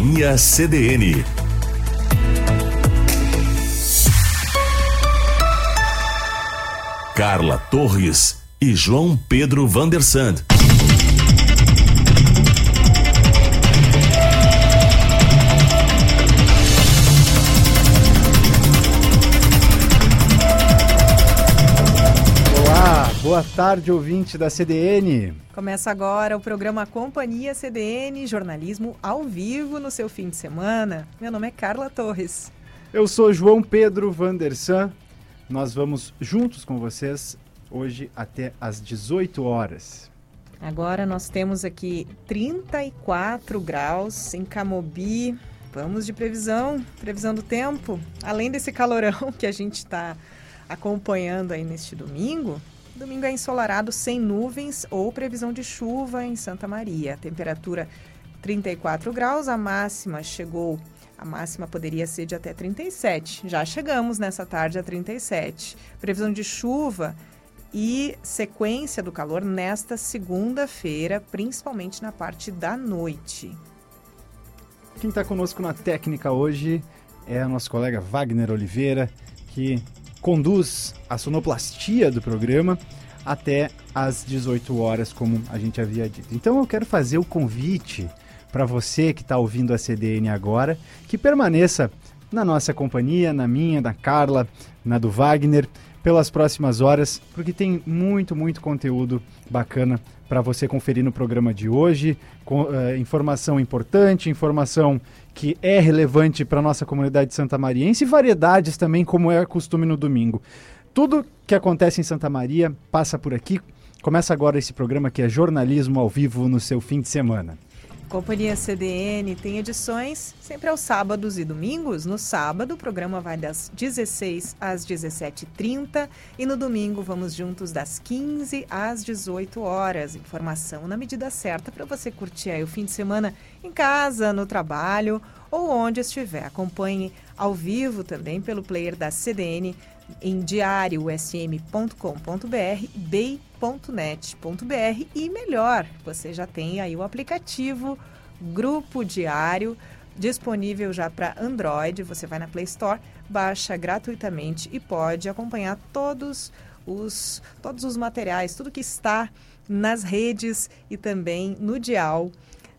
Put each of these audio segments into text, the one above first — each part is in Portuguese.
Companhia CDN. Carla Torres e João Pedro Vandersand. Boa tarde, ouvinte da CDN. Começa agora o programa Companhia CDN, jornalismo ao vivo no seu fim de semana. Meu nome é Carla Torres. Eu sou João Pedro Vandersan. Nós vamos juntos com vocês hoje até às 18 horas. Agora nós temos aqui 34 graus em Camobi. Vamos de previsão, previsão do tempo. Além desse calorão que a gente está acompanhando aí neste domingo, Domingo é ensolarado sem nuvens ou previsão de chuva em Santa Maria. Temperatura 34 graus, a máxima chegou, a máxima poderia ser de até 37. Já chegamos nessa tarde a 37. Previsão de chuva e sequência do calor nesta segunda-feira, principalmente na parte da noite. Quem está conosco na técnica hoje é o nosso colega Wagner Oliveira, que conduz a sonoplastia do programa até às 18 horas, como a gente havia dito. Então eu quero fazer o convite para você que está ouvindo a CDN agora, que permaneça na nossa companhia, na minha, da Carla, na do Wagner, pelas próximas horas, porque tem muito, muito conteúdo bacana para você conferir no programa de hoje. Com, uh, informação importante, informação que é relevante para a nossa comunidade Santa Mariense e variedades também, como é costume no domingo. Tudo que acontece em Santa Maria passa por aqui. Começa agora esse programa que é jornalismo ao vivo no seu fim de semana. Companhia CDN tem edições sempre aos sábados e domingos. No sábado, o programa vai das 16 às 17h30 e no domingo vamos juntos das 15 às 18 horas. Informação na medida certa para você curtir aí o fim de semana em casa, no trabalho ou onde estiver. Acompanhe ao vivo também pelo player da CDN em diariosm.com.br, bay.net.br e melhor, você já tem aí o aplicativo Grupo Diário disponível já para Android. Você vai na Play Store, baixa gratuitamente e pode acompanhar todos os todos os materiais, tudo que está nas redes e também no dial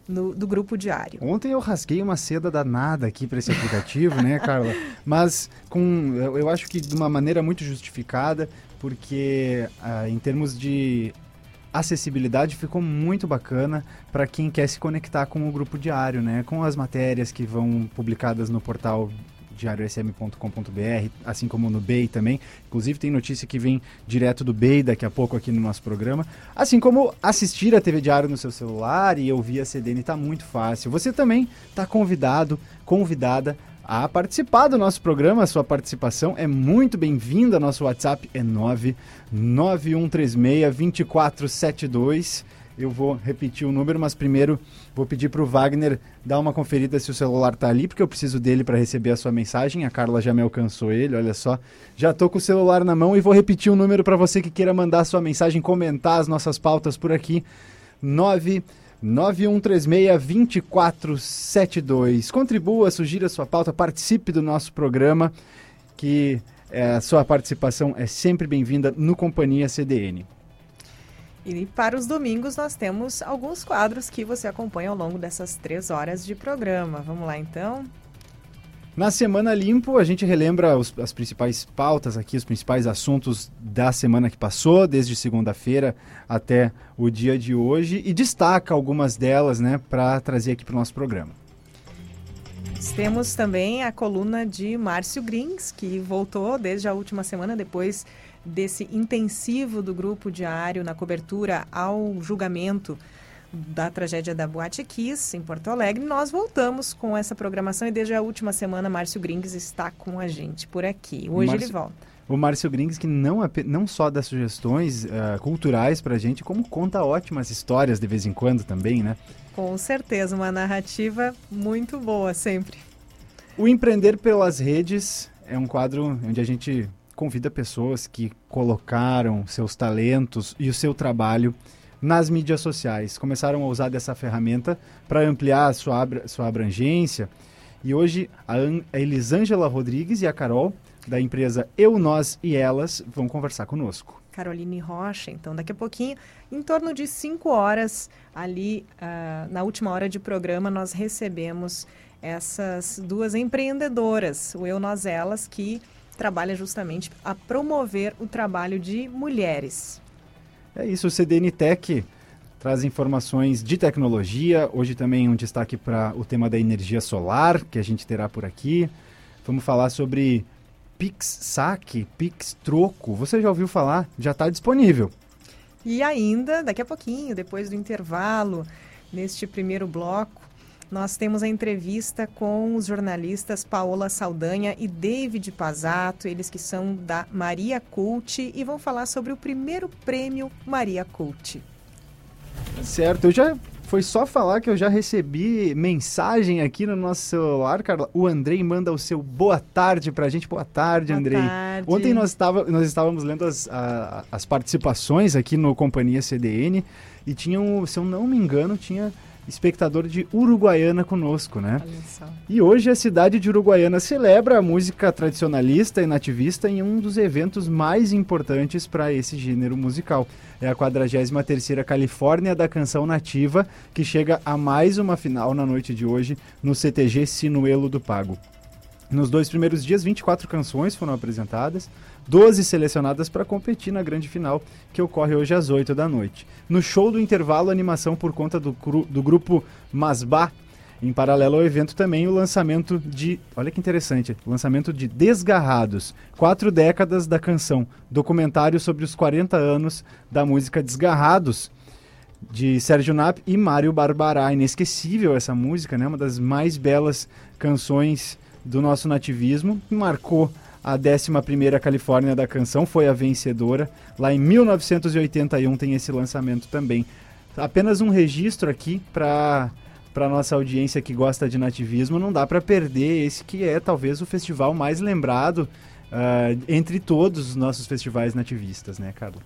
no, do grupo diário. Ontem eu rasguei uma seda danada aqui para esse aplicativo, né, Carla? Mas com, eu, eu, acho que de uma maneira muito justificada, porque ah, em termos de acessibilidade ficou muito bacana para quem quer se conectar com o grupo diário, né? Com as matérias que vão publicadas no portal diariosm.com.br, assim como no BEI também. Inclusive tem notícia que vem direto do BEI daqui a pouco aqui no nosso programa. Assim como assistir a TV Diário no seu celular e ouvir a CDN está muito fácil. Você também está convidado, convidada a participar do nosso programa. A sua participação é muito bem-vinda. Nosso WhatsApp é 99136 2472. Eu vou repetir o número, mas primeiro vou pedir para o Wagner dar uma conferida se o celular está ali, porque eu preciso dele para receber a sua mensagem. A Carla já me alcançou ele, olha só. Já estou com o celular na mão e vou repetir o número para você que queira mandar a sua mensagem, comentar as nossas pautas por aqui. 9 9136-2472. Contribua, sugira sua pauta, participe do nosso programa, que é, a sua participação é sempre bem-vinda no Companhia CDN. E para os domingos nós temos alguns quadros que você acompanha ao longo dessas três horas de programa. Vamos lá então? Na Semana Limpo, a gente relembra os, as principais pautas aqui, os principais assuntos da semana que passou, desde segunda-feira até o dia de hoje, e destaca algumas delas né, para trazer aqui para o nosso programa. Temos também a coluna de Márcio Grins, que voltou desde a última semana, depois desse intensivo do Grupo Diário na cobertura ao julgamento da tragédia da Boate Kiss, em Porto Alegre. Nós voltamos com essa programação e desde a última semana Márcio Grings está com a gente por aqui. Hoje Márcio, ele volta. O Márcio Grings que não, não só dá sugestões uh, culturais para a gente, como conta ótimas histórias de vez em quando também, né? Com certeza, uma narrativa muito boa sempre. O Empreender pelas Redes é um quadro onde a gente convida pessoas que colocaram seus talentos e o seu trabalho nas mídias sociais. Começaram a usar dessa ferramenta para ampliar sua, sua abrangência. E hoje a, a Elisângela Rodrigues e a Carol, da empresa Eu, Nós e Elas, vão conversar conosco. Caroline Rocha, então daqui a pouquinho, em torno de 5 horas, ali uh, na última hora de programa, nós recebemos essas duas empreendedoras, o Eu, Nós, Elas, que trabalha justamente a promover o trabalho de mulheres. É isso, o CDN Tech traz informações de tecnologia. Hoje também um destaque para o tema da energia solar, que a gente terá por aqui. Vamos falar sobre Pix Saque, Pix Troco. Você já ouviu falar? Já está disponível. E ainda, daqui a pouquinho, depois do intervalo, neste primeiro bloco, nós temos a entrevista com os jornalistas Paola Saldanha e David Pazato, eles que são da Maria Cult e vão falar sobre o primeiro prêmio Maria Cult. Certo, eu já foi só falar que eu já recebi mensagem aqui no nosso celular, Carla. O Andrei manda o seu boa tarde pra gente. Boa tarde, boa Andrei. Tarde. Ontem nós, estava, nós estávamos lendo as, a, as participações aqui no Companhia CDN e tinham, se eu não me engano, tinha espectador de Uruguaiana conosco, né? E hoje a cidade de Uruguaiana celebra a música tradicionalista e nativista em um dos eventos mais importantes para esse gênero musical. É a 43ª Califórnia da Canção Nativa, que chega a mais uma final na noite de hoje no CTG Sinuelo do Pago. Nos dois primeiros dias, 24 canções foram apresentadas, 12 selecionadas para competir na grande final, que ocorre hoje às 8 da noite. No show do intervalo, animação por conta do, do grupo Masbá. Em paralelo ao evento também o lançamento de, olha que interessante, lançamento de Desgarrados, quatro décadas da canção, documentário sobre os 40 anos da música Desgarrados, de Sérgio Nap e Mário Barbará. Inesquecível essa música, né? Uma das mais belas canções do nosso nativismo, marcou a 11ª Califórnia da canção, foi a vencedora. Lá em 1981 tem esse lançamento também. Apenas um registro aqui para para nossa audiência que gosta de nativismo, não dá para perder esse que é talvez o festival mais lembrado uh, entre todos os nossos festivais nativistas, né, Carla?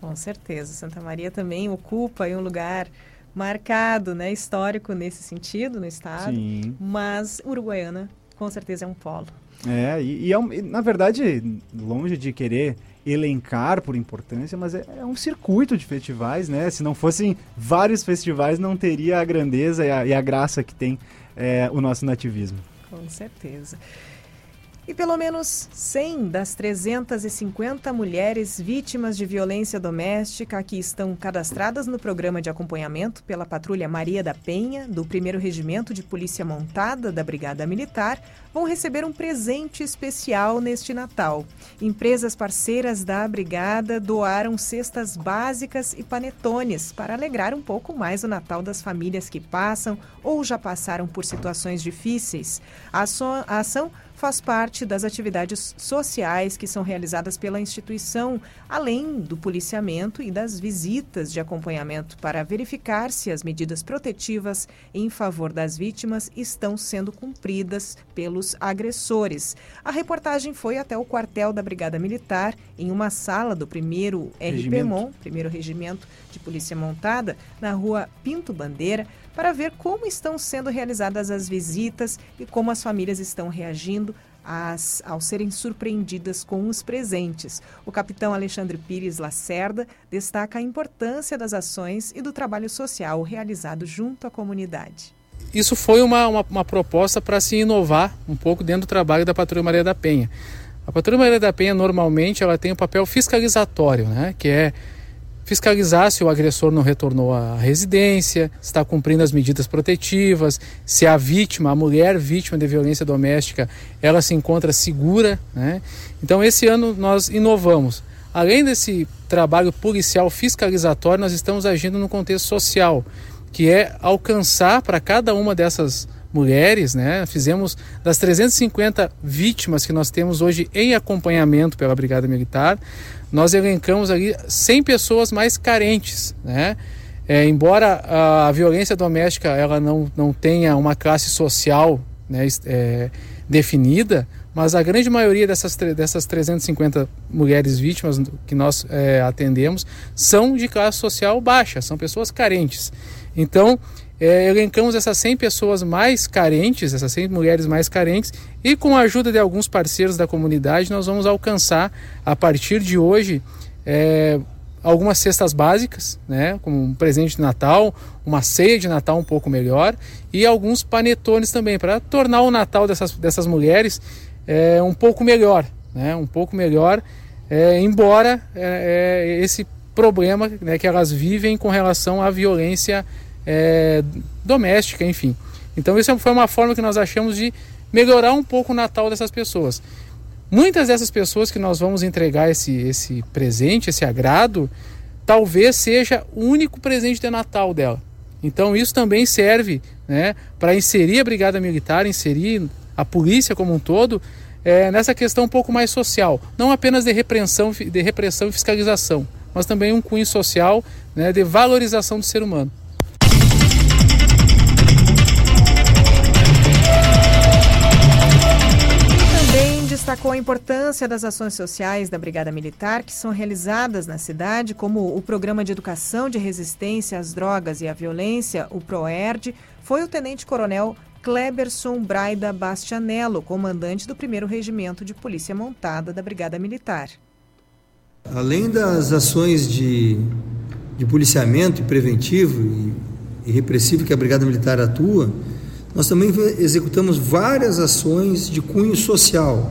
Com certeza. Santa Maria também ocupa um lugar marcado, né, histórico nesse sentido no estado. Sim. Mas Uruguaiana com certeza é um polo. É, e, e, é um, e, na verdade, longe de querer elencar por importância, mas é, é, um circuito de festivais, né? Se não fossem vários festivais, não teria a grandeza e a, e a graça que tem é, o nosso nativismo. Com certeza. E pelo menos 100 das 350 mulheres vítimas de violência doméstica que estão cadastradas no programa de acompanhamento pela Patrulha Maria da Penha, do 1 Regimento de Polícia Montada da Brigada Militar, vão receber um presente especial neste Natal. Empresas parceiras da Brigada doaram cestas básicas e panetones para alegrar um pouco mais o Natal das famílias que passam ou já passaram por situações difíceis. A ação faz parte das atividades sociais que são realizadas pela instituição, além do policiamento e das visitas de acompanhamento para verificar se as medidas protetivas em favor das vítimas estão sendo cumpridas pelos agressores. A reportagem foi até o quartel da Brigada Militar, em uma sala do primeiro RPMON, primeiro Regimento de Polícia Montada, na rua Pinto Bandeira, para ver como estão sendo realizadas as visitas e como as famílias estão reagindo as, ao serem surpreendidas com os presentes. O capitão Alexandre Pires Lacerda destaca a importância das ações e do trabalho social realizado junto à comunidade. Isso foi uma, uma, uma proposta para se inovar um pouco dentro do trabalho da Patrulha Maria da Penha. A Patrulha Maria da Penha normalmente ela tem o um papel fiscalizatório, né, que é fiscalizar se o agressor não retornou à residência, se está cumprindo as medidas protetivas, se a vítima, a mulher vítima de violência doméstica, ela se encontra segura. Né? Então, esse ano nós inovamos. Além desse trabalho policial fiscalizatório, nós estamos agindo no contexto social, que é alcançar para cada uma dessas mulheres, né? Fizemos das 350 vítimas que nós temos hoje em acompanhamento pela Brigada Militar, nós elencamos ali 100 pessoas mais carentes, né? É, embora a, a, violência doméstica ela não, não tenha uma classe social né, é, definida, mas a grande maioria dessas, dessas 350 mulheres vítimas que nós é, atendemos são de classe social baixa, são pessoas carentes. Então, é, elencamos essas 100 pessoas mais carentes, essas 100 mulheres mais carentes, e com a ajuda de alguns parceiros da comunidade, nós vamos alcançar, a partir de hoje, é, algumas cestas básicas, né, como um presente de Natal, uma ceia de Natal um pouco melhor, e alguns panetones também, para tornar o Natal dessas, dessas mulheres é, um pouco melhor, né, um pouco melhor, é, embora é, é esse problema né, que elas vivem com relação à violência é, doméstica, enfim. Então isso foi uma forma que nós achamos de melhorar um pouco o Natal dessas pessoas. Muitas dessas pessoas que nós vamos entregar esse, esse presente, esse agrado, talvez seja o único presente de Natal dela. Então isso também serve né, para inserir a Brigada Militar, inserir a polícia como um todo é, nessa questão um pouco mais social, não apenas de repressão, de repressão e fiscalização, mas também um cunho social né, de valorização do ser humano. Destacou a importância das ações sociais da Brigada Militar que são realizadas na cidade, como o Programa de Educação de Resistência às Drogas e à Violência, o PROERD, foi o Tenente-Coronel Kleberson Braida Bastianello, comandante do 1 Regimento de Polícia Montada da Brigada Militar. Além das ações de, de policiamento preventivo e, e repressivo que a Brigada Militar atua, nós também executamos várias ações de cunho social,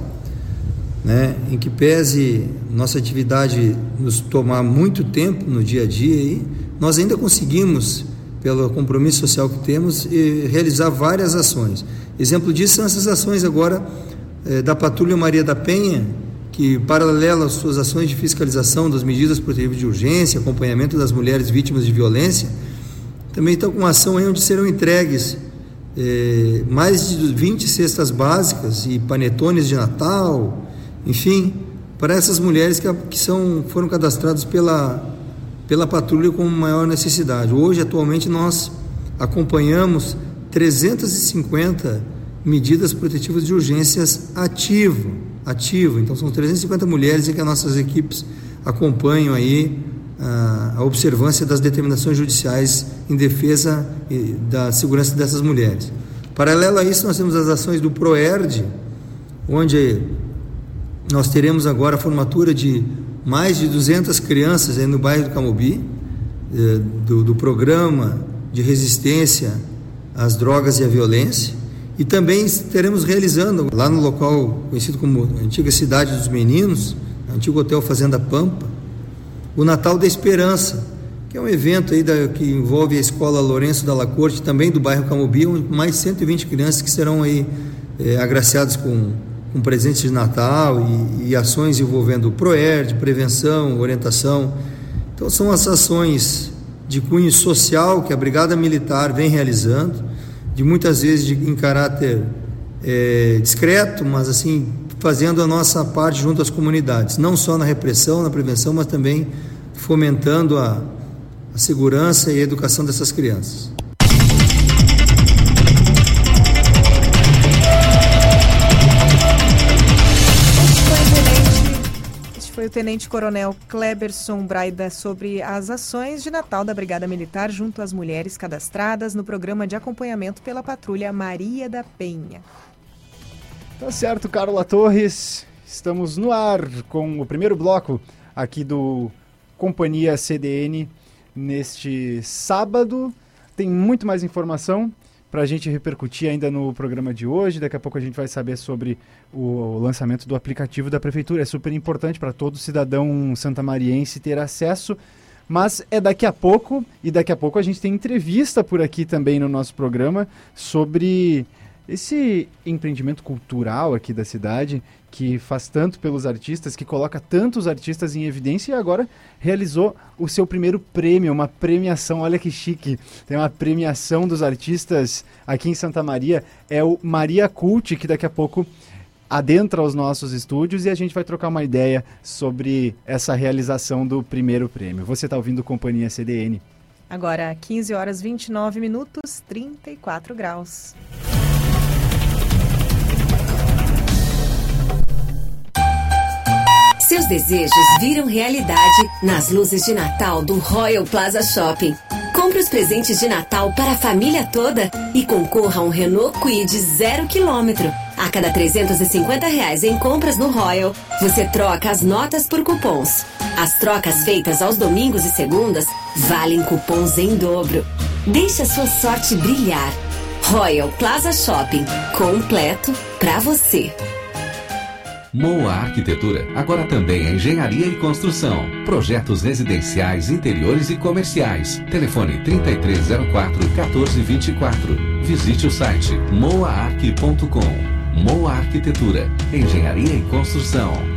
né, em que pese nossa atividade nos tomar muito tempo no dia a dia, aí, nós ainda conseguimos, pelo compromisso social que temos, realizar várias ações. Exemplo disso são essas ações agora é, da Patrulha Maria da Penha, que paralela às suas ações de fiscalização das medidas protetivas de urgência, acompanhamento das mulheres vítimas de violência, também estão com uma ação aí onde serão entregues é, mais de 20 cestas básicas e panetones de Natal, enfim, para essas mulheres que, que são, foram cadastradas pela, pela patrulha com maior necessidade. Hoje, atualmente, nós acompanhamos 350 medidas protetivas de urgências ativo, ativo. Então, são 350 mulheres em que as nossas equipes acompanham aí a, a observância das determinações judiciais em defesa da segurança dessas mulheres. Paralelo a isso, nós temos as ações do PROERD, onde nós teremos agora a formatura de mais de 200 crianças no bairro do Camobi, eh, do, do programa de resistência às drogas e à violência. E também teremos realizando lá no local conhecido como Antiga Cidade dos Meninos, antigo Hotel Fazenda Pampa, o Natal da Esperança, que é um evento aí da, que envolve a Escola Lourenço da La Corte, também do bairro Camobi, onde mais 120 crianças que serão aí é, agraciadas com com presentes de Natal e, e ações envolvendo PROERD, prevenção, orientação. Então, são as ações de cunho social que a Brigada Militar vem realizando, de muitas vezes de, em caráter é, discreto, mas assim, fazendo a nossa parte junto às comunidades, não só na repressão, na prevenção, mas também fomentando a, a segurança e a educação dessas crianças. O Tenente-Coronel Kleberson Braida sobre as ações de Natal da Brigada Militar junto às mulheres cadastradas no programa de acompanhamento pela Patrulha Maria da Penha. Tá certo, Carla Torres. Estamos no ar com o primeiro bloco aqui do Companhia CDN neste sábado. Tem muito mais informação para a gente repercutir ainda no programa de hoje. Daqui a pouco a gente vai saber sobre o lançamento do aplicativo da Prefeitura. É super importante para todo cidadão santamariense ter acesso. Mas é daqui a pouco, e daqui a pouco a gente tem entrevista por aqui também no nosso programa sobre esse empreendimento cultural aqui da cidade, que faz tanto pelos artistas, que coloca tantos artistas em evidência e agora realizou o seu primeiro prêmio, uma premiação. Olha que chique! Tem uma premiação dos artistas aqui em Santa Maria. É o Maria Cult, que daqui a pouco adentra os nossos estúdios e a gente vai trocar uma ideia sobre essa realização do primeiro prêmio. Você está ouvindo Companhia CDN. Agora, 15 horas 29 minutos, 34 graus. Seus desejos viram realidade nas luzes de Natal do Royal Plaza Shopping. Compre os presentes de Natal para a família toda e concorra a um Renault Kwid zero quilômetro. A cada 350 reais em compras no Royal, você troca as notas por cupons. As trocas feitas aos domingos e segundas valem cupons em dobro. Deixe a sua sorte brilhar. Royal Plaza Shopping, completo para você. Moa Arquitetura, agora também é engenharia e construção. Projetos residenciais, interiores e comerciais. Telefone 3304 1424. Visite o site moaarq.com. Moa Arquitetura, engenharia e construção.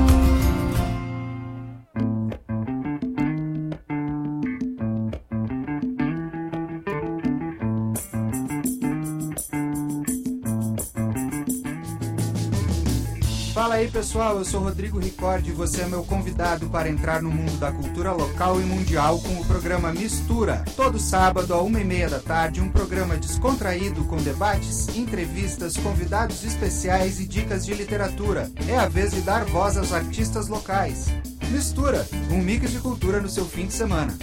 Pessoal, eu sou Rodrigo Ricord e você é meu convidado para entrar no mundo da cultura local e mundial com o programa Mistura. Todo sábado, a uma e meia da tarde, um programa descontraído com debates, entrevistas, convidados especiais e dicas de literatura. É a vez de dar voz aos artistas locais. Mistura, um mix de cultura no seu fim de semana.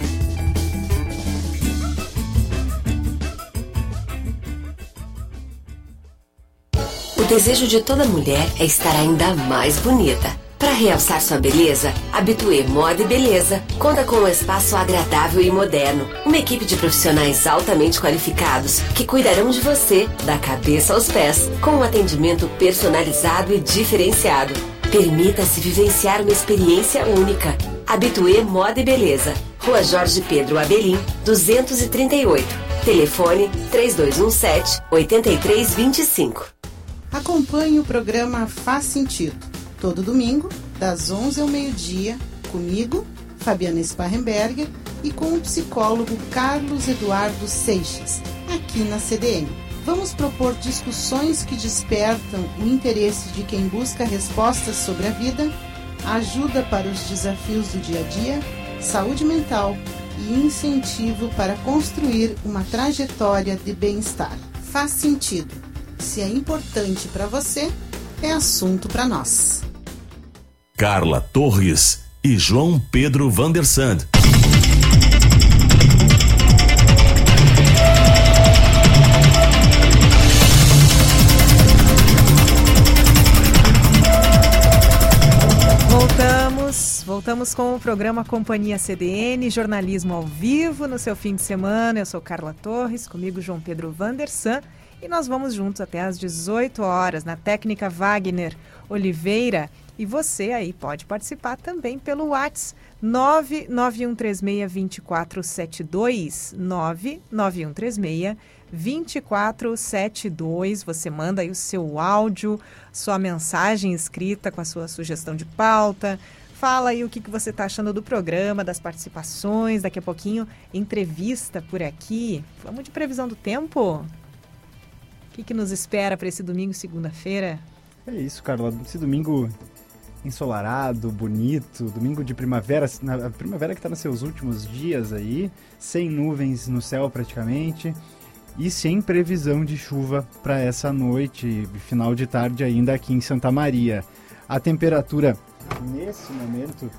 Desejo de toda mulher é estar ainda mais bonita. Para realçar sua beleza, Habitué Moda e Beleza conta com um espaço agradável e moderno. Uma equipe de profissionais altamente qualificados que cuidarão de você, da cabeça aos pés, com um atendimento personalizado e diferenciado. Permita-se vivenciar uma experiência única. Habitué Moda e Beleza. Rua Jorge Pedro Abelim, 238. Telefone 3217 8325. Acompanhe o programa Faz Sentido, todo domingo, das 11 ao meio-dia, comigo, Fabiana Sparrenberger, e com o psicólogo Carlos Eduardo Seixas, aqui na CDN. Vamos propor discussões que despertam o interesse de quem busca respostas sobre a vida, ajuda para os desafios do dia a dia, saúde mental e incentivo para construir uma trajetória de bem-estar. Faz sentido se é importante para você, é assunto para nós. Carla Torres e João Pedro Vandersand. Voltamos, voltamos com o programa Companhia CDN, jornalismo ao vivo no seu fim de semana. Eu sou Carla Torres, comigo João Pedro Vandersan e nós vamos juntos até às 18 horas na técnica Wagner Oliveira. E você aí pode participar também pelo WhatsApp 991362472 99136 2472. Você manda aí o seu áudio, sua mensagem escrita com a sua sugestão de pauta. Fala aí o que, que você está achando do programa, das participações. Daqui a pouquinho, entrevista por aqui. Vamos de previsão do tempo? Que, que nos espera para esse domingo, segunda-feira? É isso, Carla. Esse domingo ensolarado, bonito, domingo de primavera, a primavera que está nos seus últimos dias aí, sem nuvens no céu praticamente e sem previsão de chuva para essa noite, final de tarde ainda aqui em Santa Maria. A temperatura nesse momento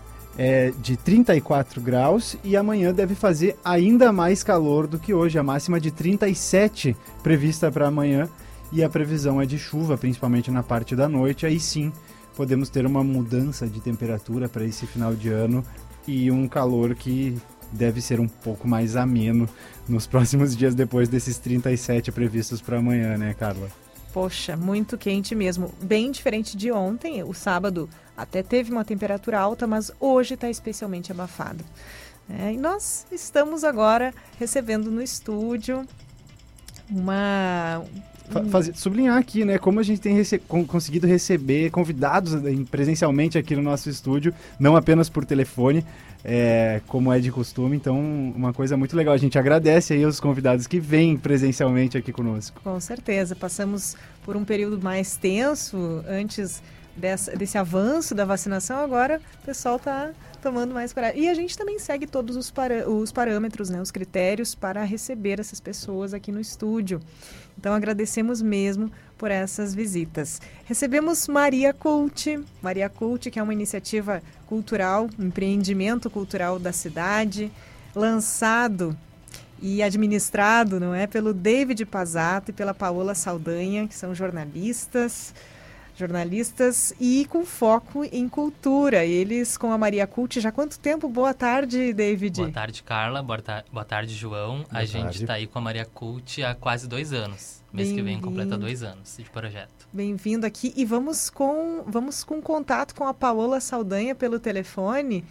é de 34 graus e amanhã deve fazer ainda mais calor do que hoje, a máxima de 37 prevista para amanhã e a previsão é de chuva, principalmente na parte da noite. Aí sim podemos ter uma mudança de temperatura para esse final de ano e um calor que deve ser um pouco mais ameno nos próximos dias depois desses 37 previstos para amanhã, né, Carla? Poxa, muito quente mesmo. Bem diferente de ontem. O sábado até teve uma temperatura alta, mas hoje está especialmente abafado. É, e nós estamos agora recebendo no estúdio uma fa- fazer- sublinhar aqui, né, como a gente tem rece- con- conseguido receber convidados em- presencialmente aqui no nosso estúdio, não apenas por telefone, é, como é de costume. Então, uma coisa muito legal. A gente agradece aí os convidados que vêm presencialmente aqui conosco. Com certeza. Passamos por um período mais tenso antes dessa- desse avanço da vacinação. Agora o pessoal está tomando mais coragem. E a gente também segue todos os, para- os parâmetros, né, os critérios para receber essas pessoas aqui no estúdio. Então agradecemos mesmo por essas visitas. Recebemos Maria Cult, Maria Cult, que é uma iniciativa cultural, um empreendimento cultural da cidade, lançado e administrado, não é, pelo David Pazato e pela Paola Saldanha, que são jornalistas, jornalistas e com foco em cultura. Eles com a Maria Cult já há quanto tempo? Boa tarde, David. Boa tarde, Carla. Boa, ta- boa tarde, João. a Boa gente tarde. está aí com a Maria Cult há quase dois anos. Mês que vem completa dois anos de projeto. Bem-vindo aqui e vamos com vamos com contato com a Paola Saldanha pelo telefone.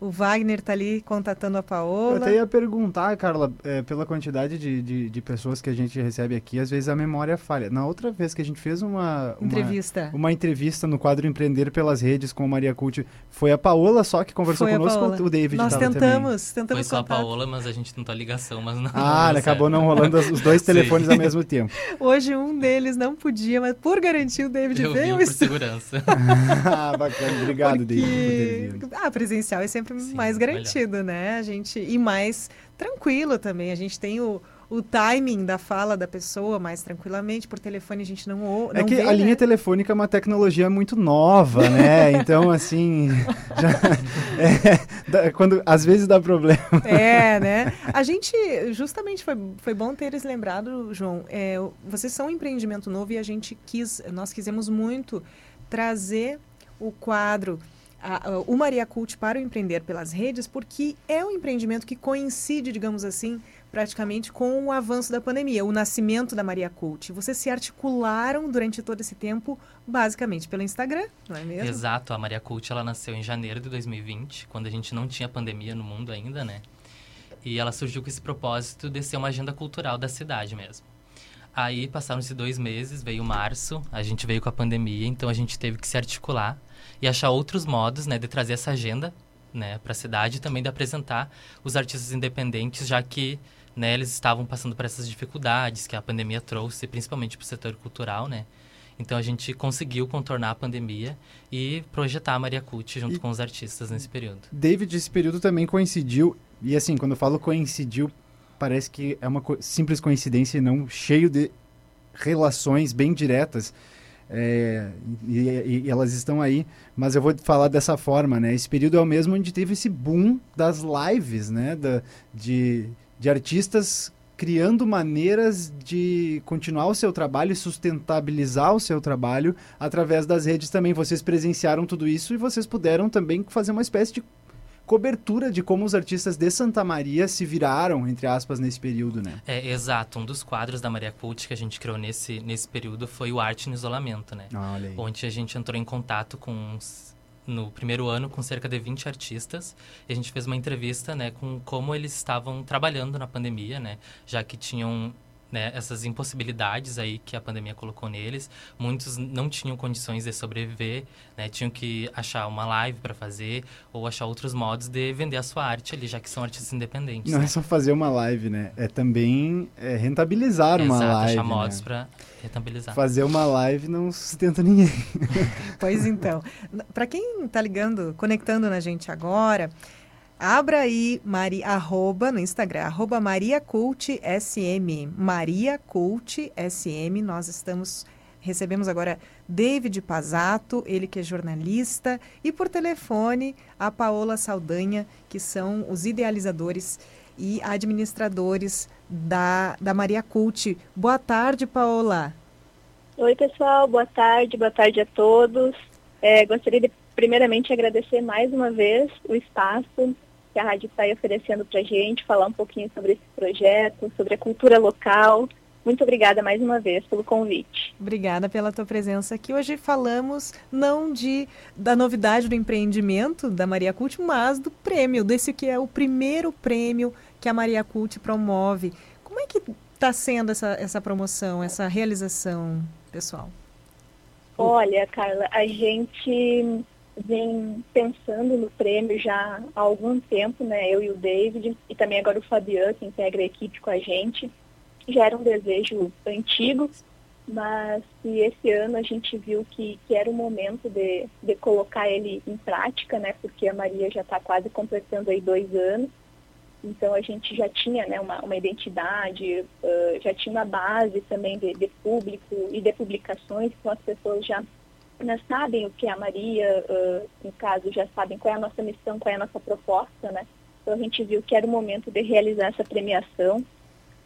O Wagner está ali contatando a Eu Paola. até ia perguntar, Carla, é, pela quantidade de, de, de pessoas que a gente recebe aqui, às vezes a memória falha. Na outra vez que a gente fez uma, uma, Entrevista. uma entrevista no quadro Empreender pelas Redes com Maria Cult, foi a Paola só que conversou Foi a conosco, o David Nós tentamos, Foi tentamos só a. Paola, mas a gente tentou a ligação, mas não. Ah, deu acabou certo. não rolando os dois Sim. telefones ao mesmo tempo. Hoje um deles não podia, mas por garantir o David Eu veio ao por segurança. ah, bacana. Obrigado, David, por ter vindo. Ah, presencial é sempre Sim, mais melhor. garantido, né? A gente e mais tranquilo também. A gente tem o, o timing da fala da pessoa mais tranquilamente. Por telefone a gente não ouve. É que a linha telefônica é uma tecnologia muito nova, né? Então, assim, já- é, dá- quando às vezes dá problema. É, né? A gente, justamente, foi, foi bom ter eles lembrado, João. É, vocês são um empreendimento novo e a gente quis, nós quisemos muito trazer o quadro, a- a- o Maria Cult para o Empreender pelas Redes, porque é um empreendimento que coincide, digamos assim, praticamente com o avanço da pandemia, o nascimento da Maria Cult. Vocês se articularam durante todo esse tempo, basicamente pelo Instagram, não é mesmo? Exato, a Maria Cult ela nasceu em janeiro de 2020, quando a gente não tinha pandemia no mundo ainda, né? E ela surgiu com esse propósito de ser uma agenda cultural da cidade mesmo. Aí passaram-se dois meses, veio março, a gente veio com a pandemia, então a gente teve que se articular e achar outros modos, né, de trazer essa agenda, né, para a cidade e também de apresentar os artistas independentes, já que né, eles estavam passando por essas dificuldades que a pandemia trouxe, principalmente para o setor cultural, né? Então a gente conseguiu contornar a pandemia e projetar a Maria Cult junto E- com os artistas nesse período. David, esse período também coincidiu, e assim, quando eu falo coincidiu, parece que é uma co- simples coincidência e não cheio de relações bem diretas. É, e, e- elas estão aí, mas eu vou falar dessa forma, né? Esse período é o mesmo onde teve esse boom das lives, né? Da, de, de artistas criando maneiras de continuar o seu trabalho e sustentabilizar o seu trabalho através das redes também. Vocês presenciaram tudo isso e vocês puderam também fazer uma espécie de cobertura de como os artistas de Santa Maria se viraram, entre aspas, nesse período, né? É, exato. Um dos quadros da Maria Cult que a gente criou nesse, nesse período foi o Arte no Isolamento, né? Ah, olha aí. Onde a gente entrou em contato com, uns- no primeiro ano, com cerca de 20 artistas. E a gente fez uma entrevista, né, com como eles estavam trabalhando na pandemia, né? Já que tinham né, essas impossibilidades aí que a pandemia colocou neles. Muitos não tinham condições de sobreviver, né? Tinham que achar uma live para fazer ou achar outros modos de vender a sua arte ali, já que são artistas independentes. Não né? é só fazer uma live, né? É também é, rentabilizar uma Exato, live. achar né? modos para rentabilizar. Fazer uma live não sustenta ninguém. Pois então, para quem está ligando, conectando na gente agora, abra aí Mari, arroba no Instagram, arroba mariacultsm, mariacultsm, nós estamos, recebemos agora David Pazato, ele que é jornalista, e por telefone a Paola Saldanha, que são os idealizadores e administradores da, da Maria Cult. Boa tarde, Paola. Oi, pessoal, boa tarde, boa tarde a todos. É, gostaria de, primeiramente, agradecer mais uma vez o espaço que a rádio está aí oferecendo para a gente, falar um pouquinho sobre esse projeto, sobre a cultura local. Muito obrigada mais uma vez pelo convite. Obrigada pela tua presença aqui. Hoje falamos não de da novidade do empreendimento da Maria Cult, mas do prêmio, desse que é o primeiro prêmio que a Maria Cult promove. Como é que está sendo essa, essa promoção, essa realização, pessoal? Olha, Carla, a gente vem pensando no prêmio já há algum tempo, né? Eu e o David, e também agora o Fabiano, que integra a equipe com a gente. Já era um desejo antigo, mas esse ano a gente viu que, que era o momento de, de colocar ele em prática, né? Porque a Maria já está quase completando aí dois anos. Então a gente já tinha né, uma, uma identidade, uh, já tinha uma base também de, de, público e de publicações, então as pessoas já, já sabem o que é a Maria, uh, no caso, já sabem qual é a nossa missão, qual é a nossa proposta, né? Então a gente viu que era o momento de realizar essa premiação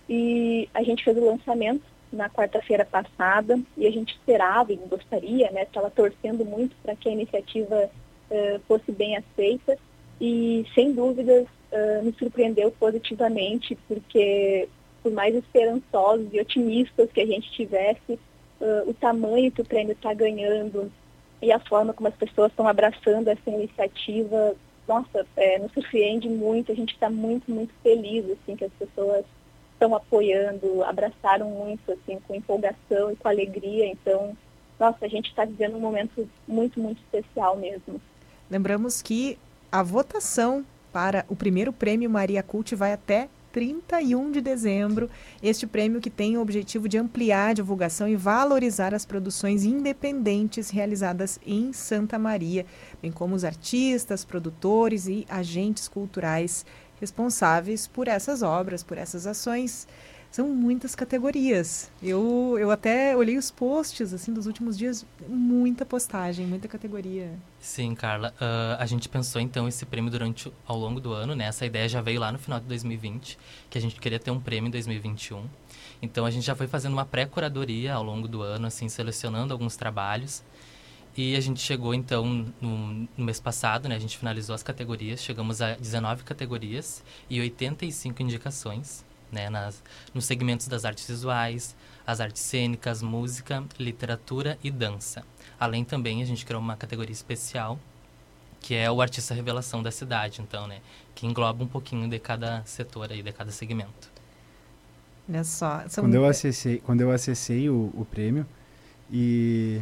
e a gente fez o lançamento na quarta-feira passada e a gente esperava e gostaria, né, estava torcendo muito para que a iniciativa uh, fosse bem aceita e sem dúvidas uh, me surpreendeu positivamente porque por mais esperançosos e otimistas que a gente tivesse, uh, o tamanho que o prêmio está ganhando e a forma como as pessoas estão abraçando essa iniciativa, nossa, é, nos surpreende muito. A gente está muito, muito feliz assim que as pessoas estão apoiando, abraçaram muito, assim, com empolgação e com alegria. Então, nossa, a gente está vivendo um momento muito, muito especial mesmo. Lembramos que a votação para o primeiro prêmio Maria Cult vai até 31 de dezembro. Este prêmio que tem o objetivo de ampliar a divulgação e valorizar as produções independentes realizadas em Santa Maria, bem como os artistas, produtores e agentes culturais responsáveis por essas obras, por essas ações. São muitas categorias. Eu, eu até olhei os posts assim dos últimos dias, muita postagem, muita categoria. Sim, Carla. Uh, a gente pensou então esse prêmio durante ao longo do ano, né? Essa ideia já veio lá no final de 2020, que a gente queria ter um prêmio em 2021. Então a gente já foi fazendo uma pré-curadoria ao longo do ano, assim, selecionando alguns trabalhos. E a gente chegou, então, no, no, mês passado, né? A gente finalizou as categorias, chegamos a 19 categorias e 85 indicações, né? Nas, nos segmentos das artes visuais, as artes cênicas, música, literatura e dança. Além também, a gente criou uma categoria especial, que é o artista revelação da cidade, então, né? Que engloba um pouquinho de cada setor aí, de cada segmento. Olha só. São... Quando eu acessei, quando eu acessei o, o prêmio e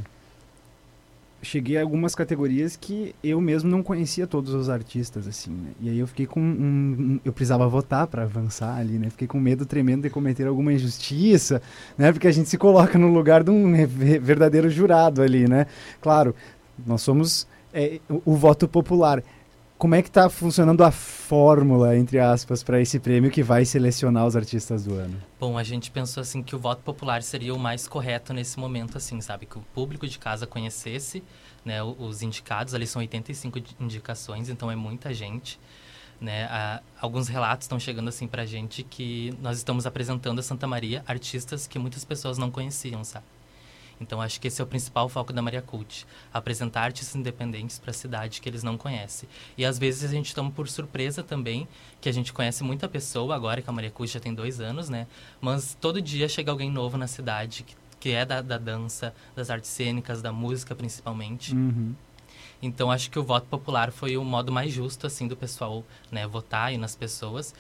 cheguei a algumas categorias que eu mesmo não conhecia todos os artistas, assim, né? E aí eu fiquei com um... eu precisava votar para avançar ali, né? Fiquei com medo tremendo de cometer alguma injustiça, né? Porque a gente se coloca no lugar de um verdadeiro jurado ali, né? Claro, nós somos é, o, o voto popular. Como é que está funcionando a fórmula, entre aspas, para esse prêmio que vai selecionar os artistas do ano? Bom, a gente pensou assim que o voto popular seria o mais correto nesse momento, assim, sabe? Que o público de casa conhecesse né, os indicados. Ali são 85 indicações, então é muita gente. Né? Alguns relatos estão chegando assim para gente que nós estamos apresentando a Santa Maria artistas que muitas pessoas não conheciam, sabe? Então acho que esse é o principal foco da Maria Cult, apresentar artistas independentes para a cidade que eles não conhecem. E às vezes a gente toma por surpresa também que a gente conhece muita pessoa agora que a Maria Cult já tem dois anos, né? Mas todo dia chega alguém novo na cidade que, que é da, da dança, das artes cênicas, da música principalmente. Uhum. Então acho que o voto popular foi o modo mais justo assim do pessoal, né, votar aí nas pessoas.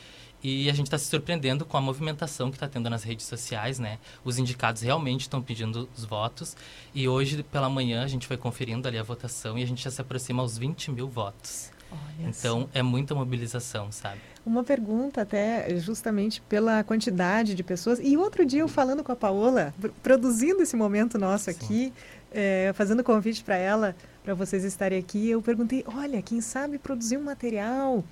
E a gente está se surpreendendo com a movimentação que está tendo nas redes sociais, né? Os indicados realmente estão pedindo os votos. E hoje, pela manhã, a gente foi conferindo ali a votação e a gente já se aproxima aos 20 mil votos. Olha então, é muita mobilização, sabe? Uma pergunta até justamente pela quantidade de pessoas. E outro dia eu falando com a Paola, produzindo esse momento nosso aqui, é, fazendo convite para ela, para vocês estarem aqui, eu perguntei, olha, quem sabe produzir um material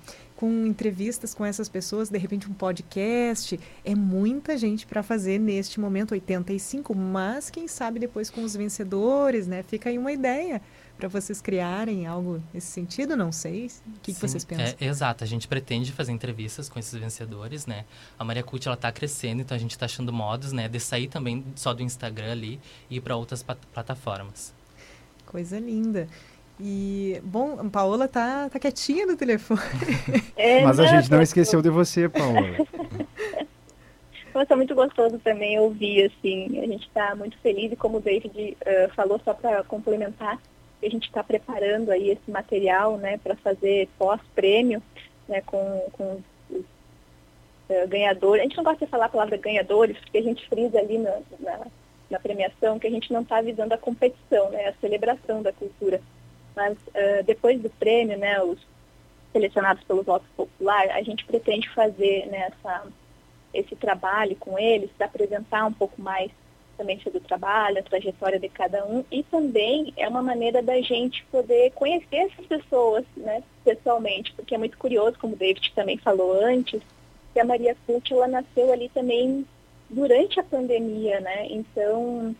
com entrevistas com essas pessoas, de repente um podcast, é muita gente para fazer neste momento 85, mas quem sabe depois com os vencedores, né? Fica aí uma ideia para vocês criarem algo nesse sentido, não sei. O que, que vocês pensam? É, exato, a gente pretende fazer entrevistas com esses vencedores, né? A Maria Cult, ela tá crescendo, então a gente está achando modos, né, de sair também só do Instagram ali e ir para outras plataformas. Coisa linda. E, bom, a Paola tá, tá quietinha no telefone. É, Mas a gente não esqueceu de você, Paola. Nossa, muito gostoso também ouvir, assim. A gente está muito feliz e como o David uh, falou, só para complementar, a gente está preparando aí esse material, né, para fazer pós-prêmio, né, com, com os uh, ganhadores. A gente não gosta de falar a palavra ganhadores, porque a gente frisa ali na, na, na premiação que a gente não está visando a competição, né, a celebração da cultura. Mas uh, depois do prêmio, né, os selecionados pelo voto popular, a gente pretende fazer né, essa, esse trabalho com eles, apresentar um pouco mais também sobre o trabalho, a trajetória de cada um, e também é uma maneira da gente poder conhecer essas pessoas, né, pessoalmente, porque é muito curioso, como o David também falou antes, que a Maria Cult, ela nasceu ali também durante a pandemia, né, então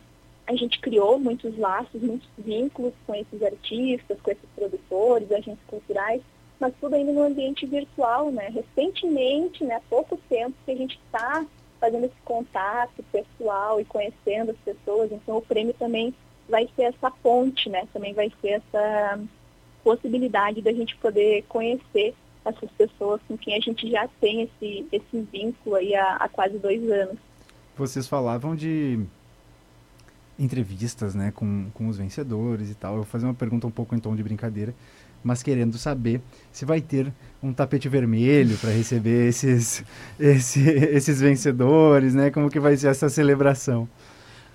a gente criou muitos laços, muitos vínculos com esses artistas, com esses produtores, agentes culturais, mas tudo ainda no ambiente virtual, né? Recentemente, né, há pouco tempo que a gente está fazendo esse contato pessoal e conhecendo as pessoas, então o prêmio também vai ser essa ponte, né? Também vai ser essa possibilidade da gente poder conhecer essas pessoas com quem a gente já tem esse, esse vínculo aí há, há quase dois anos. Vocês falavam de entrevistas, né, com, com os vencedores e tal. Eu vou fazer uma pergunta um pouco em tom de brincadeira mas querendo saber se vai ter um tapete vermelho para receber esses, esse, esses vencedores, né? Como que vai ser essa celebração?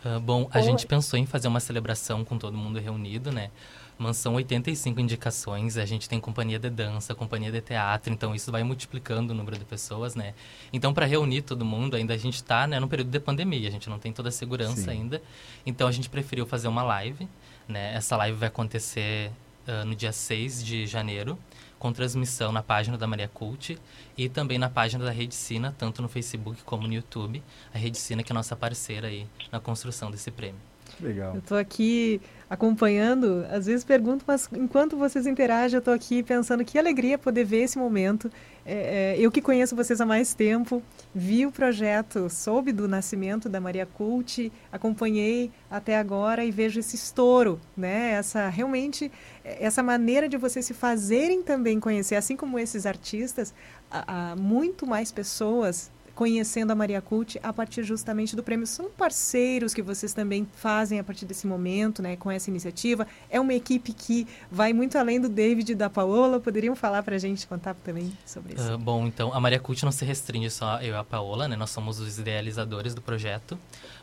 Uh, bom, a Oi. gente pensou em fazer uma celebração com todo mundo reunido, né? Mas são 85 indicações, a gente tem companhia de dança, companhia de teatro, então isso vai multiplicando o número de pessoas, né? Então, para reunir todo mundo, ainda a gente está né, no período de pandemia, a gente não tem toda a segurança Sim. ainda. Então, a gente preferiu fazer uma live, né? Essa live vai acontecer uh, no dia 6 de janeiro, com transmissão na página da Maria Cult e também na página da Rede Sina, tanto no Facebook como no YouTube. A Rede Sina que é nossa parceira aí na construção desse prêmio. Legal. Eu estou aqui acompanhando, às vezes pergunto, mas enquanto vocês interagem, eu estou aqui pensando que alegria poder ver esse momento. É, é, eu que conheço vocês há mais tempo, vi o projeto, soube do nascimento da Maria Cult, acompanhei até agora e vejo esse estouro, né? Essa realmente essa maneira de vocês se fazerem também conhecer, assim como esses artistas, há muito mais pessoas conhecendo a Maria Cult a partir justamente do prêmio. São parceiros que vocês também fazem a partir desse momento, né, com essa iniciativa. É uma equipe que vai muito além do David e da Paola. Poderiam falar para a gente, contar também sobre isso? Uh, bom, então, a Maria Cult não se restringe só eu e a Paola, né? Nós somos os idealizadores do projeto.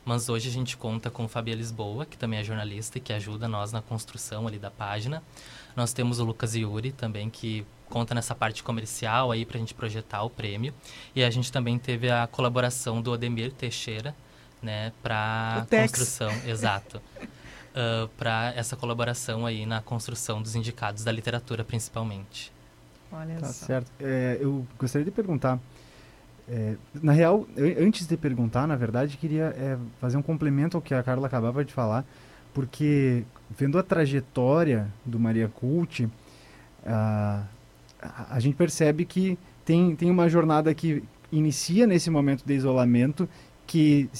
Mas hoje a gente conta com Fabia Lisboa, que também é jornalista e que ajuda nós na construção ali da página. Nós temos o Lucas Yuri também, que conta nessa parte comercial aí para a gente projetar o prêmio. E a gente também teve a colaboração do Odemir Teixeira, né, para construção, exato. Uh, para essa colaboração aí na construção dos indicados da literatura, principalmente. Olha tá só. certo. É, eu gostaria de perguntar. É, na real, eu, antes de perguntar, na verdade, queria é, fazer um complemento ao que a Carla acabava de falar, porque vendo a trajetória do Maria Cult, uh, a gente percebe que tem, tem uma jornada que inicia nesse momento de isolamento que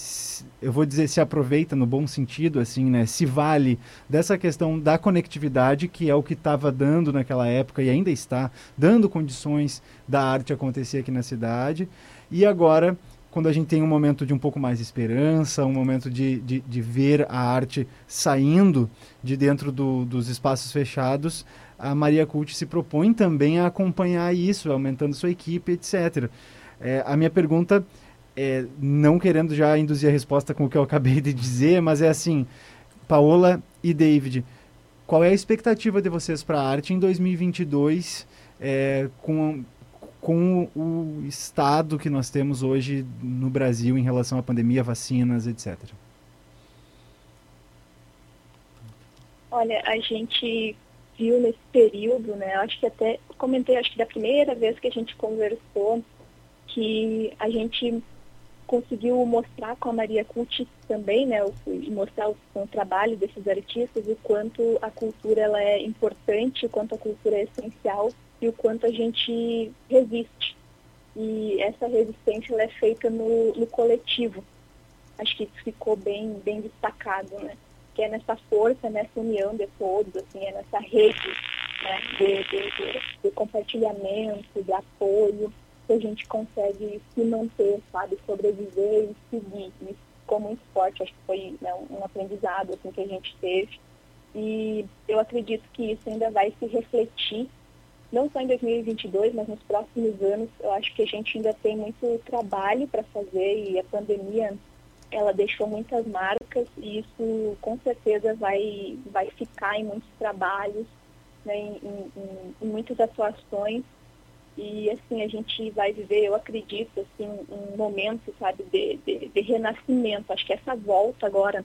eu vou dizer se aproveita no bom sentido assim né? Se vale dessa questão da conectividade que é o que estava dando naquela época e ainda está dando condições da arte acontecer aqui na cidade. E agora quando a gente tem um momento de um pouco mais de esperança, um momento de, de, de ver a arte saindo de dentro do, dos espaços fechados, a Maria Cult se propõe também a acompanhar isso, aumentando sua equipe, etc. É, a minha pergunta, é, não querendo já induzir a resposta com o que eu acabei de dizer, mas é assim, Paola e David, qual é a expectativa de vocês para a arte em 2022 é, com, com o estado que nós temos hoje no Brasil em relação à pandemia, vacinas, etc.? Olha, a gente viu nesse período, né? Acho que até comentei, acho que da primeira vez que a gente conversou, que a gente conseguiu mostrar com a Maria Cult também, né, mostrar o, o, trabalho desses artistas, o quanto a cultura ela é importante, o quanto a cultura é essencial e o quanto a gente resiste. E essa resistência é feita no, no coletivo. Acho que isso ficou bem, bem destacado, né? que é nessa força, nessa união de todos, assim, é nessa rede né, de, de, de, de, compartilhamento, de apoio, que a gente consegue se manter, sabe, sobreviver e seguir. Isso ficou muito forte, acho que foi né, um aprendizado assim, que a gente teve. E eu acredito que isso ainda vai se refletir não só em 2022, mas nos próximos anos, eu acho que a gente ainda tem muito trabalho para fazer e a pandemia ela deixou muitas marcas e isso com certeza vai, vai ficar em muitos trabalhos, né, em, em, em muitas atuações e assim a gente vai viver, eu acredito, assim, um momento, sabe, de, de, de renascimento. Acho que essa volta agora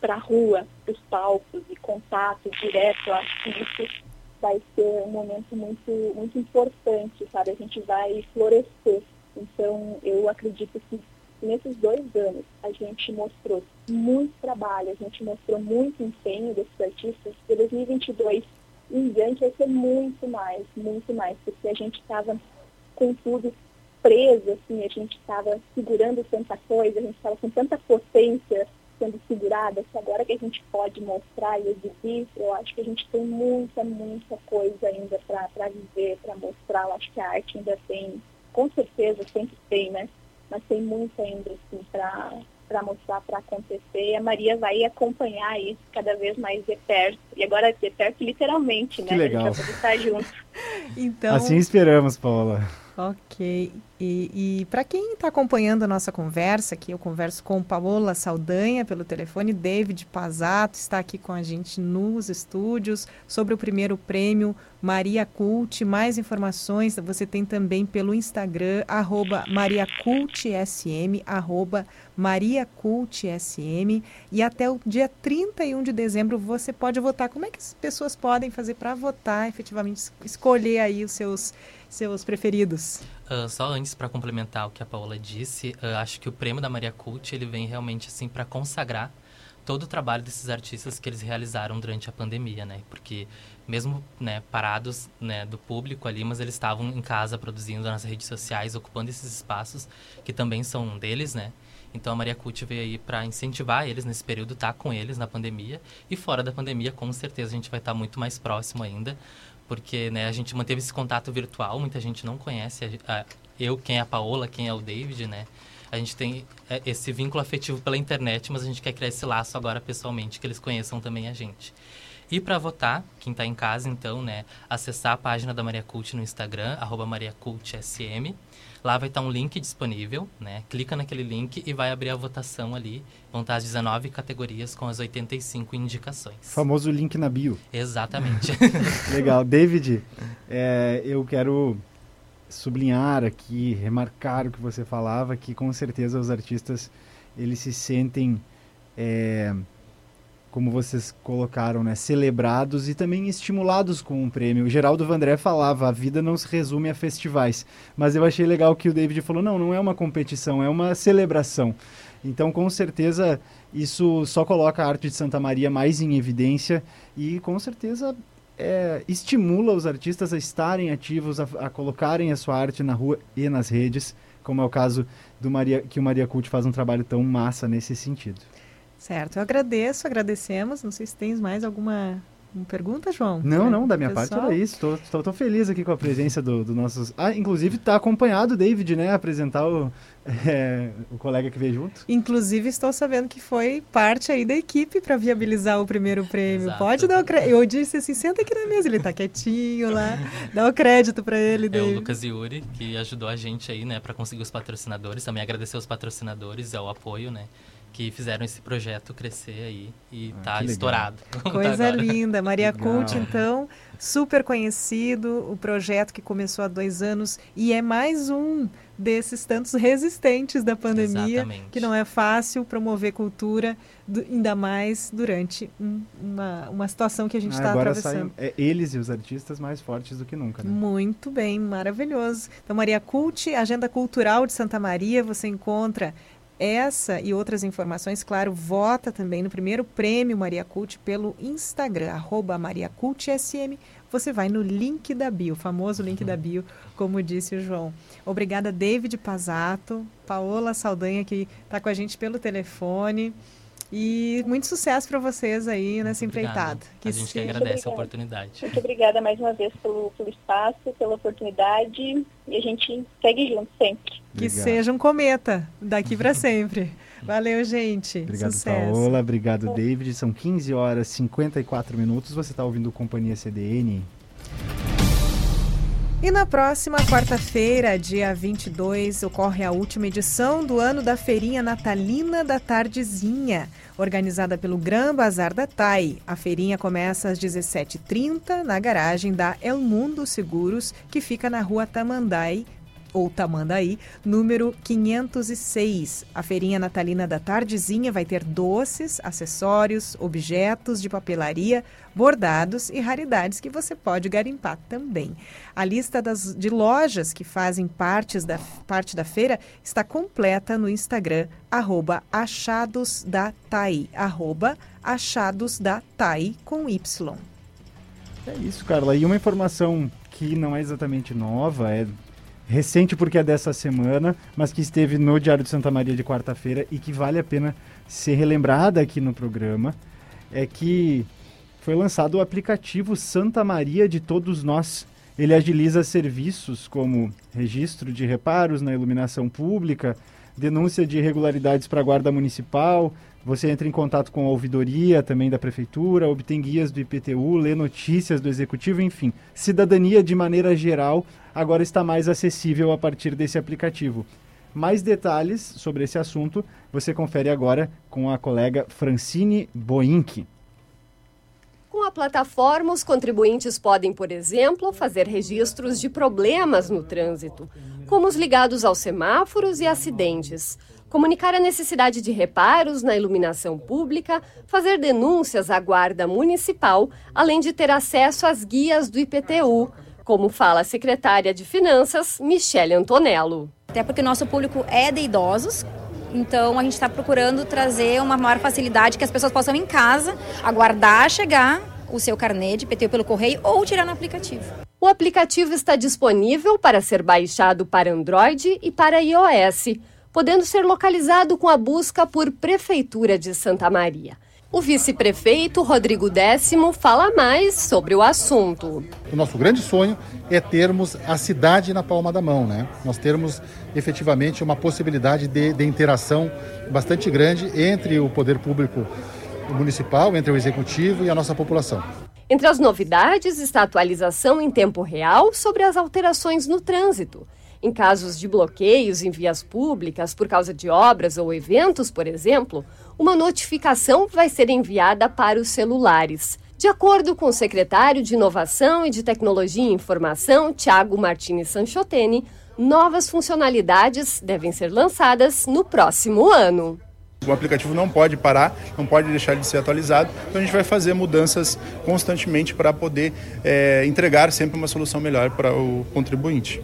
para a rua, para os palcos e contato direto, acho que isso vai ser um momento muito, muito importante, sabe? A gente vai florescer. Então, eu acredito que nesses dois anos a gente mostrou muito trabalho, a gente mostrou muito empenho desses artistas. Em 2022 em diante vai ser muito mais, muito mais, porque a gente estava com tudo preso, assim, a gente estava segurando tanta coisa, a gente estava com tanta potência sendo segurada, que agora que a gente pode mostrar e exibir, eu acho que a gente tem muita, muita coisa ainda para viver, para mostrar. Eu acho que a arte ainda tem, com certeza, sempre tem, né? Mas tem muito ainda, assim, para para mostrar para acontecer. E a Maria vai acompanhar isso cada vez mais de perto. E agora de perto literalmente, né? Que legal. A gente vai estar junto. então... Assim esperamos, Paula. Ok. E, e para quem está acompanhando a nossa conversa, aqui eu converso com Paola Saldanha pelo telefone, David Pazato está aqui com a gente nos estúdios sobre o primeiro prêmio Maria Cult. Mais informações você tem também pelo Instagram, mariacultsm, mariacultsm. E até o dia 31 de dezembro você pode votar. Como é que as pessoas podem fazer para votar, efetivamente, escolher aí os seus seus preferidos? Uh, só antes para complementar o que a Paola disse, uh, acho que o prêmio da Maria Cult ele vem realmente assim para consagrar todo o trabalho desses artistas que eles realizaram durante a pandemia, né? Porque mesmo né, parados né, do público ali, mas eles estavam em casa produzindo nas redes sociais, ocupando esses espaços que também são deles, né? Então a Maria Cult veio aí para incentivar eles nesse período, tá com eles na pandemia e fora da pandemia, com certeza a gente vai estar tá muito mais próximo ainda, porque né, a gente manteve esse contato virtual, muita gente não conhece a, a, eu, quem é a Paola, quem é o David, né? A gente tem é, esse vínculo afetivo pela internet, mas a gente quer criar esse laço agora pessoalmente, que eles conheçam também a gente. E para votar, quem está em casa, então, né, acessar a página da Maria Cult no Instagram, arroba mariacultsm. Lá vai estar um link disponível, né? Clica naquele link e vai abrir a votação ali. Vão estar as 19 categorias com as 85 indicações. Famoso link na bio. Exatamente. Legal. David, é, eu quero sublinhar aqui, remarcar o que você falava, que com certeza os artistas, eles se sentem... É, como vocês colocaram, né, celebrados e também estimulados com um prêmio. O Geraldo Vandré falava, a vida não se resume a festivais. Mas eu achei legal que o David falou, não, não é uma competição, é uma celebração. Então, com certeza, isso só coloca a arte de Santa Maria mais em evidência e, com certeza, é, estimula os artistas a estarem ativos, a, a, colocarem a sua arte na rua e nas redes, como é o caso do Maria, que o Maria Cult faz um trabalho tão massa nesse sentido. Certo, eu agradeço, agradecemos. Não sei se tens mais alguma pergunta, João? Não, não, da minha Pessoal? parte era isso. Estou feliz aqui com a presença do, do nossos. Ah, inclusive está acompanhado o David, né? Apresentar o, é, o colega que veio junto. Inclusive, estou sabendo que foi parte aí da equipe para viabilizar o primeiro prêmio. Exato. Pode dar o crédito. Eu disse assim: senta aqui na mesa, ele está quietinho lá. Dá o crédito para ele, David. É o Lucas Yuri, que ajudou a gente aí, né, para conseguir os patrocinadores. Também agradecer os patrocinadores, é o apoio, né? Que fizeram esse projeto crescer aí e ah, tá estourado. Coisa linda. Maria Cult, então, super conhecido, o projeto que começou há dois anos e é mais um desses tantos resistentes da pandemia, Exatamente. que não é fácil promover cultura, do, ainda mais durante um, uma, uma situação que a gente está ah, atravessando. Saem, é, eles e os artistas mais fortes do que nunca. Né? Muito bem, maravilhoso. Então, Maria Cult, Agenda Cultural de Santa Maria, você encontra essa e outras informações, claro, vota também no primeiro prêmio Maria Cult pelo Instagram, arroba. Você vai no link da bio, famoso link da bio, como disse o João. Obrigada, David Pazato, Paola Saldanha, que está com a gente pelo telefone. E muito sucesso para vocês aí nessa empreitada. Que a gente que agradece a oportunidade. Muito obrigada mais uma vez pelo, pelo espaço, pela oportunidade. E a gente segue junto sempre. Que Obrigado. seja um cometa daqui para sempre. Valeu, gente. Obrigado, Sucesso. Paola. Obrigado, David. São 15 horas e 54 minutos. Você está ouvindo Companhia CDN. E na próxima quarta-feira, dia 22, ocorre a última edição do ano da Feirinha Natalina da Tardezinha, organizada pelo Gran Bazar da TAI. A feirinha começa às 17h30 na garagem da El Mundo Seguros, que fica na rua Tamandai, ou Tamandaí, número 506. A feirinha natalina da Tardezinha vai ter doces, acessórios, objetos de papelaria, bordados e raridades que você pode garimpar também. A lista das, de lojas que fazem partes da, parte da feira está completa no Instagram, arroba achadosdatai, arroba com Y. É isso, Carla. E uma informação que não é exatamente nova, é recente porque é dessa semana, mas que esteve no Diário de Santa Maria de quarta-feira e que vale a pena ser relembrada aqui no programa, é que foi lançado o aplicativo Santa Maria de Todos Nós. Ele agiliza serviços como registro de reparos na iluminação pública, denúncia de irregularidades para a Guarda Municipal, você entra em contato com a ouvidoria também da prefeitura, obtém guias do IPTU, lê notícias do executivo, enfim. Cidadania de maneira geral agora está mais acessível a partir desse aplicativo. Mais detalhes sobre esse assunto você confere agora com a colega Francine Boink. Com a plataforma, os contribuintes podem, por exemplo, fazer registros de problemas no trânsito, como os ligados aos semáforos e acidentes comunicar a necessidade de reparos na iluminação pública, fazer denúncias à Guarda Municipal, além de ter acesso às guias do IPTU, como fala a secretária de Finanças, Michele Antonello. Até porque nosso público é de idosos, então a gente está procurando trazer uma maior facilidade que as pessoas possam em casa aguardar chegar o seu carnê de IPTU pelo correio ou tirar no aplicativo. O aplicativo está disponível para ser baixado para Android e para iOS podendo ser localizado com a busca por Prefeitura de Santa Maria. O vice-prefeito Rodrigo Décimo fala mais sobre o assunto. O nosso grande sonho é termos a cidade na palma da mão, né? Nós termos efetivamente uma possibilidade de, de interação bastante grande entre o poder público municipal, entre o executivo e a nossa população. Entre as novidades está a atualização em tempo real sobre as alterações no trânsito em casos de bloqueios em vias públicas por causa de obras ou eventos, por exemplo, uma notificação vai ser enviada para os celulares. De acordo com o secretário de Inovação e de Tecnologia e Informação, Tiago Martins Sanchotene, novas funcionalidades devem ser lançadas no próximo ano. O aplicativo não pode parar, não pode deixar de ser atualizado, então a gente vai fazer mudanças constantemente para poder é, entregar sempre uma solução melhor para o contribuinte.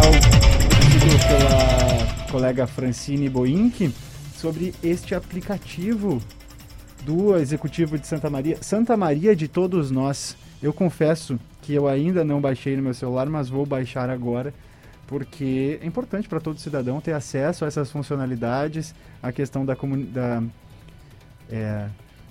Produzido pela colega Francine Boink sobre este aplicativo do Executivo de Santa Maria, Santa Maria de Todos Nós. Eu confesso que eu ainda não baixei no meu celular, mas vou baixar agora, porque é importante para todo cidadão ter acesso a essas funcionalidades, a questão da, da, é,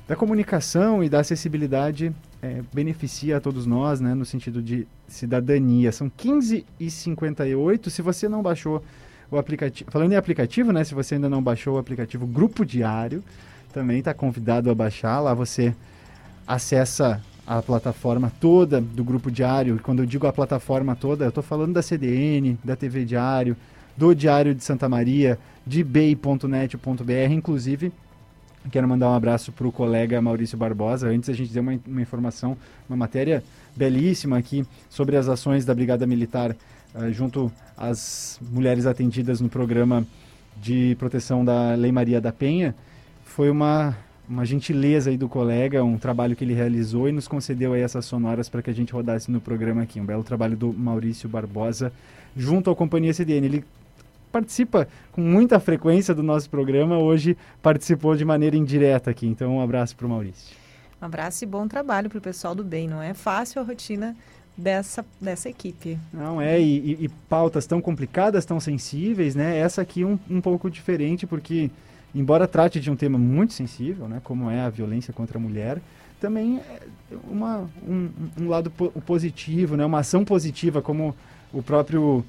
da comunicação e da acessibilidade é, beneficia a todos nós, né, no sentido de cidadania. São 15 e 58. Se você não baixou o aplicativo, falando em aplicativo, né, se você ainda não baixou o aplicativo Grupo Diário, também está convidado a baixar. Lá você acessa a plataforma toda do Grupo Diário. E quando eu digo a plataforma toda, eu estou falando da CDN, da TV Diário, do Diário de Santa Maria, de bay.net.br, inclusive Quero mandar um abraço para o colega Maurício Barbosa. Antes a gente deu uma, uma, informação, uma matéria belíssima aqui sobre as ações da Brigada Militar uh, junto às mulheres atendidas no programa de proteção da Lei Maria da Penha. Foi uma, uma gentileza aí do colega, um trabalho que ele realizou e nos concedeu aí essas sonoras para que a gente rodasse no programa aqui. Um belo trabalho do Maurício Barbosa junto à Companhia CDN. Ele participa com muita frequência do nosso programa, hoje participou de maneira indireta aqui. Então, um abraço para o Maurício. Um abraço e bom trabalho para o pessoal do bem. Não é fácil a rotina dessa, dessa equipe. Não é, e, e, e pautas tão complicadas, tão sensíveis, né? Essa aqui um, um pouco diferente, porque, embora trate de um tema muito sensível, né? Como é a violência contra a mulher, também é uma, um, um lado positivo, né? Uma ação positiva, como o próprio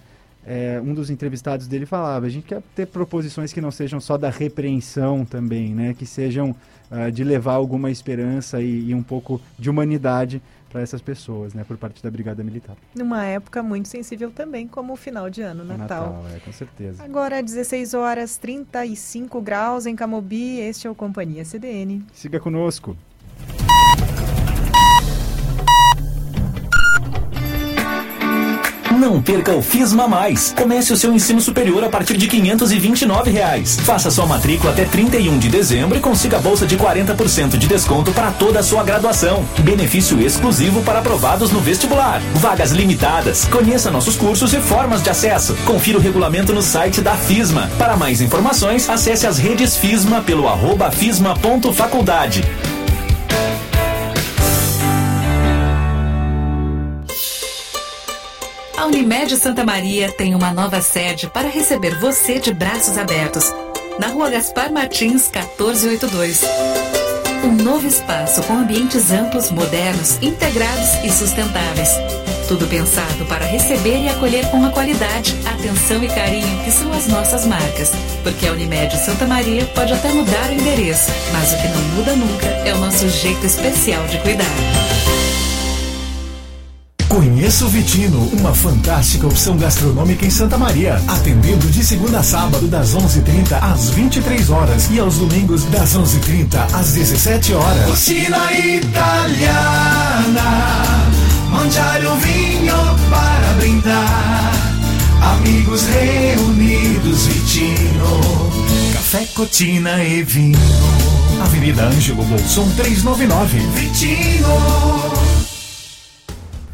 é, um dos entrevistados dele falava, a gente quer ter proposições que não sejam só da repreensão também, né? Que sejam uh, de levar alguma esperança e, e um pouco de humanidade para essas pessoas, né, por parte da Brigada Militar. Numa época muito sensível também, como o final de ano, Natal. Natal, é, com certeza. Agora, 16 horas 35 graus em Camobi, este é o Companhia CDN. Siga conosco. Não perca o Fisma Mais. Comece o seu ensino superior a partir de 529 reais. Faça sua matrícula até 31 de dezembro e consiga bolsa de 40% de desconto para toda a sua graduação. Benefício exclusivo para aprovados no vestibular. Vagas limitadas. Conheça nossos cursos e formas de acesso. Confira o regulamento no site da Fisma. Para mais informações, acesse as redes Fisma pelo arroba fisma.faculdade. A Unimed Santa Maria tem uma nova sede para receber você de braços abertos, na rua Gaspar Martins, 1482. Um novo espaço com ambientes amplos, modernos, integrados e sustentáveis. Tudo pensado para receber e acolher com a qualidade, atenção e carinho que são as nossas marcas. Porque a Unimed Santa Maria pode até mudar o endereço, mas o que não muda nunca é o nosso jeito especial de cuidar. Conheça o Vitino, uma fantástica opção gastronômica em Santa Maria, atendendo de segunda a sábado das 11:30 às 23 horas e aos domingos das 11:30 às 17 horas. Cucina italiana, mangiare um vinho para brindar, amigos reunidos, Vitino, café, cotina e vinho. Avenida Ângelo Bolson 399. Vitino.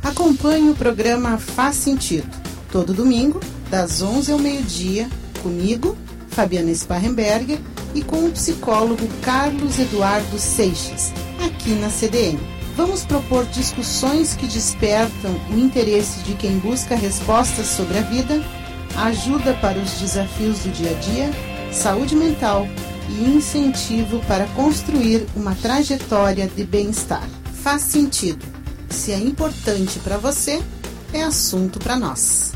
Acompanhe o programa Faz Sentido, todo domingo, das 11 ao meio-dia, comigo, Fabiana Sparrenberger, e com o psicólogo Carlos Eduardo Seixas, aqui na CDN. Vamos propor discussões que despertam o interesse de quem busca respostas sobre a vida, ajuda para os desafios do dia a dia, saúde mental e incentivo para construir uma trajetória de bem-estar. Faz sentido se é importante para você, é assunto para nós.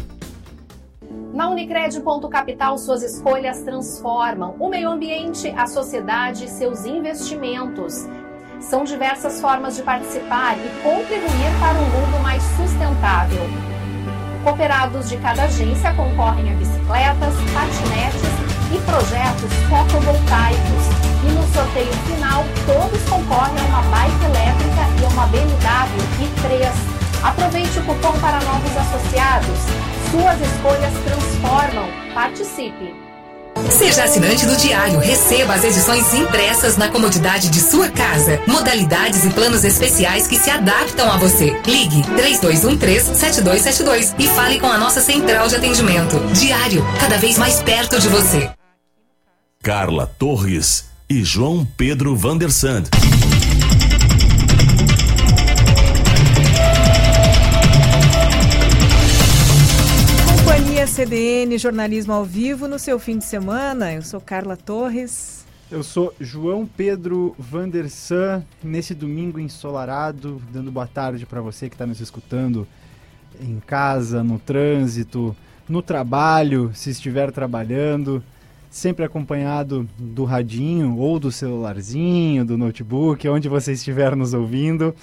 Na Unicred Ponto Capital, suas escolhas transformam o meio ambiente, a sociedade e seus investimentos. São diversas formas de participar e contribuir para um mundo mais sustentável. Cooperados de cada agência concorrem a bicicletas, patinetes e projetos fotovoltaicos. E no sorteio final, todos concorrem a uma bike elétrica e a uma BMW i3. Aproveite o cupom para novos associados. Suas escolhas transformam. Participe! Seja assinante do Diário, receba as edições impressas na comodidade de sua casa. Modalidades e planos especiais que se adaptam a você. Ligue 3213-7272 e fale com a nossa central de atendimento. Diário, cada vez mais perto de você. Carla Torres e João Pedro Vandersand. Companhia CDN, jornalismo ao vivo no seu fim de semana. Eu sou Carla Torres. Eu sou João Pedro Vandersan, nesse domingo ensolarado, dando boa tarde para você que está nos escutando em casa, no trânsito, no trabalho, se estiver trabalhando sempre acompanhado do radinho ou do celularzinho, do notebook, onde você estiver nos ouvindo.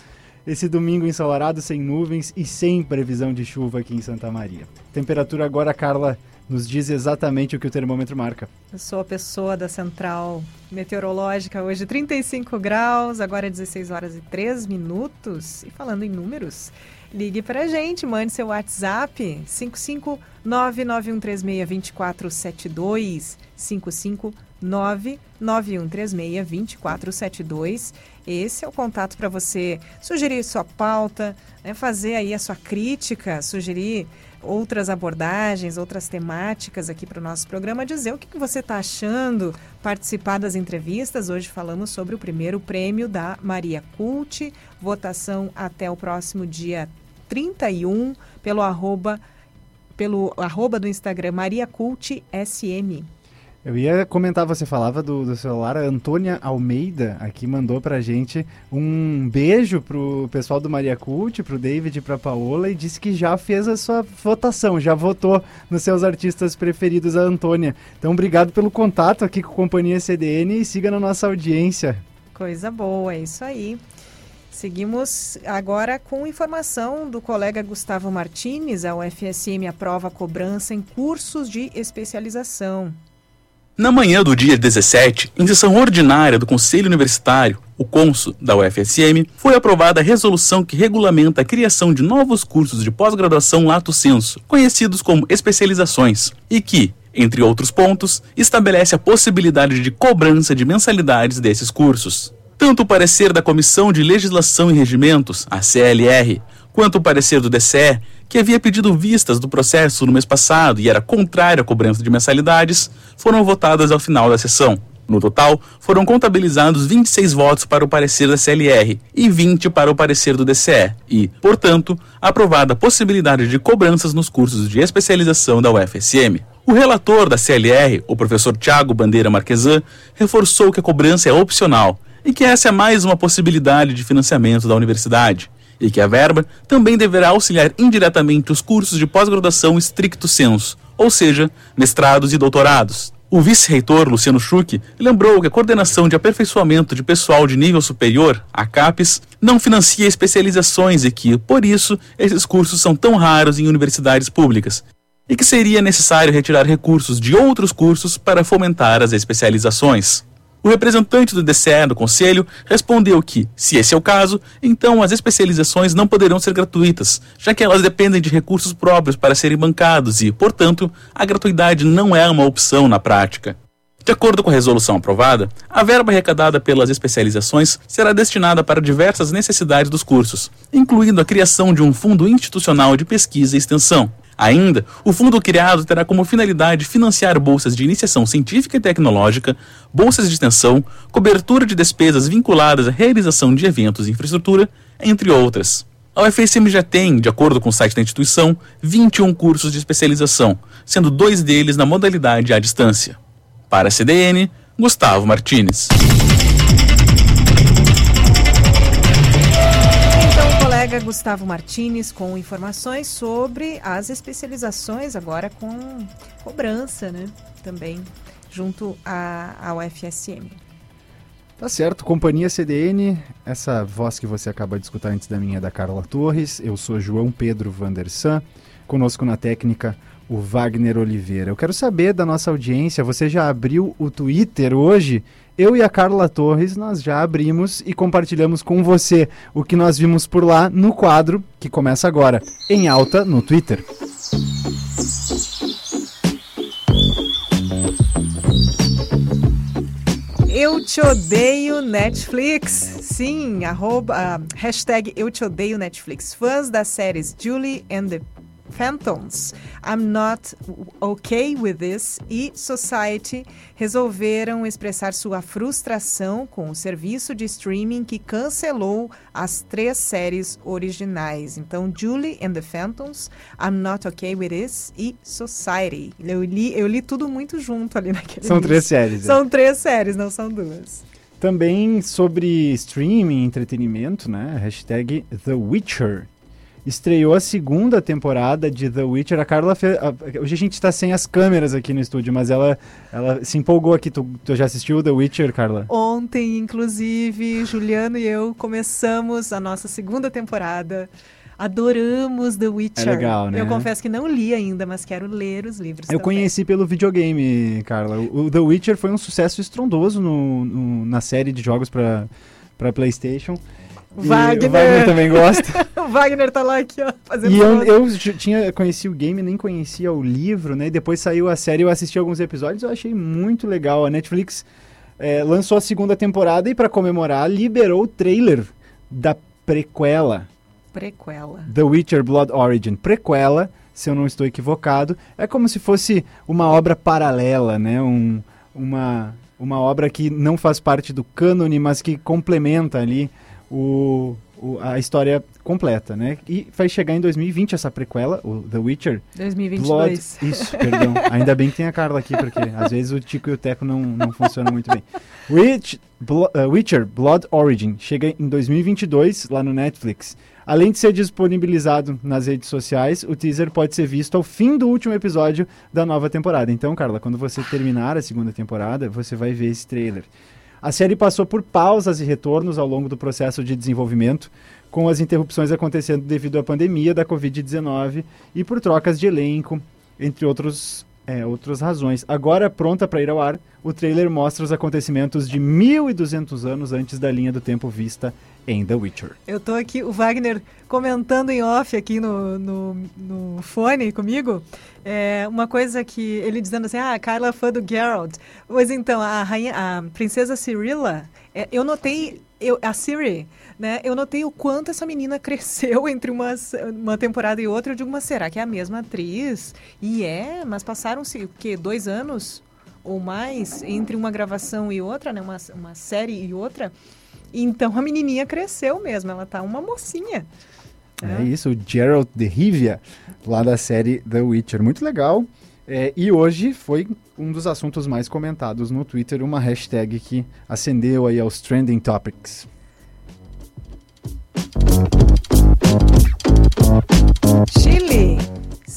Esse domingo ensolarado, sem nuvens e sem previsão de chuva aqui em Santa Maria. Temperatura agora, Carla, nos diz exatamente o que o termômetro marca. Eu sou a pessoa da central meteorológica hoje, 35 graus, agora 16 horas e 3 minutos. E falando em números, ligue para a gente, mande seu WhatsApp, 55991362472, 55991362472. Esse é o contato para você sugerir sua pauta, né, fazer aí a sua crítica, sugerir outras abordagens, outras temáticas aqui para o nosso programa, dizer o que, que você está achando, participar das entrevistas. Hoje falamos sobre o primeiro prêmio da Maria Cult, votação até o próximo dia 31 pelo arroba, pelo arroba do Instagram Maria Cult SM. Eu ia comentar, você falava do, do celular, a Antônia Almeida aqui mandou pra gente um beijo pro pessoal do Maria Cult, pro David e pra Paola, e disse que já fez a sua votação, já votou nos seus artistas preferidos, a Antônia. Então, obrigado pelo contato aqui com a Companhia CDN e siga na nossa audiência. Coisa boa, é isso aí. Seguimos agora com informação do colega Gustavo Martins. A UFSM aprova a cobrança em cursos de especialização. Na manhã do dia 17, em sessão ordinária do Conselho Universitário, o CONSO da UFSM, foi aprovada a resolução que regulamenta a criação de novos cursos de pós-graduação lato sensu, conhecidos como especializações, e que, entre outros pontos, estabelece a possibilidade de cobrança de mensalidades desses cursos. Tanto o parecer da Comissão de Legislação e Regimentos, a CLR, quanto o parecer do DCE, que havia pedido vistas do processo no mês passado e era contrário à cobrança de mensalidades, foram votadas ao final da sessão. No total, foram contabilizados 26 votos para o parecer da CLR e 20 para o parecer do DCE, e, portanto, aprovada a possibilidade de cobranças nos cursos de especialização da UFSM. O relator da CLR, o professor Tiago Bandeira Marquesan, reforçou que a cobrança é opcional e que essa é mais uma possibilidade de financiamento da universidade e que a verba também deverá auxiliar indiretamente os cursos de pós-graduação estricto senso, ou seja, mestrados e doutorados. O vice-reitor Luciano Schuch lembrou que a Coordenação de Aperfeiçoamento de Pessoal de Nível Superior, a CAPES, não financia especializações e que, por isso, esses cursos são tão raros em universidades públicas, e que seria necessário retirar recursos de outros cursos para fomentar as especializações. O representante do DCE do Conselho respondeu que, se esse é o caso, então as especializações não poderão ser gratuitas, já que elas dependem de recursos próprios para serem bancados e, portanto, a gratuidade não é uma opção na prática. De acordo com a resolução aprovada, a verba arrecadada pelas especializações será destinada para diversas necessidades dos cursos, incluindo a criação de um fundo institucional de pesquisa e extensão. Ainda, o fundo criado terá como finalidade financiar bolsas de iniciação científica e tecnológica, bolsas de extensão, cobertura de despesas vinculadas à realização de eventos e infraestrutura, entre outras. A UFSM já tem, de acordo com o site da instituição, 21 cursos de especialização, sendo dois deles na modalidade à distância. Para a CDN, Gustavo Martins. Gustavo Martins com informações sobre as especializações agora com cobrança, né? Também junto à, à UFSM. Tá certo, Companhia CDN, essa voz que você acaba de escutar antes da minha é da Carla Torres, eu sou João Pedro Vandersan, conosco na técnica o Wagner Oliveira. Eu quero saber da nossa audiência, você já abriu o Twitter hoje? Eu e a Carla Torres, nós já abrimos e compartilhamos com você o que nós vimos por lá no quadro que começa agora, em alta no Twitter. Eu te odeio Netflix. Sim, arroba, uh, hashtag Eu te odeio Netflix. Fãs das séries Julie and the Phantoms, I'm Not Okay With This e Society resolveram expressar sua frustração com o serviço de streaming que cancelou as três séries originais. Então, Julie and the Phantoms, I'm Not Okay With This e Society. Eu li, eu li tudo muito junto ali naquele São três séries. São é. três séries, não são duas. Também sobre streaming, entretenimento, né? Hashtag The Witcher estreou a segunda temporada de The Witcher. A Carla fez. Hoje a gente está sem as câmeras aqui no estúdio, mas ela, ela se empolgou aqui. Tu, tu já assistiu The Witcher, Carla? Ontem, inclusive, Juliano e eu começamos a nossa segunda temporada. Adoramos The Witcher. É legal, né? Eu confesso que não li ainda, mas quero ler os livros. Eu também. conheci pelo videogame, Carla. O The Witcher foi um sucesso estrondoso no, no na série de jogos para PlayStation. Wagner. o Wagner também gosta. o Wagner tá lá aqui, ó, fazendo E eu, eu tinha, conheci o game, nem conhecia o livro, né? Depois saiu a série, eu assisti alguns episódios, eu achei muito legal. A Netflix é, lançou a segunda temporada e para comemorar liberou o trailer da prequela. Prequela. The Witcher Blood Origin. Prequela, se eu não estou equivocado. É como se fosse uma obra paralela, né? Um, uma, uma obra que não faz parte do cânone, mas que complementa ali o, o- a história completa, né? E vai chegar em 2020 essa prequela, o The Witcher. 2022. Blood- Isso, perdão. Ainda bem que tem a Carla aqui, porque às vezes o Tico e o Teco não, não funcionam muito bem. Witch, Blo- uh, Witcher Blood Origin chega em 2022 lá no Netflix. Além de ser disponibilizado nas redes sociais, o teaser pode ser visto ao fim do último episódio da nova temporada. Então, Carla, quando você terminar a segunda temporada, você vai ver esse trailer. A série passou por pausas e retornos ao longo do processo de desenvolvimento, com as interrupções acontecendo devido à pandemia da Covid-19 e por trocas de elenco, entre outros, é, outras razões. Agora pronta para ir ao ar, o trailer mostra os acontecimentos de 1200 anos antes da linha do tempo vista em The Witcher. Eu tô aqui, o Wagner comentando em off aqui no, no, no fone comigo, é, uma coisa que ele dizendo assim, ah, a Carla é fã do Geralt. Pois então, a, rainha, a princesa Cirilla, é, eu notei, eu, a Ciri, né, eu notei o quanto essa menina cresceu entre uma, uma temporada e outra. Eu digo, mas será que é a mesma atriz? E é, mas passaram-se, o quê, dois anos ou mais entre uma gravação e outra, né, uma, uma série e outra? Então a menininha cresceu mesmo, ela tá uma mocinha. É isso, o Geralt de Rivia, lá da série The Witcher. Muito legal. É, e hoje foi um dos assuntos mais comentados no Twitter, uma hashtag que acendeu aí aos trending topics. Chile.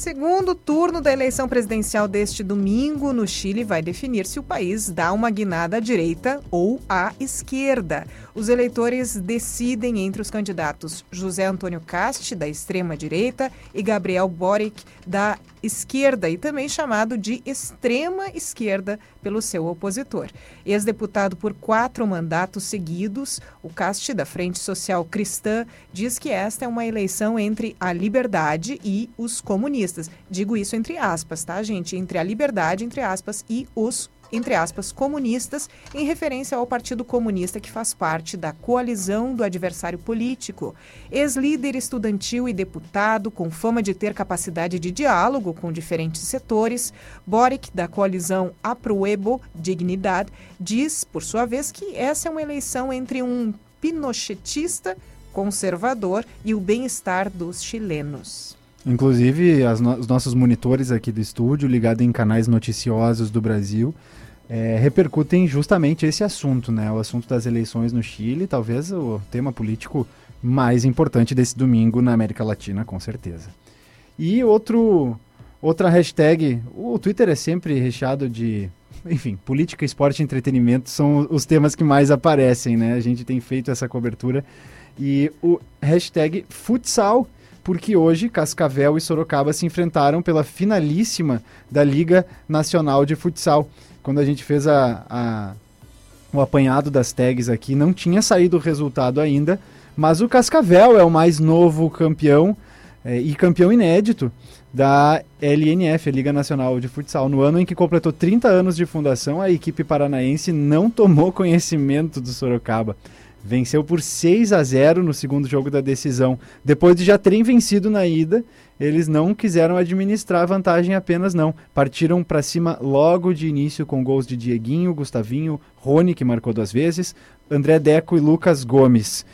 Segundo turno da eleição presidencial deste domingo no Chile vai definir se o país dá uma guinada à direita ou à esquerda. Os eleitores decidem entre os candidatos José Antônio Cast, da extrema-direita, e Gabriel Boric, da esquerda, e também chamado de extrema esquerda pelo seu opositor. Ex-deputado por quatro mandatos seguidos, o Cast, da Frente Social Cristã, diz que esta é uma eleição entre a liberdade e os comunistas. Digo isso entre aspas, tá, gente? Entre a liberdade, entre aspas, e os entre aspas, comunistas, em referência ao Partido Comunista que faz parte da coalizão do adversário político. Ex-líder estudantil e deputado, com fama de ter capacidade de diálogo com diferentes setores, Boric, da coalizão Apruebo Dignidade, diz, por sua vez, que essa é uma eleição entre um pinochetista conservador e o bem-estar dos chilenos. Inclusive, no- os nossos monitores aqui do estúdio, ligados em canais noticiosos do Brasil, é, repercutem justamente esse assunto, né? O assunto das eleições no Chile, talvez o tema político mais importante desse domingo na América Latina, com certeza. E outro, outra hashtag, o Twitter é sempre recheado de, enfim, política, esporte e entretenimento são os temas que mais aparecem, né? A gente tem feito essa cobertura. E o hashtag futsal porque hoje Cascavel e Sorocaba se enfrentaram pela finalíssima da Liga Nacional de Futsal. Quando a gente fez a, a- o apanhado das tags aqui, não tinha saído o resultado ainda, mas o Cascavel é o mais novo campeão eh, e campeão inédito da LNF, a Liga Nacional de Futsal. No ano em que completou 30 anos de fundação, a equipe paranaense não tomou conhecimento do Sorocaba. Venceu por 6 a 0 no segundo jogo da decisão. Depois de já terem vencido na ida, eles não quiseram administrar a vantagem apenas não. Partiram para cima logo de início com gols de Dieguinho, Gustavinho, Rony, que marcou duas vezes, André Deco e Lucas Gomes,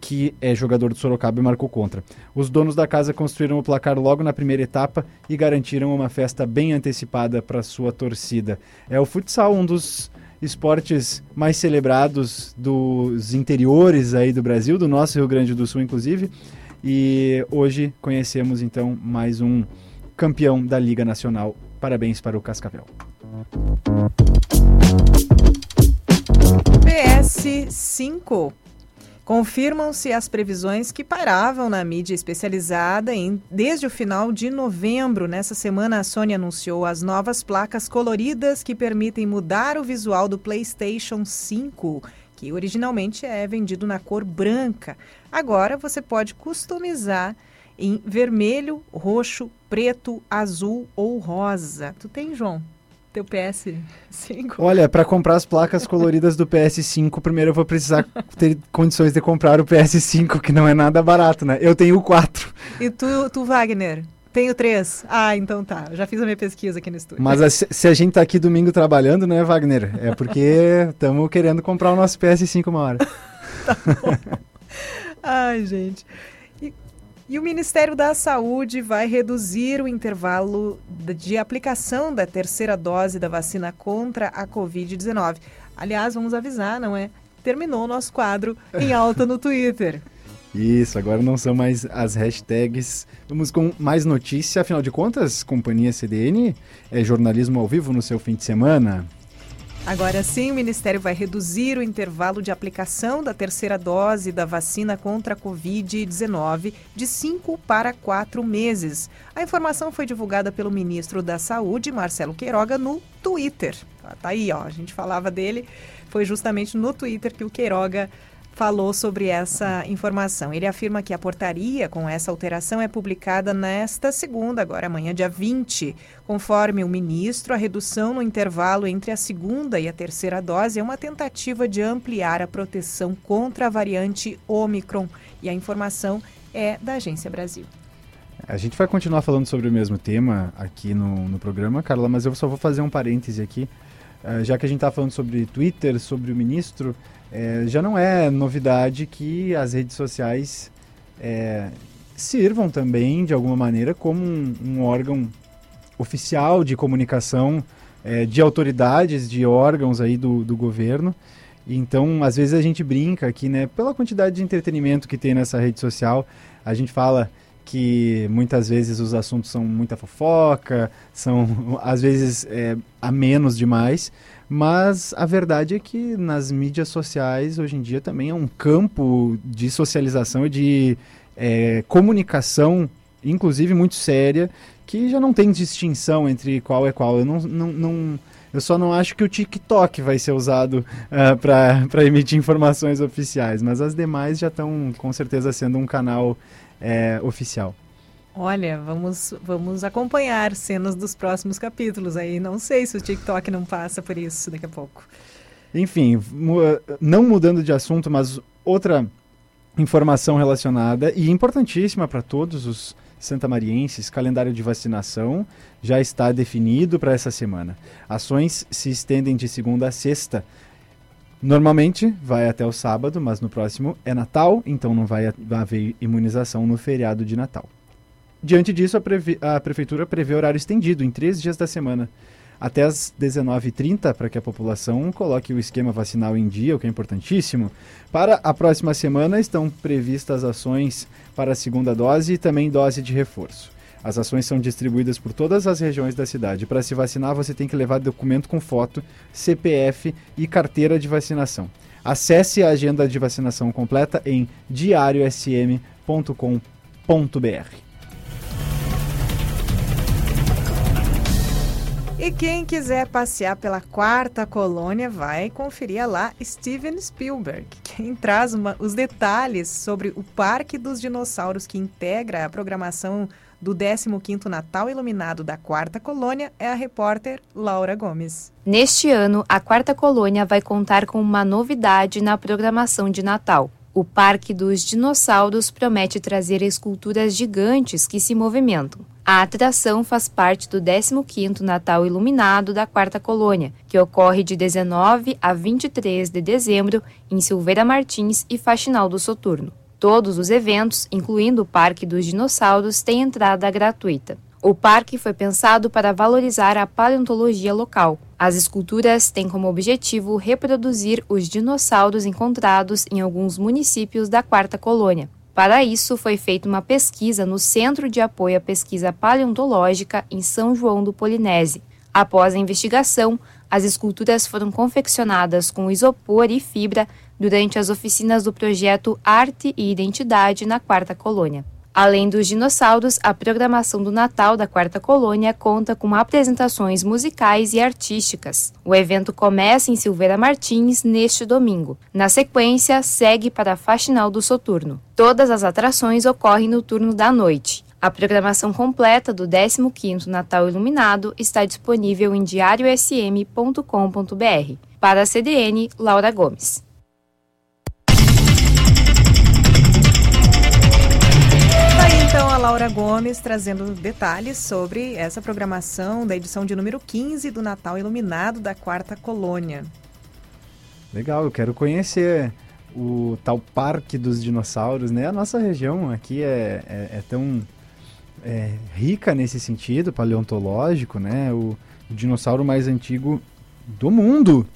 que é jogador do Sorocaba e marcou contra. Os donos da casa construíram o placar logo na primeira etapa e garantiram uma festa bem antecipada para sua torcida. É o futsal um dos esportes mais celebrados dos interiores aí do Brasil, do nosso Rio Grande do Sul, inclusive. E hoje conhecemos então mais um campeão da Liga Nacional. Parabéns para o Cascavel. PS5. Confirmam-se as previsões que paravam na mídia especializada em, desde o final de novembro. Nessa semana, a Sony anunciou as novas placas coloridas que permitem mudar o visual do PlayStation 5, que originalmente é vendido na cor branca. Agora você pode customizar em vermelho, roxo, preto, azul ou rosa. Tu tem, João? Teu PS5? Olha, para comprar as placas coloridas do PS5, primeiro eu vou precisar ter condições de comprar o PS5, que não é nada barato, né? Eu tenho o 4. E tu, tu, Wagner? Tenho três. Ah, então tá. Já fiz a minha pesquisa aqui no estúdio. Mas a- se a gente tá aqui domingo trabalhando, né, Wagner? É porque estamos querendo comprar o nosso PS5 uma hora. Ai, gente. E, o Ministério da Saúde vai reduzir o intervalo de aplicação da terceira dose da vacina contra a Covid-19. Aliás, vamos avisar, não é? Terminou o nosso quadro em alta no Twitter. Isso, agora não são mais as hashtags. Vamos com mais notícia. Afinal de contas, companhia CDN é jornalismo ao vivo no seu fim de semana. Agora sim, o Ministério vai reduzir o intervalo de aplicação da terceira dose da vacina contra a Covid-19 de 5 para 4 meses. A informação foi divulgada pelo ministro da Saúde, Marcelo Queiroga, no Twitter. Tá aí, ó. A gente falava dele. Foi justamente no Twitter que o Queiroga falou sobre essa informação. Ele afirma que a portaria com essa alteração é publicada nesta segunda, agora amanhã, dia 20. Conforme o ministro, a redução no intervalo entre a segunda e a terceira dose é uma tentativa de ampliar a proteção contra a variante Omicron. E a informação é da Agência Brasil. A gente vai continuar falando sobre o mesmo tema aqui no, no programa, Carla, mas eu só vou fazer um parêntese aqui. Uh, já que a gente está falando sobre Twitter, sobre o ministro, é, já não é novidade que as redes sociais é, sirvam também, de alguma maneira, como um, um órgão oficial de comunicação é, de autoridades, de órgãos aí do, do governo. Então, às vezes a gente brinca aqui, né? Pela quantidade de entretenimento que tem nessa rede social, a gente fala que muitas vezes os assuntos são muita fofoca, são às vezes é, a menos demais, mas a verdade é que nas mídias sociais hoje em dia também é um campo de socialização e de é, comunicação, inclusive muito séria, que já não tem distinção entre qual é qual. Eu não, não, não eu só não acho que o TikTok vai ser usado uh, para emitir informações oficiais, mas as demais já estão com certeza sendo um canal é, oficial. Olha, vamos, vamos acompanhar cenas dos próximos capítulos aí. Não sei se o TikTok não passa por isso daqui a pouco. Enfim, não mudando de assunto, mas outra informação relacionada e importantíssima para todos os santamarienses, calendário de vacinação já está definido para essa semana. Ações se estendem de segunda a sexta. Normalmente vai até o sábado, mas no próximo é Natal, então não vai haver imunização no feriado de Natal. Diante disso, a, a Prefeitura prevê horário estendido em três dias da semana, até as 19h30, para que a população coloque o esquema vacinal em dia, o que é importantíssimo. Para a próxima semana estão previstas ações para a segunda dose e também dose de reforço. As ações são distribuídas por todas as regiões da cidade. Para se vacinar, você tem que levar documento com foto, CPF e carteira de vacinação. Acesse a agenda de vacinação completa em diariosm.com.br. E quem quiser passear pela quarta colônia vai conferir lá Steven Spielberg, quem traz uma, os detalhes sobre o Parque dos Dinossauros que integra a programação do 15º Natal Iluminado da Quarta Colônia é a repórter Laura Gomes. Neste ano, a Quarta Colônia vai contar com uma novidade na programação de Natal. O Parque dos Dinossauros promete trazer esculturas gigantes que se movimentam. A atração faz parte do 15º Natal Iluminado da Quarta Colônia, que ocorre de 19 a 23 de dezembro em Silveira Martins e Faxinal do Soturno. Todos os eventos, incluindo o Parque dos Dinossauros, têm entrada gratuita. O parque foi pensado para valorizar a paleontologia local. As esculturas têm como objetivo reproduzir os dinossauros encontrados em alguns municípios da Quarta Colônia. Para isso, foi feita uma pesquisa no Centro de Apoio à Pesquisa Paleontológica em São João do Polinese. Após a investigação, as esculturas foram confeccionadas com isopor e fibra durante as oficinas do projeto Arte e Identidade na Quarta Colônia. Além dos dinossauros, a programação do Natal da Quarta Colônia conta com apresentações musicais e artísticas. O evento começa em Silveira Martins neste domingo. Na sequência, segue para a Faxinal do Soturno. Todas as atrações ocorrem no turno da noite. A programação completa do 15º Natal Iluminado está disponível em diariosm.com.br. Para a CDN, Laura Gomes. Então a Laura Gomes trazendo detalhes sobre essa programação da edição de número 15 do Natal Iluminado da Quarta Colônia. Legal, eu quero conhecer o tal Parque dos Dinossauros, né? A nossa região aqui é, é, é tão é, rica nesse sentido, paleontológico, né? O, o dinossauro mais antigo do mundo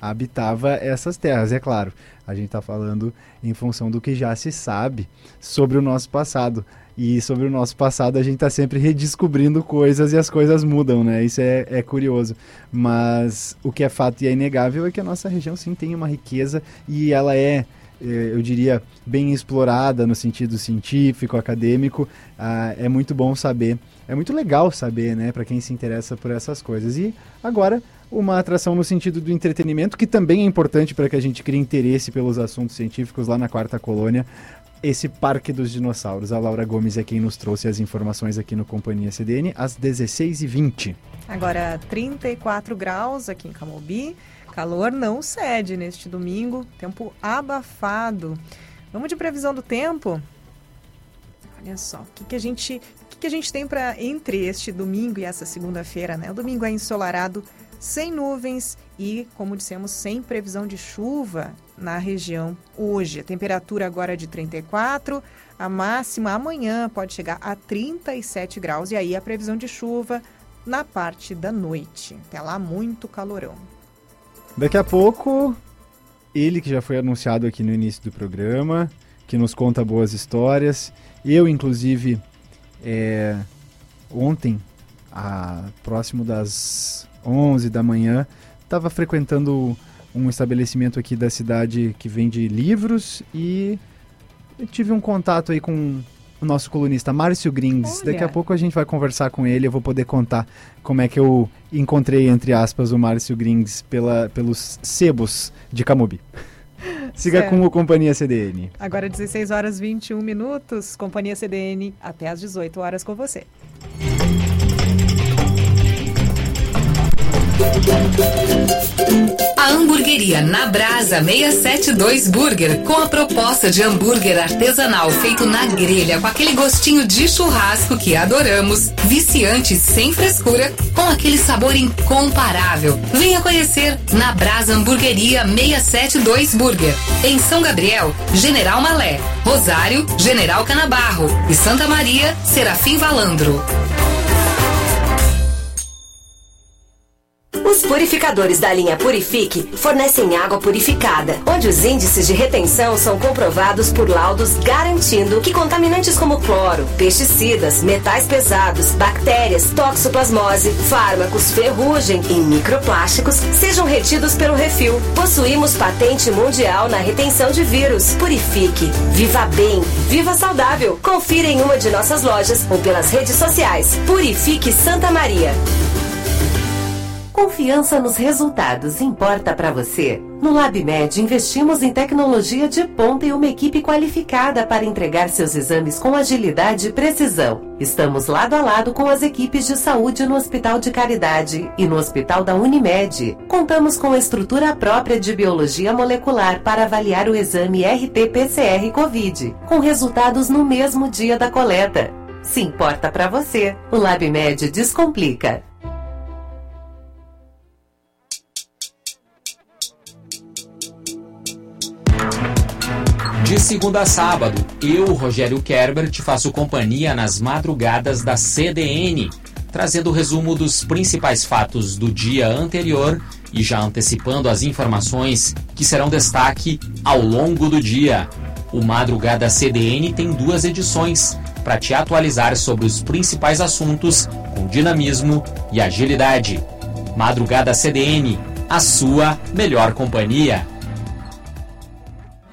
habitava essas terras. É claro, a gente está falando em função do que já se sabe sobre o nosso passado. E sobre o nosso passado a gente está sempre redescobrindo coisas e as coisas mudam, né? Isso é, é curioso. Mas o que é fato e é inegável é que a nossa região sim tem uma riqueza e ela é eh, eu diria, bem explorada no sentido científico, acadêmico, ah, é muito bom saber, é muito legal saber, né, para quem se interessa por essas coisas. E agora, uma atração no sentido do entretenimento, que também é importante para que a gente crie interesse pelos assuntos científicos lá na quarta colônia, esse Parque dos Dinossauros. A Laura Gomes é quem nos trouxe as informações aqui no Companhia CDN, às 16h20. Agora, 34 graus aqui em Camobi. Calor não cede neste domingo, tempo abafado. Vamos de previsão do tempo? Olha só, o que, que a gente, que, que a gente tem para entre este domingo e essa segunda-feira, né? O domingo é ensolarado, sem nuvens e, como dissemos, sem previsão de chuva na região hoje. A temperatura agora é de 34, a máxima amanhã pode chegar a 37 graus e aí a previsão de chuva na parte da noite. Até lá, muito calorão. Daqui a pouco, ele que já foi anunciado aqui no início do programa, que nos conta boas histórias. Eu, inclusive, é, ontem, a, próximo das 11 da manhã, estava frequentando um estabelecimento aqui da cidade que vende livros e tive um contato aí com o nosso colunista Márcio Grings. Olha. Daqui a pouco a gente vai conversar com ele, eu vou poder contar como é que eu encontrei, entre aspas, o Márcio Grings pela, pelos sebos de Camobi. Siga Certo. com o Companhia CDN. Agora 16 horas 21 minutos, Companhia CDN até às 18 horas com você. A hamburgueria Na Brasa 672 Burger, com a proposta de hambúrguer artesanal feito na grelha, com aquele gostinho de churrasco que adoramos, viciante sem frescura, com aquele sabor incomparável. Venha conhecer Na Brasa Hamburgueria 672 Burger, em São Gabriel, General Malé, Rosário, General Canabarro e Santa Maria, Serafim Valandro. Os purificadores da linha Purifique fornecem água purificada, onde os índices de retenção são comprovados por laudos garantindo que contaminantes como cloro, pesticidas, metais pesados, bactérias, toxoplasmose, fármacos, ferrugem e microplásticos sejam retidos pelo refil. Possuímos patente mundial na retenção de vírus. Purifique. Viva bem. Viva saudável. Confira em uma de nossas lojas ou pelas redes sociais. Purifique Santa Maria. Confiança nos resultados importa para você? No LabMed investimos em tecnologia de ponta e uma equipe qualificada para entregar seus exames com agilidade e precisão. Estamos lado a lado com as equipes de saúde no Hospital de Caridade e no Hospital da Unimed. Contamos com estrutura própria de biologia molecular para avaliar o exame RT-PCR COVID, com resultados no mesmo dia da coleta. Se importa para você, o LabMed descomplica. De segunda a sábado, eu, Rogério Kerber, te faço companhia nas madrugadas da CDN, trazendo o resumo dos principais fatos do dia anterior e já antecipando as informações que serão destaque ao longo do dia. O Madrugada CDN tem duas edições para te atualizar sobre os principais assuntos com dinamismo e agilidade. Madrugada CDN, a sua melhor companhia.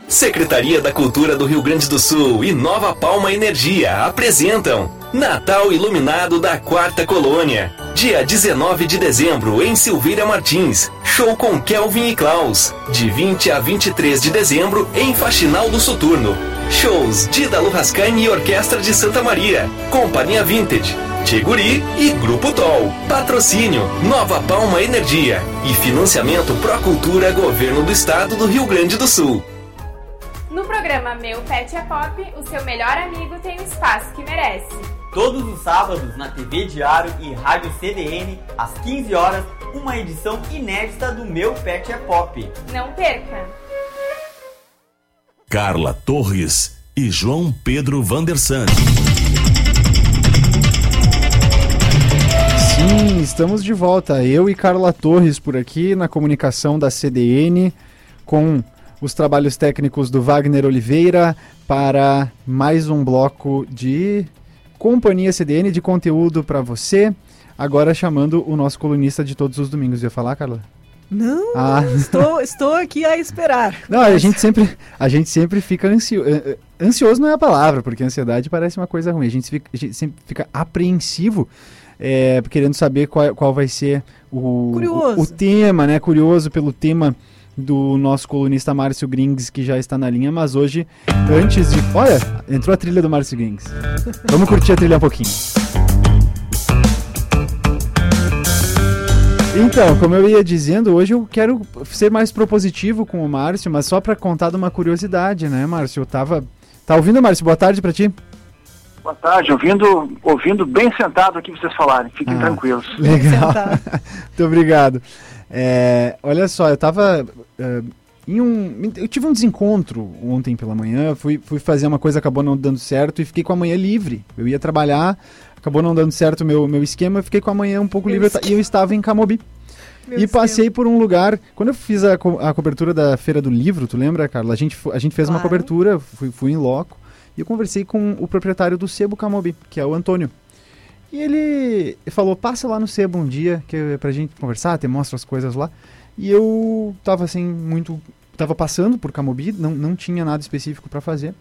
Secretaria da Cultura do Rio Grande do Sul e Nova Palma Energia apresentam Natal Iluminado da Quarta Colônia. Dia 19 de dezembro em Silveira Martins. Show com Kelvin e Klaus. De 20 a 23 de dezembro em Faxinal do Soturno. Shows de Dalu Rascaine e Orquestra de Santa Maria. Companhia Vintage. Tiguri e Grupo Tol. Patrocínio Nova Palma Energia e financiamento Procultura Governo do Estado do Rio Grande do Sul. No programa Meu Pet é Pop, o seu melhor amigo tem o espaço que merece. Todos os sábados na TV Diário e Rádio CDN, às 15 horas, uma edição inédita do Meu Pet é Pop. Não perca! Carla Torres e João Pedro Vandersan. Sim, estamos de volta. Eu e Carla Torres por aqui na comunicação da CDN com os trabalhos técnicos do Wagner Oliveira para mais um bloco de Companhia CDN de conteúdo para você. Agora chamando o nosso colunista de todos os domingos. Ia falar, Carla? Não, Ah. estou, estou aqui a esperar. Não, a gente sempre, a gente sempre fica ansio, eh, eh, ansioso. não é a palavra, porque ansiedade parece uma coisa ruim. A gente, fica, a gente sempre fica apreensivo, eh, querendo saber qual, qual vai ser o, o, o tema, né? Curioso pelo tema do nosso colunista Márcio Grings, que já está na linha. Mas hoje, antes de. Olha, entrou a trilha do Márcio Grings. Vamos curtir a trilha um pouquinho. Então, como eu ia dizendo, hoje eu quero ser mais propositivo com o Márcio, mas só para contar de uma curiosidade, né, Márcio? Eu tava. Tá ouvindo, Márcio? Boa tarde para ti. Boa tarde, ouvindo, ouvindo bem sentado aqui vocês falarem. Fiquem Ah, tranquilos. Legal. Muito obrigado. É, olha só, eu tava. é, em um, eu tive um desencontro ontem pela manhã, fui, fui fazer uma coisa, acabou não dando certo e fiquei com a manhã livre. Eu ia trabalhar, acabou não dando certo o meu, meu esquema, eu fiquei com a manhã um pouco Meu livre ta- e eu estava em Camobi. Meu e passei por um lugar. Quando eu fiz a, co- a cobertura da Feira do Livro, tu lembra, Carla? A gente, a gente fez uma Claro. cobertura, fui, fui em loco, e eu conversei com o proprietário do Sebo Camobi, que é o Antônio. E ele falou, passa lá no Sebo um dia, que é pra gente conversar, te mostra as coisas lá. E eu tava assim, muito. Tava passando por Camobi, não, não tinha nada específico pra fazer.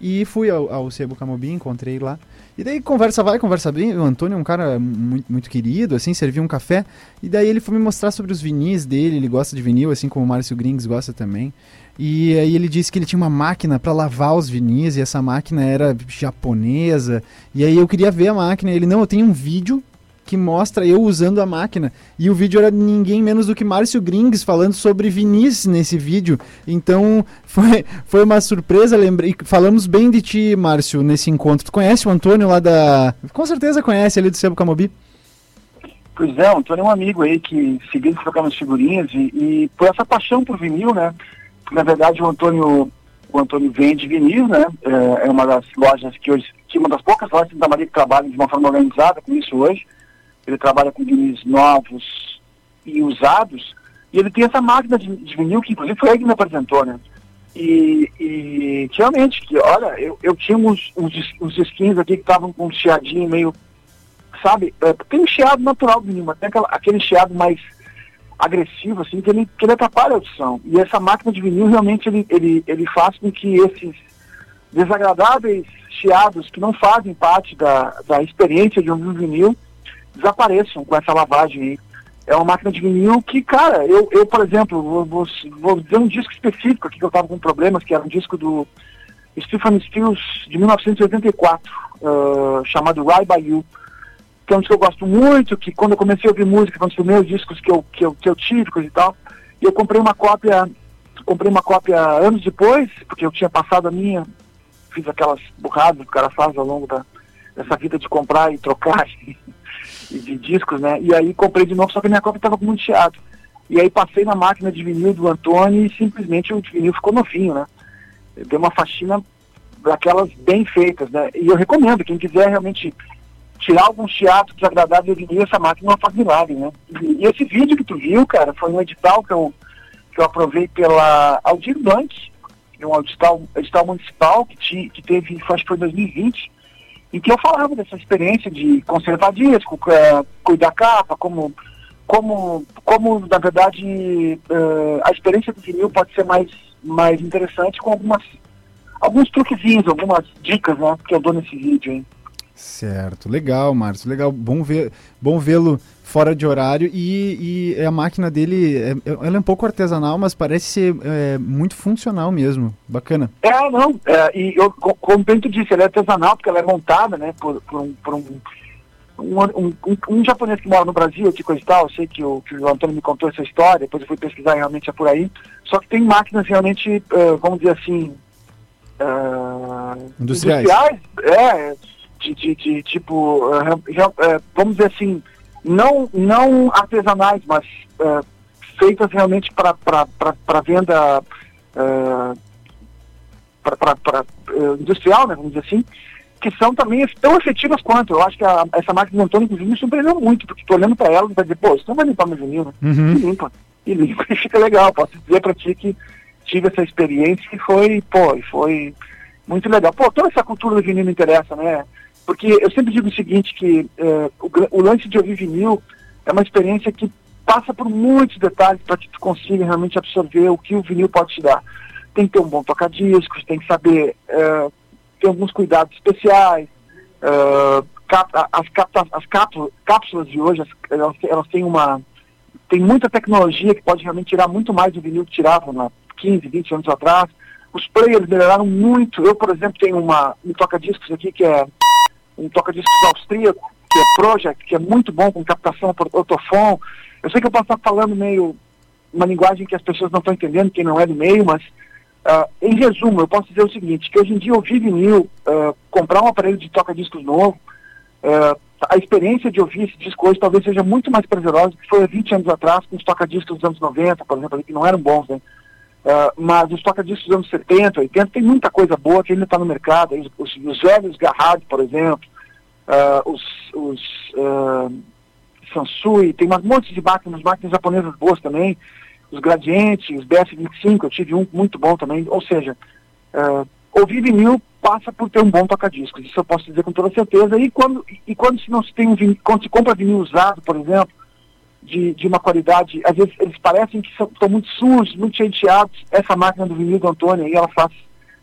E fui ao, ao Sebo Camobi, encontrei lá. E daí conversa vai, conversa bem. O Antônio é um cara muito, muito querido, assim, serviu um café. E daí ele foi me mostrar sobre os vinis dele, ele gosta de vinil, assim como o Márcio Grings gosta também. E aí ele disse que ele tinha uma máquina para lavar os vinis e essa máquina era japonesa. E aí eu queria ver a máquina. Ele, não, eu tenho um vídeo que mostra eu usando a máquina. E o vídeo era ninguém menos do que Márcio Grings falando sobre vinis nesse vídeo. Então foi, foi uma surpresa, lembrei. Falamos bem de ti, Márcio, nesse encontro. Tu conhece o Antônio lá da. Com certeza conhece ali do Sebo Camobi. Pois é, o Antônio é um amigo aí que seguimos trocando as figurinhas e, e por essa paixão por vinil, né? Na verdade, o Antônio, o Antônio vende vinil, né? É, é uma das lojas que hoje, que uma das poucas lojas da Maria que trabalham de uma forma organizada com isso hoje. Ele trabalha com vinis novos e usados. E ele tem essa máquina de, de vinil que, inclusive, foi ele que me apresentou, né? E, e realmente, que, olha, eu, eu tinha uns, uns, uns skins aqui que estavam com um chiadinho meio sabe, é, tem um chiado natural do vinil, mas tem aquela, aquele chiado mais agressivo, assim, que ele, que ele atrapalha a audição. E essa máquina de vinil realmente ele, ele, ele faz com que esses desagradáveis chiados que não fazem parte da, da experiência de um vinil desapareçam com essa lavagem aí. É uma máquina de vinil que, cara, eu, eu por exemplo, vou, vou, vou dizer um disco específico aqui que eu tava com problemas, que era um disco do Stephen Stills de 1984, ah, chamado Ride By You que é um disco que eu gosto muito, que quando eu comecei a ouvir música, foi um dos primeiros discos que eu, que eu, que eu tive, coisa e tal, e eu comprei uma cópia, comprei uma cópia anos depois, porque eu tinha passado a minha, fiz aquelas burradas que o cara faz ao longo da, dessa vida de comprar e trocar e de discos, né? E aí comprei de novo, só que minha cópia estava com muito chiado. E aí passei na máquina de vinil do Antônio e simplesmente o vinil ficou novinho, né? Deu uma faxina daquelas bem feitas, né? E eu recomendo, quem quiser realmente tirar algum chiato desagradável de vinil, essa máquina faz milagre, né? E, esse vídeo que tu viu, cara, foi um edital que eu, que eu aprovei pela Aldir Blanc, um edital, edital municipal que, ti, que teve, acho que foi em 2020, em que eu falava dessa experiência de conservar disco, eh, cuidar da capa, como, como, como na verdade, eh, a experiência do vinil pode ser mais, mais interessante com algumas, alguns truquezinhos, algumas dicas, né, que eu dou nesse vídeo, hein. Certo, legal, Márcio, legal, bom ver, bom vê-lo fora de horário e, e a máquina dele, é, ela é um pouco artesanal, mas parece ser é, muito funcional mesmo, bacana. É, não, é, e eu, co- como bem tu disse, ela é artesanal porque ela é montada, né, por, por um, por um, um, um, um- japonês que mora no Brasil, que coisa e tal, eu sei que o, que o Antônio me contou essa história, depois eu fui pesquisar realmente é por aí, só que tem máquinas realmente, eh, vamos dizer assim, ah, Industriais. é, de, de, de, tipo, eh, eh, vamos dizer assim, não, não artesanais, mas eh, feitas realmente para venda, eh, para industrial, né, vamos dizer assim, que são também tão efetivas quanto. Eu acho que a, essa máquina de Antônio, inclusive, me surpreendeu muito, porque estou olhando para ela e vai dizer, pô, isso não vai limpar meu vinil, né? Uhum. E limpa, e limpa, e fica legal. Posso dizer para ti que tive essa experiência e foi, pô, e foi muito legal. Pô, toda essa cultura do vinil me interessa, né? Porque eu sempre digo o seguinte, que eh, o, o lance de ouvir vinil é uma experiência que passa por muitos detalhes para que tu consiga realmente absorver o que o vinil pode te dar. Tem que ter um bom toca-discos, tem que saber eh, ter alguns cuidados especiais. eh, cap- as, as cápsulas, cápsulas de hoje, as- elas, elas têm uma tem muita tecnologia que pode realmente tirar muito mais do vinil que tiravam há 15, 20 anos atrás. Os players melhoraram muito. Eu, por exemplo, tenho uma, um toca-discos aqui que é um toca-discos austríaco, que é Project, que é muito bom com captação por autofon. Eu sei que eu posso estar falando meio uma linguagem que as pessoas não estão entendendo, quem não é do meio, mas ah, em resumo, eu posso dizer o seguinte, que hoje em dia ouvir vinil, ah, comprar um aparelho de toca-discos novo, ah, a experiência de ouvir esse disco hoje talvez seja muito mais prazerosa do que foi há 20 anos atrás com os toca-discos dos anos 90, por exemplo, que não eram bons, né? Ah, mas os toca-discos dos anos 70, 80, tem muita coisa boa que ainda está no mercado. Os, os, os velhos Garrad, por exemplo, ah, os, os ah, Sansui, tem um monte de máquinas, máquinas japonesas boas também. Os Gradiente, os BS-25, eu tive um muito bom também. Ou seja, ouvir vinil passa por ter um bom toca-discos. Isso eu posso dizer com toda certeza. E quando, e quando se não se tem um vinil, quando se compra vinil usado, por exemplo, de, de uma qualidade, às vezes eles parecem que são, estão muito sujos, muito chanteados. Essa máquina do vinil do Antônio aí, ela faz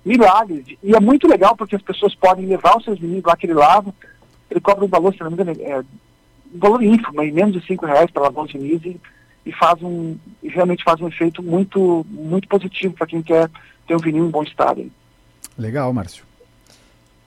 milagres. E é muito legal porque as pessoas podem levar os seus vinis lá que ele lava. Ele cobra um valor, se não me engano, é, um valor ínfimo, mas menos de 5 reais para lavar os vinis e, e faz um, e realmente faz um efeito muito, muito positivo para quem quer ter um vinil em bom estado. hein. Legal, Márcio.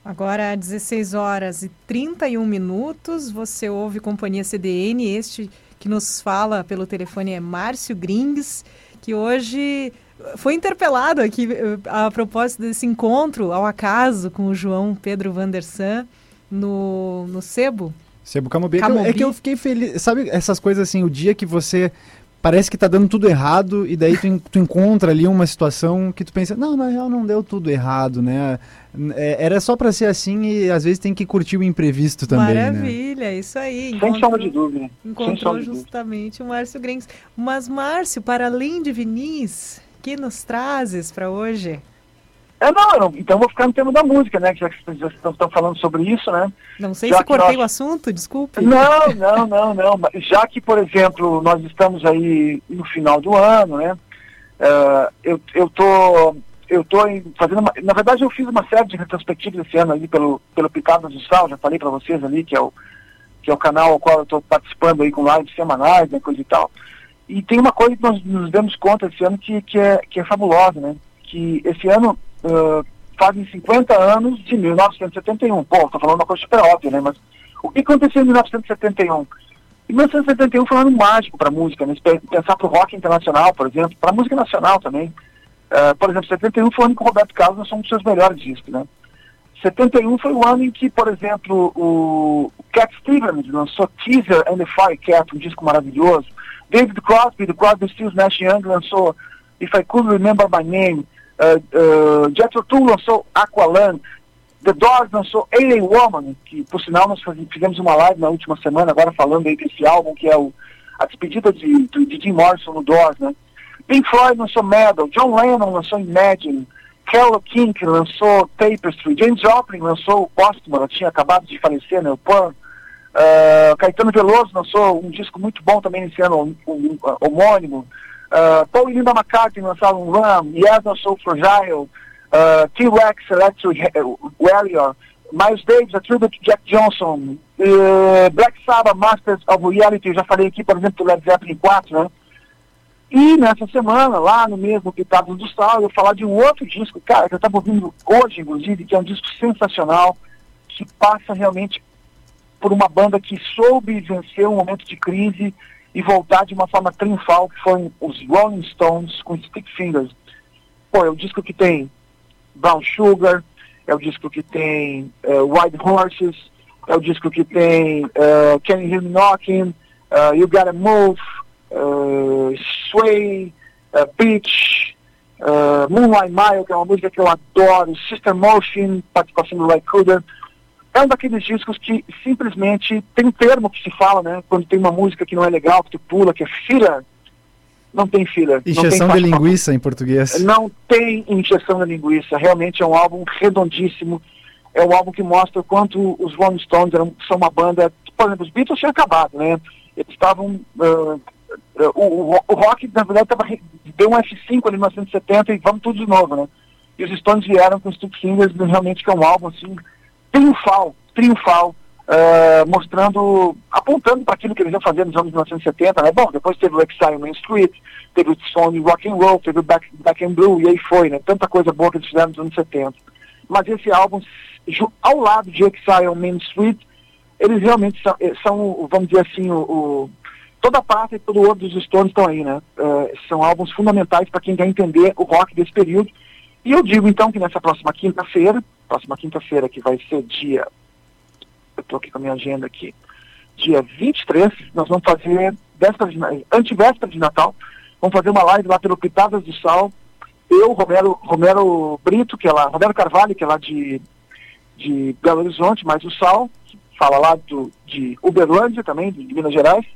Agora, 16 horas e 31 minutos, você ouve Companhia CDN. Este que nos fala pelo telefone é Márcio Grings, que hoje foi interpelado aqui eh, a propósito desse encontro ao acaso com o João Pedro Vandersan no, no Sebo. Sebo Camobi. É que eu- É Camobi. que eu fiquei feliz. Sabe essas coisas assim, o dia que você parece que tá dando tudo errado e daí tu, tu encontra ali uma situação que tu pensa, não, na real não deu tudo errado, né? É, era só pra ser assim e às vezes tem que curtir o imprevisto também, né? Maravilha, isso aí. Sem encontrou- sombra de dúvida. Sem Encontrou de dúvida. justamente o Márcio Grings. Mas, Márcio, para além de Vinis, que nos trazes para hoje? É, não, não- então vou ficar no tema da música, né? que Já que vocês estão, falando sobre isso, né? Não sei Já se cortei nós- o assunto, desculpe. Não, não, não, não. Já que, por exemplo, nós estamos aí no final do ano, né? eh, eu, eu tô, eu tô fazendo uma, na verdade eu fiz uma série de retrospectivas esse ano ali pelo, pelo Pitadas do Sal, já falei para vocês ali, que é o, que é o canal ao qual eu estou participando aí com lives semanais, né, coisa e tal. E tem uma coisa que nós nos demos conta esse ano que, que, é, que é fabulosa, né? Que esse ano ah, fazem 50 anos de 1971. Pô, estou falando uma coisa super óbvia, né? Mas o que aconteceu em 1971? Em 1971 foi um ano mágico para a música, né? Pensar para o rock internacional, por exemplo, para a música nacional também. Ah, por exemplo, 71 foi o ano que o Roberto Carlos lançou um dos seus melhores discos, né? 71 foi o ano em que, por exemplo, o Cat Stevens lançou Teaser and the Firecat, um disco maravilhoso. David Crosby, do Crosby, Stills, Nash Young, lançou If I Could Remember My Name. Uh, uh, lançou Aqualung. The Doors lançou Alien Woman, que, por sinal, nós fizemos uma live na última semana, agora falando aí desse álbum, que é o, a despedida de, de, de Jim Morrison no Doors, né? Pink Floyd lançou Metal, John Lennon lançou Imagine, Carole King lançou Tapestry, James Joplin lançou Póstumo, ela tinha acabado de falecer, né, o Purr. Uh, Caetano Veloso lançou um disco muito bom também nesse ano, um, um, um, homônimo. Uh, Paul Linda McCartney lançaram um Ram, Yes lançou Fragile, uh, T-Rex Electric Warrior, Miles Davis, A Tribute to Jack Johnson, uh, Black Sabbath Masters of Reality, já falei aqui, por exemplo, do Led Zeppelin 4, né? E nessa semana, lá no mesmo Pitados do Sal, eu falar de um outro disco, cara, que eu estava ouvindo hoje, inclusive, que é um disco sensacional, que passa realmente por uma banda que soube vencer um momento de crise e voltar de uma forma triunfal, que foi os Rolling Stones com Stick Fingers. Pô, é o disco que tem Brown Sugar, é o disco que tem uh, White Horses, é o disco que tem uh, Can You Hear Me Knocking, uh, You Gotta Move, uh, Sway, uh, Beach, Uh, Moonlight Mile, que é uma música que eu adoro, System Motion, participação do Ray Cooder. É um daqueles discos que simplesmente tem um termo que se fala, né? Quando tem uma música que não é legal, que tu pula, que é filler. Não tem filler. Injeção de linguiça em português. Não tem injeção de linguiça. Realmente é um álbum redondíssimo. É um álbum que mostra o quanto os Rolling Stones eram, são uma banda. Por exemplo, os Beatles tinham acabado, né? Eles estavam. Uh, o, o, o, rock, na verdade, tava, deu um F5 ali em 1970 e vamos tudo de novo, né? E os Stones vieram com Stick Fingers, realmente que é um álbum assim, triunfal, triunfal, uh, mostrando, apontando para aquilo que eles iam fazer nos anos 1970, né? Bom, depois teve o Exile Main Street, teve o Sony Rock and Roll, teve o Back, Back and Blue, e aí foi, né? Tanta coisa boa que eles fizeram nos anos 70. Mas esse álbum, ao lado de Exile Main Street, eles realmente são, eh, são vamos dizer assim, o, o toda a parte e todo o outro dos Stones estão aí, né? Uh, são álbuns fundamentais para quem quer entender o rock desse período. E eu digo então que nessa próxima quinta-feira, próxima quinta-feira que vai ser dia, eu estou aqui com a minha agenda aqui, dia 23, nós vamos fazer, véspera de, antivéspera de Natal, vamos fazer uma live lá pelo Pitadas do Sal, eu, Romero, Romero Brito, que é lá, Romero Carvalho, que é lá de, de Belo Horizonte, mais o Sal, fala lá do, de Uberlândia também, de Minas Gerais,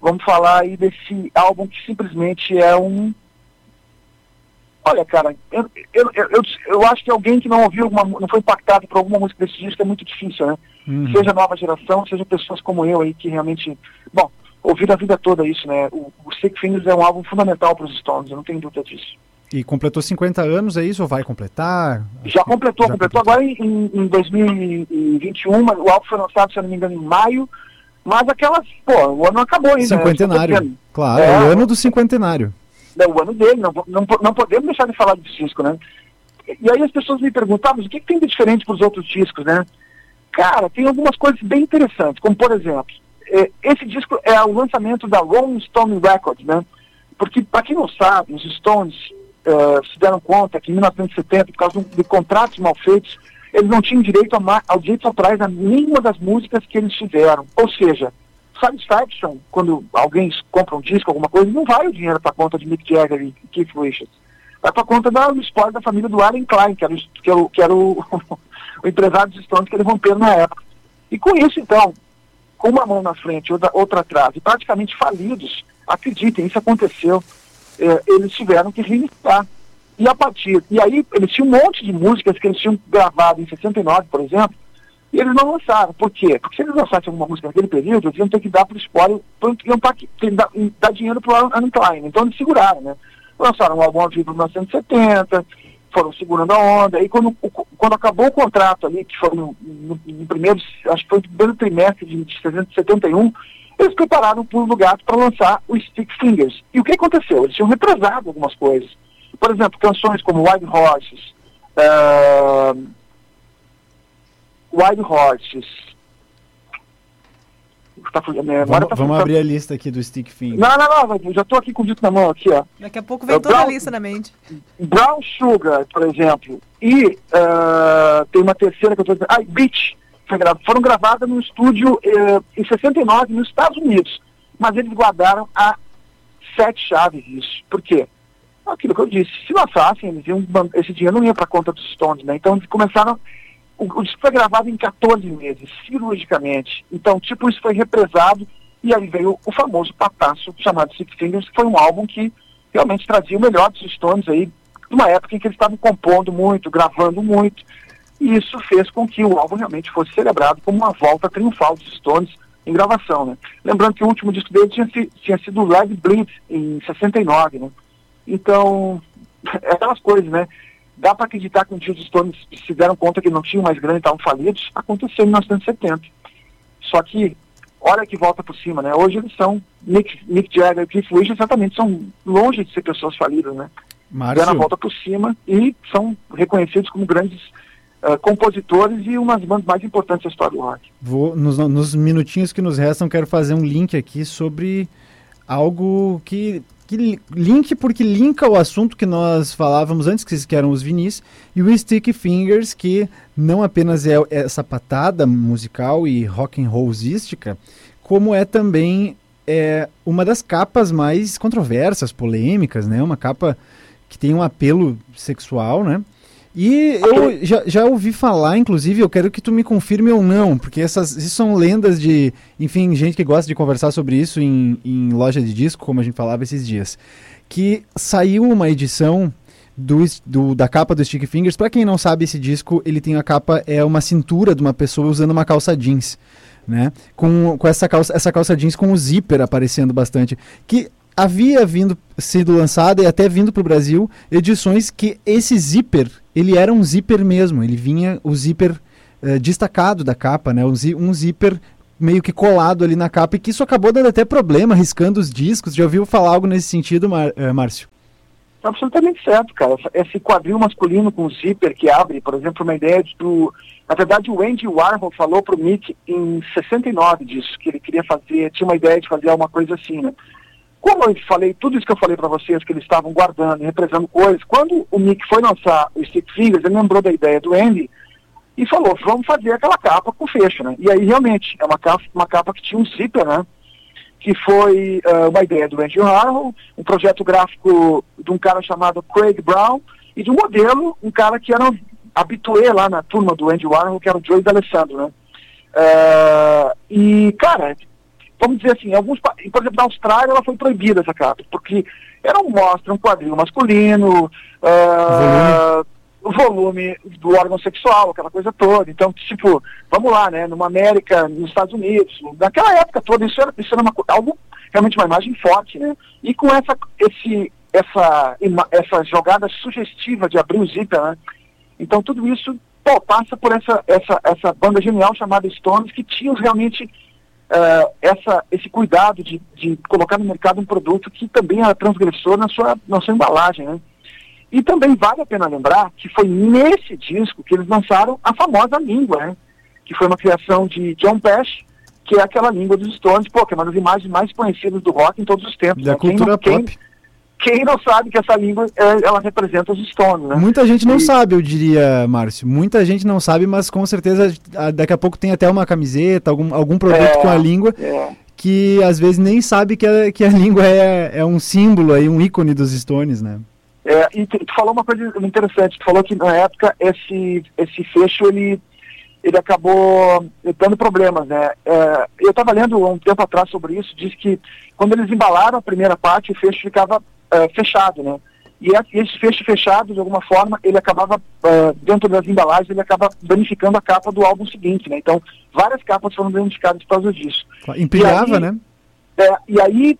vamos falar aí desse álbum que simplesmente é um. Olha, cara, eu, eu, eu, eu acho que alguém que não ouviu, alguma, não foi impactado por alguma música desse disco é muito difícil, né? Uhum. Seja nova geração, seja pessoas como eu aí que realmente. Bom, ouviram a vida toda isso, né? O, o Sick Fingers é um álbum fundamental para os Stones, eu não tenho dúvida disso. E completou 50 anos, é isso? Ou vai completar? Já completou, Já completou. completou. Agora em, em 2021, o álbum foi lançado, se eu não me engano, em maio. Mas aquelas, pô, o ano acabou ainda. Né? Cinquentenário. Né? Claro, é, o ano do cinquentenário. É o ano dele, não, não, não podemos deixar de falar desse disco, né? E aí as pessoas me perguntam, ah, mas o que, que tem de diferente para os outros discos, né? Cara, tem algumas coisas bem interessantes, como por exemplo, é, esse disco é o lançamento da Rolling Stone Records, né? Porque, para quem não sabe, os Stones uh, se deram conta que em 1970, por causa de, de contratos mal feitos, eles não tinham direito ao direito autorais a nenhuma das músicas que eles fizeram. Ou seja, Satisfaction, quando alguém compra um disco, alguma coisa, não vai o dinheiro para a conta de Mick Jagger e Keith Richards. Vai para a conta da, esporte da família do Allen Klein, que era, o, que era, o, que era o, o empresário dos Stones que eles romperam na época. E com isso, então, com uma mão na frente, outra, outra atrás, e praticamente falidos, acreditem, isso aconteceu, eh, eles tiveram que reiniciar e a partir. E aí eles tinham um monte de músicas que eles tinham gravado em 69, por exemplo, e eles não lançaram. Por quê? Porque se eles lançassem alguma música naquele período, eles iam ter que dar para o spoiler, iam dar, dar, dar dinheiro para o Alan Klein. Então eles seguraram, né? Lançaram um álbum ao vivo em 1970, foram segurando a onda. E quando, quando acabou o contrato ali, que foi no, no, no primeiro, acho que foi no primeiro trimestre de 71, eles prepararam por lugar para lançar o Stick Fingers. E o que aconteceu? Eles tinham represado algumas coisas. Por exemplo, canções como Wild Horses, uh, Wild Horses. Tá, vamos, tá vamos abrir a lista aqui do Stick Finger. Não, não, não, já estou aqui com o dito na mão, aqui, ó. Daqui a pouco vem uh, toda Brown, a lista na mente. Brown Sugar, por exemplo, e uh, tem uma terceira que eu estou dizendo, ah, Beach, foram gravadas num estúdio uh, em 69 nos Estados Unidos, mas eles guardaram a sete chaves isso. Por quê? aquilo que eu disse, se lançassem, eles iam, esse dinheiro não ia para conta dos Stones, né? Então eles começaram, o, o disco foi gravado em 14 meses, cirurgicamente. Então, tipo, isso foi represado e aí veio o famoso pataço chamado Six Fingers, que foi um álbum que realmente trazia o melhor dos Stones aí, numa época em que eles estavam compondo muito, gravando muito, e isso fez com que o álbum realmente fosse celebrado como uma volta triunfal dos Stones em gravação, né? Lembrando que o último disco dele tinha, tinha sido Live Bleed, em 69, né? Então, é aquelas coisas, né? Dá para acreditar que um dia os Stones se deram conta que não tinham mais grana e estavam falidos. Aconteceu em 1970. Só que, olha que volta por cima, né? Hoje eles são, Nick, Nick Jagger e Keith Richards exatamente são longe de ser pessoas falidas, né? Márcio. Deram a volta por cima e são reconhecidos como grandes uh, compositores e umas bandas mais importantes da história do rock. Vou, nos, nos minutinhos que nos restam, quero fazer um link aqui sobre algo que que link porque linka o assunto que nós falávamos antes, que eram os vinis, e o Stick Fingers, que não apenas é essa patada musical e rock and rollística, como é também é, uma das capas mais controversas, polêmicas, né? Uma capa que tem um apelo sexual, né? E eu já, já ouvi falar, inclusive, eu quero que tu me confirme ou não, porque essas isso são lendas de, enfim, gente que gosta de conversar sobre isso em, em loja de disco, como a gente falava esses dias, que saiu uma edição do, do, da capa do Stick Fingers. Para quem não sabe, esse disco ele tem a capa é uma cintura de uma pessoa usando uma calça jeans, né? Com, com essa calça essa calça jeans com o zíper aparecendo bastante, que havia vindo sido lançada e até vindo para o Brasil edições que esse zíper ele era um zíper mesmo, ele vinha o zíper eh, destacado da capa, né? Um, um zíper meio que colado ali na capa e que isso acabou dando até problema, riscando os discos. Já ouviu falar algo nesse sentido, Mar, eh, Márcio? absolutamente certo, cara. Esse quadril masculino com zíper que abre, por exemplo, uma ideia de do. Na verdade, o Andy Warhol falou pro Mick em 69 disso, que ele queria fazer, tinha uma ideia de fazer alguma coisa assim, né? Como eu falei, tudo isso que eu falei para vocês, que eles estavam guardando e represando coisas, quando o Mick foi lançar o Stick Fingers, ele lembrou da ideia do Andy e falou, vamos fazer aquela capa com fecho, né? E aí, realmente, é uma capa, uma capa que tinha um zíper, né? que foi uh, uma ideia do Andy Warhol, um projeto gráfico de um cara chamado Craig Brown, e de um modelo, um cara que era habitué lá na turma do Andy Warhol, que era o Joey D'Alessandro, né? Uh, e, cara, vamos dizer assim, alguns, por exemplo, na Austrália ela foi proibida essa capa, porque era um mostra, um quadril masculino, uh, o volume do órgão sexual, aquela coisa toda. Então, tipo, vamos lá, né? Numa América, nos Estados Unidos, naquela época toda, isso era, isso era uma, algo, realmente uma imagem forte, né? E com essa, esse, essa, essa jogada sugestiva de abrir o zíper, né? Então, tudo isso pô, passa por essa, essa, essa banda genial chamada Stones, que tinha realmente uh, essa, esse cuidado de, de colocar no mercado um produto que também era transgressor na sua, na sua embalagem, né? E também vale a pena lembrar que foi nesse disco que eles lançaram a famosa língua, né? que foi uma criação de John Pesh, que é aquela língua dos Stones, pô, que é uma das imagens mais conhecidas do rock em todos os tempos. Da né? cultura quem, pop. Quem, quem, não sabe que essa língua, ela representa os Stones, né? Muita gente não e... sabe, eu diria, Márcio. Muita gente não sabe, mas com certeza daqui a pouco tem até uma camiseta, algum, algum produto é, com a língua. É. Que às vezes nem sabe que a, que a língua é, é um símbolo aí, um ícone dos Stones, né? É, e tu, tu, falou uma coisa interessante, tu falou que na época esse, esse fecho ele, ele acabou dando problemas, né? É, eu estava lendo um tempo atrás sobre isso, diz que quando eles embalaram a primeira parte, o fecho ficava é, fechado, né? E esse fecho fechado, de alguma forma, ele acabava, é, dentro das embalagens, ele acaba danificando a capa do álbum seguinte, né? Então, várias capas foram danificadas por causa disso. Empilhava, aí, né? É, e aí,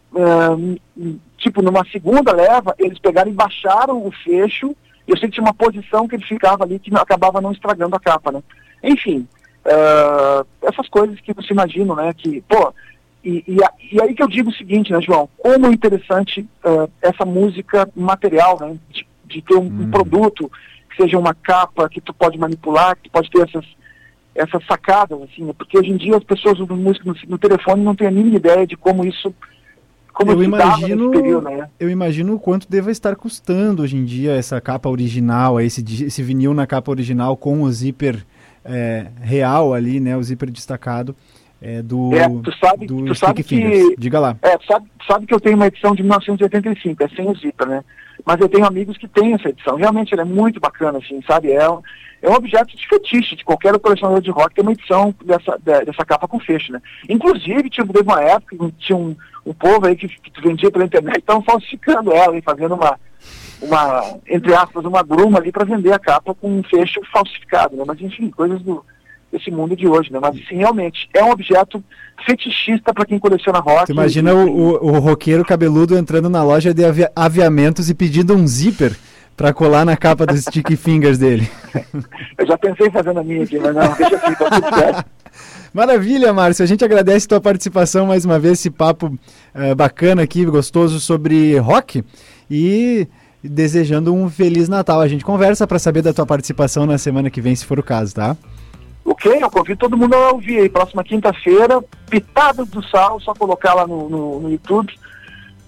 tipo, numa segunda leva, eles pegaram e baixaram o fecho, eu sei que tinha uma posição que ele ficava ali que acabava não estragando a capa, né? Enfim, uh, essas coisas que você imagina, né? Que, pô, e, e, e, aí que eu digo o seguinte, né, João? Como é interessante uh, essa música material, né? De, de ter um, hum. um, produto que seja uma capa que tu pode manipular, que tu pode ter essas, essas sacadas, assim, né? porque hoje em dia as pessoas usam música no, no telefone não têm a mínima ideia de como isso como eu imagino, período, né? eu imagino o quanto deva estar custando hoje em dia essa capa original, esse, esse vinil na capa original com o zíper é, real ali, né? O zíper destacado é, do, é, tu sabe, do tu sabe que, Diga lá. É, tu sabe, tu sabe que eu tenho uma edição de 1985, é sem o zíper, né? Mas eu tenho amigos que têm essa edição. Realmente ela é muito bacana, assim, sabe? É, é um objeto de fetiche de qualquer colecionador de rock ter uma edição dessa, dessa capa com fecho, né? Inclusive, tipo, teve uma época que tinha um, um povo aí que, que vendia pela internet, estavam falsificando ela e fazendo uma, uma, entre aspas, uma gruma ali para vender a capa com um fecho falsificado, né? Mas enfim, coisas do, desse mundo de hoje, né? Mas realmente, é um objeto fetichista para quem coleciona rock. Você imagina e, o, o, roqueiro cabeludo entrando na loja de aviamentos e pedindo um zíper para colar na capa dos stick fingers dele. Eu já pensei fazendo a minha aqui, mas não, deixa assim, tá tudo certo. Maravilha, Márcio. A gente agradece a tua participação mais uma vez, esse papo uh, bacana aqui, gostoso sobre rock. E desejando um Feliz Natal. A gente conversa para saber da tua participação na semana que vem, se for o caso, tá? Ok, eu convido todo mundo a ouvir aí. Próxima quinta-feira, Pitadas do Sal, só colocar lá no, no, no YouTube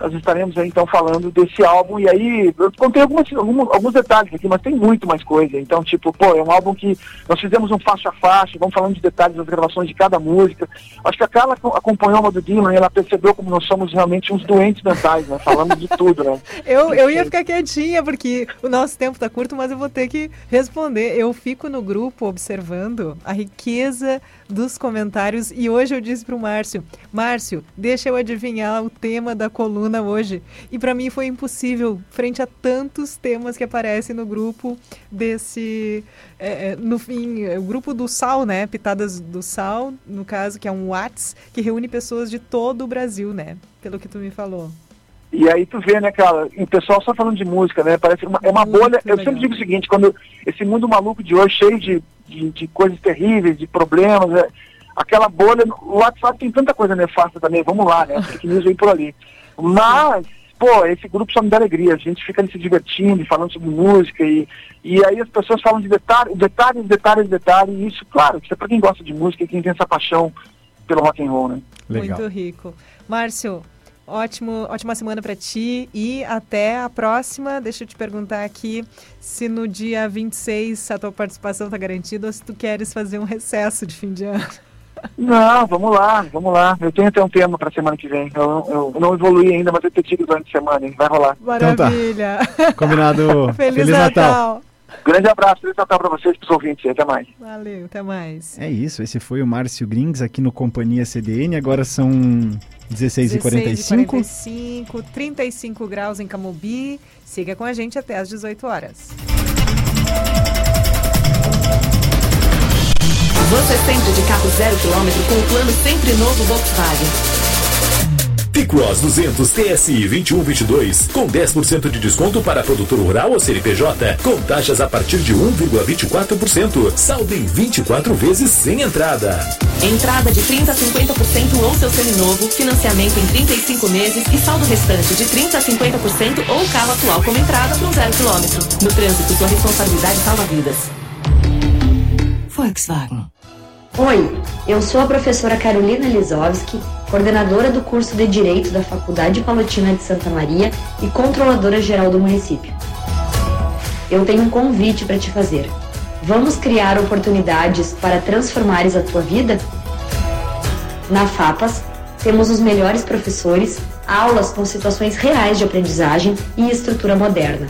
nós estaremos aí, então falando desse álbum. E aí, eu contei algumas, alguns, detalhes aqui, mas tem muito mais coisa. Então, tipo, pô, é um álbum que nós fizemos um faixa a faixa, vamos falando de detalhes das gravações de cada música. Acho que a Carla acompanhou uma do Dylan e ela percebeu como nós somos realmente uns doentes mentais, né? Falando de tudo, né? eu, eu ia ficar quietinha, porque o nosso tempo tá curto, mas eu vou ter que responder. Eu fico no grupo observando a riqueza dos comentários e hoje eu disse pro Márcio, Márcio, deixa eu adivinhar o tema da coluna hoje. E para mim foi impossível, frente a tantos temas que aparecem no grupo desse, é, é, no fim, é, o grupo do Sal, né? Pitadas do Sal, no caso, que é um Whats, que reúne pessoas de todo o Brasil, né? Pelo que tu me falou. E aí tu vê, né, cara, o pessoal só falando de música, né? Parece uma, é uma Muito bolha. Legal. Eu sempre digo o seguinte, quando esse mundo maluco de hoje, cheio de, de, de coisas terríveis, de problemas, é, aquela bolha, o WhatsApp tem tanta coisa nefasta também, vamos lá, né? Fake news vem por ali. Mas, pô, esse grupo só me dá alegria, a gente fica ali se divertindo, falando sobre música e, e aí as pessoas falam de detalhes, detalhes, detalhes, detalhes, e isso, claro, isso é pra quem gosta de música e quem tem essa paixão pelo rock and roll, né? Legal. Muito rico. Márcio, Ótimo, ótima semana para ti e até a próxima. Deixa eu te perguntar aqui se no dia 26 a tua participação está garantida ou se tu queres fazer um recesso de fim de ano. Não, vamos lá, vamos lá. Eu tenho até um tema para semana que vem. Eu, eu, não evoluí ainda, mas eu te digo durante a semana, hein? vai rolar. Maravilha. Então tá. Combinado. Feliz, Feliz Natal. Natal. Grande abraço, feliz Natal para vocês, para os ouvintes. Até mais. Valeu, até mais. É isso, esse foi o Márcio Grings aqui no Companhia CDN. Agora são 16 h 45 45 35 graus em Camobi. Siga com a gente até às 18 horas. Você sempre de carro zero quilômetro com o plano sempre novo Volkswagen. T-Cross 200 TSI 2122 com 10% de desconto para produtor rural ou CNPJ, com taxas a partir de 1,24%. Saldo em 24 vezes sem entrada. Entrada de 30 a 50% ou seu seminovo, financiamento em 35 meses e saldo restante de 30 a 50% ou carro atual como entrada para um zero quilômetro. No trânsito, sua responsabilidade salva vidas. Volkswagen. Oi, eu sou a professora Carolina Lisowski coordenadora do curso de Direito da Faculdade Palotina de Santa Maria e controladora geral do município. Eu tenho um convite para te fazer. Vamos criar oportunidades para transformares a tua vida? Na FAPAS, temos os melhores professores, aulas com situações reais de aprendizagem e estrutura moderna.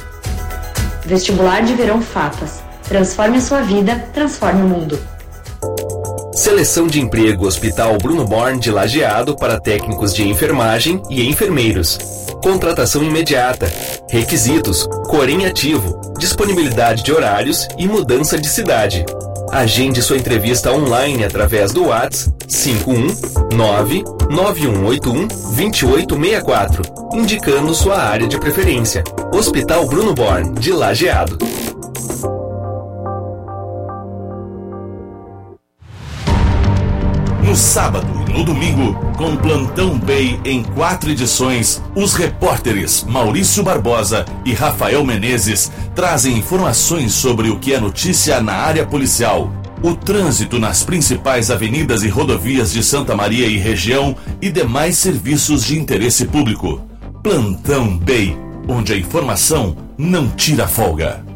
Vestibular de Verão FAPAS. Transforme a sua vida, transforme o mundo. Seleção de emprego Hospital Bruno Born de Lajeado para técnicos de enfermagem e enfermeiros. Contratação imediata. Requisitos: Corém ativo, disponibilidade de horários e mudança de cidade. Agende sua entrevista online através do WhatsApp 519 9181 2864, indicando sua área de preferência. Hospital Bruno Born de Lajeado. No sábado e no domingo, com Plantão Bay em quatro edições, os repórteres Maurício Barbosa e Rafael Menezes trazem informações sobre o que é notícia na área policial, o trânsito nas principais avenidas e rodovias de Santa Maria e região e demais serviços de interesse público. Plantão Bay, onde a informação não tira folga.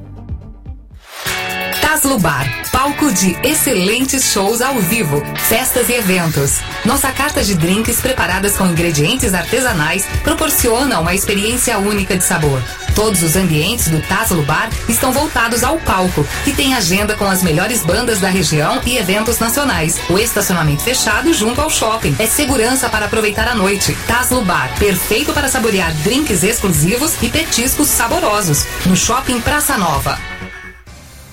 Taslo Bar, palco de excelentes shows ao vivo, festas e eventos. Nossa carta de drinks preparadas com ingredientes artesanais proporciona uma experiência única de sabor. Todos os ambientes do Taslo Bar estão voltados ao palco, que tem agenda com as melhores bandas da região e eventos nacionais. O estacionamento fechado junto ao shopping. É segurança para aproveitar a noite. Taslo Bar, perfeito para saborear drinks exclusivos e petiscos saborosos. No Shopping Praça Nova.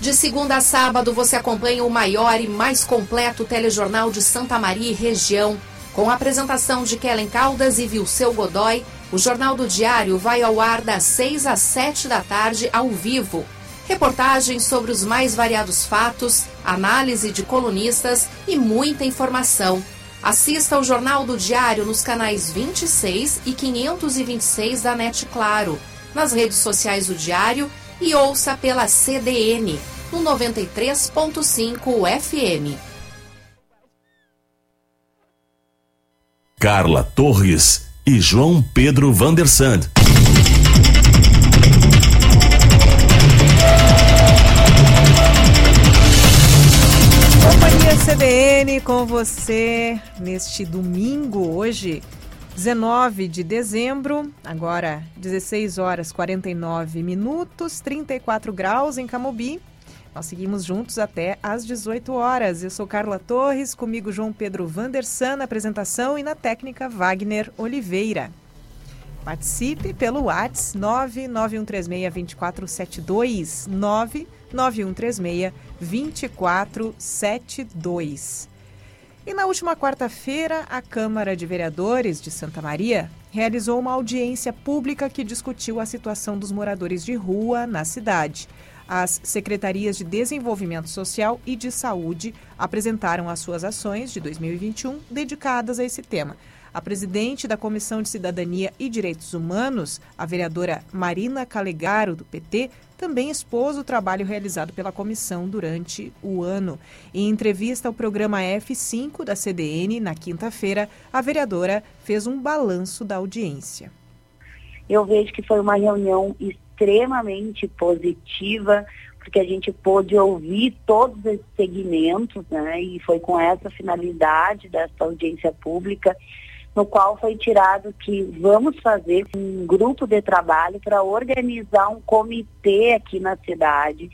De segunda a sábado, você acompanha o maior e mais completo telejornal de Santa Maria e região. Com a apresentação de Kellen Caldas e Vilceu Godoy, o Jornal do Diário vai ao ar das 6 às 7 da tarde, ao vivo. Reportagens sobre os mais variados fatos, análise de colunistas e muita informação. Assista ao Jornal do Diário nos canais 26 e 526 da NET Claro, nas redes sociais do Diário e ouça pela CDN no 93.5 FM. Carla Torres e João Pedro Vandersand. Companhia CBN com você neste domingo, hoje, 19 de dezembro, agora 16 horas 49 minutos, 34 graus em Camobi. Nós seguimos juntos até às 18 horas. Eu sou Carla Torres, comigo João Pedro Vandersan na apresentação e na técnica Wagner Oliveira. Participe pelo WhatsApp 991362472 991362472. E na última quarta-feira, a Câmara de Vereadores de Santa Maria realizou uma audiência pública que discutiu a situação dos moradores de rua na cidade. As secretarias de Desenvolvimento Social e de Saúde apresentaram as suas ações de 2021 dedicadas a esse tema. A presidente da Comissão de Cidadania e Direitos Humanos, a vereadora Marina Calegaro, do PT, também expôs o trabalho realizado pela comissão durante o ano. Em entrevista ao programa F5 da CDN, na quinta-feira, a vereadora fez um balanço da audiência. Eu vejo que foi uma reunião extremamente positiva, porque a gente pôde ouvir todos esses segmentos, né? E foi com essa finalidade dessa audiência pública, no qual foi tirado que vamos fazer um grupo de trabalho para organizar um comitê aqui na cidade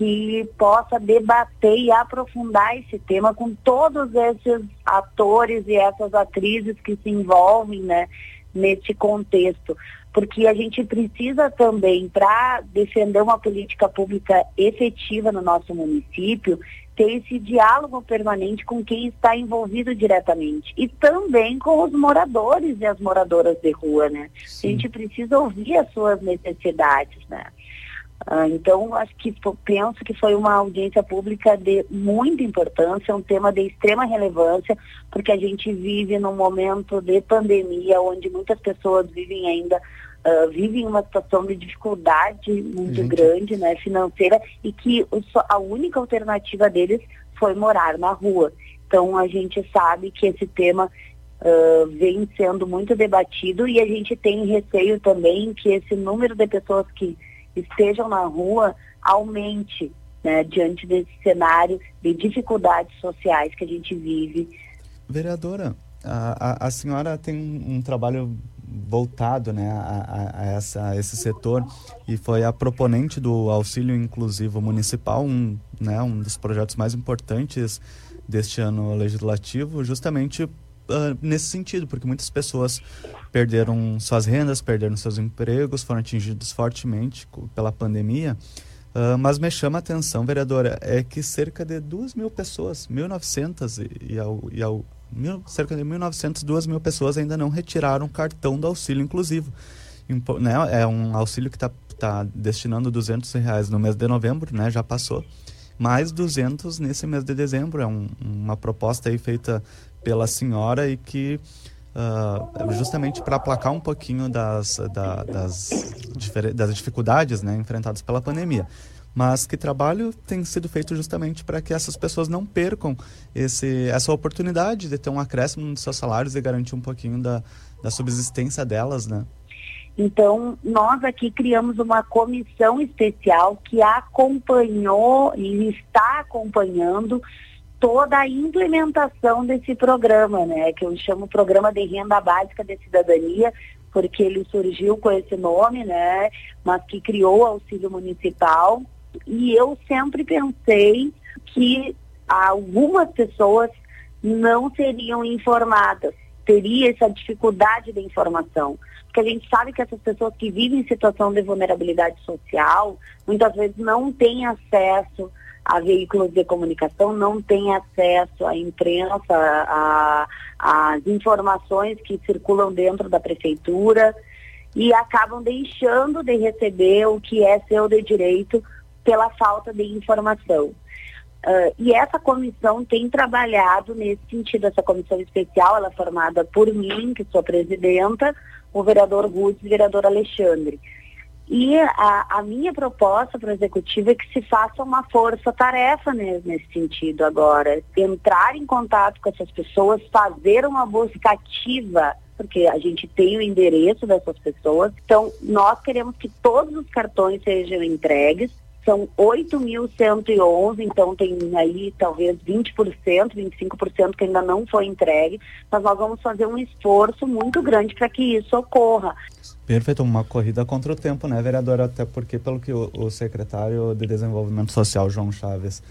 que possa debater e aprofundar esse tema com todos esses atores e essas atrizes que se envolvem, né, nesse contexto. Porque a gente precisa também, para defender uma política pública efetiva no nosso município, ter esse diálogo permanente com quem está envolvido diretamente e também com os moradores e as moradoras de rua, né? Sim. A gente precisa ouvir as suas necessidades, né? Ah, então, acho que penso que foi uma audiência pública de muita importância, um tema de extrema relevância, porque a gente vive num momento de pandemia onde muitas pessoas vivem ainda Uh, vivem uma situação de dificuldade muito Gente. grande, né, financeira, e que o, a única alternativa deles foi morar na rua. Então a gente sabe que esse tema uh, vem sendo muito debatido e a gente tem receio também que esse número de pessoas que estejam na rua aumente, né, diante desse cenário de dificuldades sociais que a gente vive. Vereadora, a, a, a senhora tem um, um trabalho voltado né, a, a, essa, a, esse setor e foi a proponente do auxílio inclusivo municipal, um, né, um dos projetos mais importantes deste ano legislativo, justamente uh, nesse sentido, porque muitas pessoas perderam suas rendas, perderam seus empregos, foram atingidos fortemente pela pandemia. Uh, mas me chama a atenção, vereadora, é que cerca de 2 mil pessoas, 1.900 e, e, e mil, cerca de 1.900, 2 mil pessoas ainda não retiraram cartão do auxílio inclusivo. Impo, né, é um auxílio que está tá destinando 200 reais no mês de novembro, né, já passou, mais 200 nesse mês de dezembro. É um, uma proposta aí feita pela senhora e que uh, justamente para aplacar um pouquinho das, da, das, das dificuldades né, enfrentadas pela pandemia mas que trabalho tem sido feito justamente para que essas pessoas não percam esse, essa oportunidade de ter um acréscimo nos seus salários e garantir um pouquinho da, da subsistência delas, né? Então, nós aqui criamos uma comissão especial que acompanhou e está acompanhando toda a implementação desse programa, né? Que eu chamo Programa de Renda Básica de Cidadania, porque ele surgiu com esse nome, né? Mas que criou o auxílio municipal e eu sempre pensei que algumas pessoas não seriam informadas, teria essa dificuldade de informação. Porque a gente sabe que essas pessoas que vivem em situação de vulnerabilidade social, muitas vezes não têm acesso a veículos de comunicação, não têm acesso à imprensa, às informações que circulam dentro da prefeitura e acabam deixando de receber o que é seu de direito pela falta de informação. Uh, e essa comissão tem trabalhado nesse sentido, essa comissão especial, ela é formada por mim, que sou presidenta, o vereador Rudes e o vereador Alexandre. E a, a minha proposta para o executivo é que se faça uma força-tarefa nesse sentido agora, entrar em contato com essas pessoas, fazer uma busca ativa porque a gente tem o endereço dessas pessoas. Então, nós queremos que todos os cartões sejam entregues. São 8.111, então tem aí talvez 20%, 25% que ainda não foi entregue, mas nós vamos fazer um esforço muito grande para que isso ocorra. Perfeito, uma corrida contra o tempo, né, vereadora? Até porque, pelo que o, o secretário de Desenvolvimento Social, João Chaves,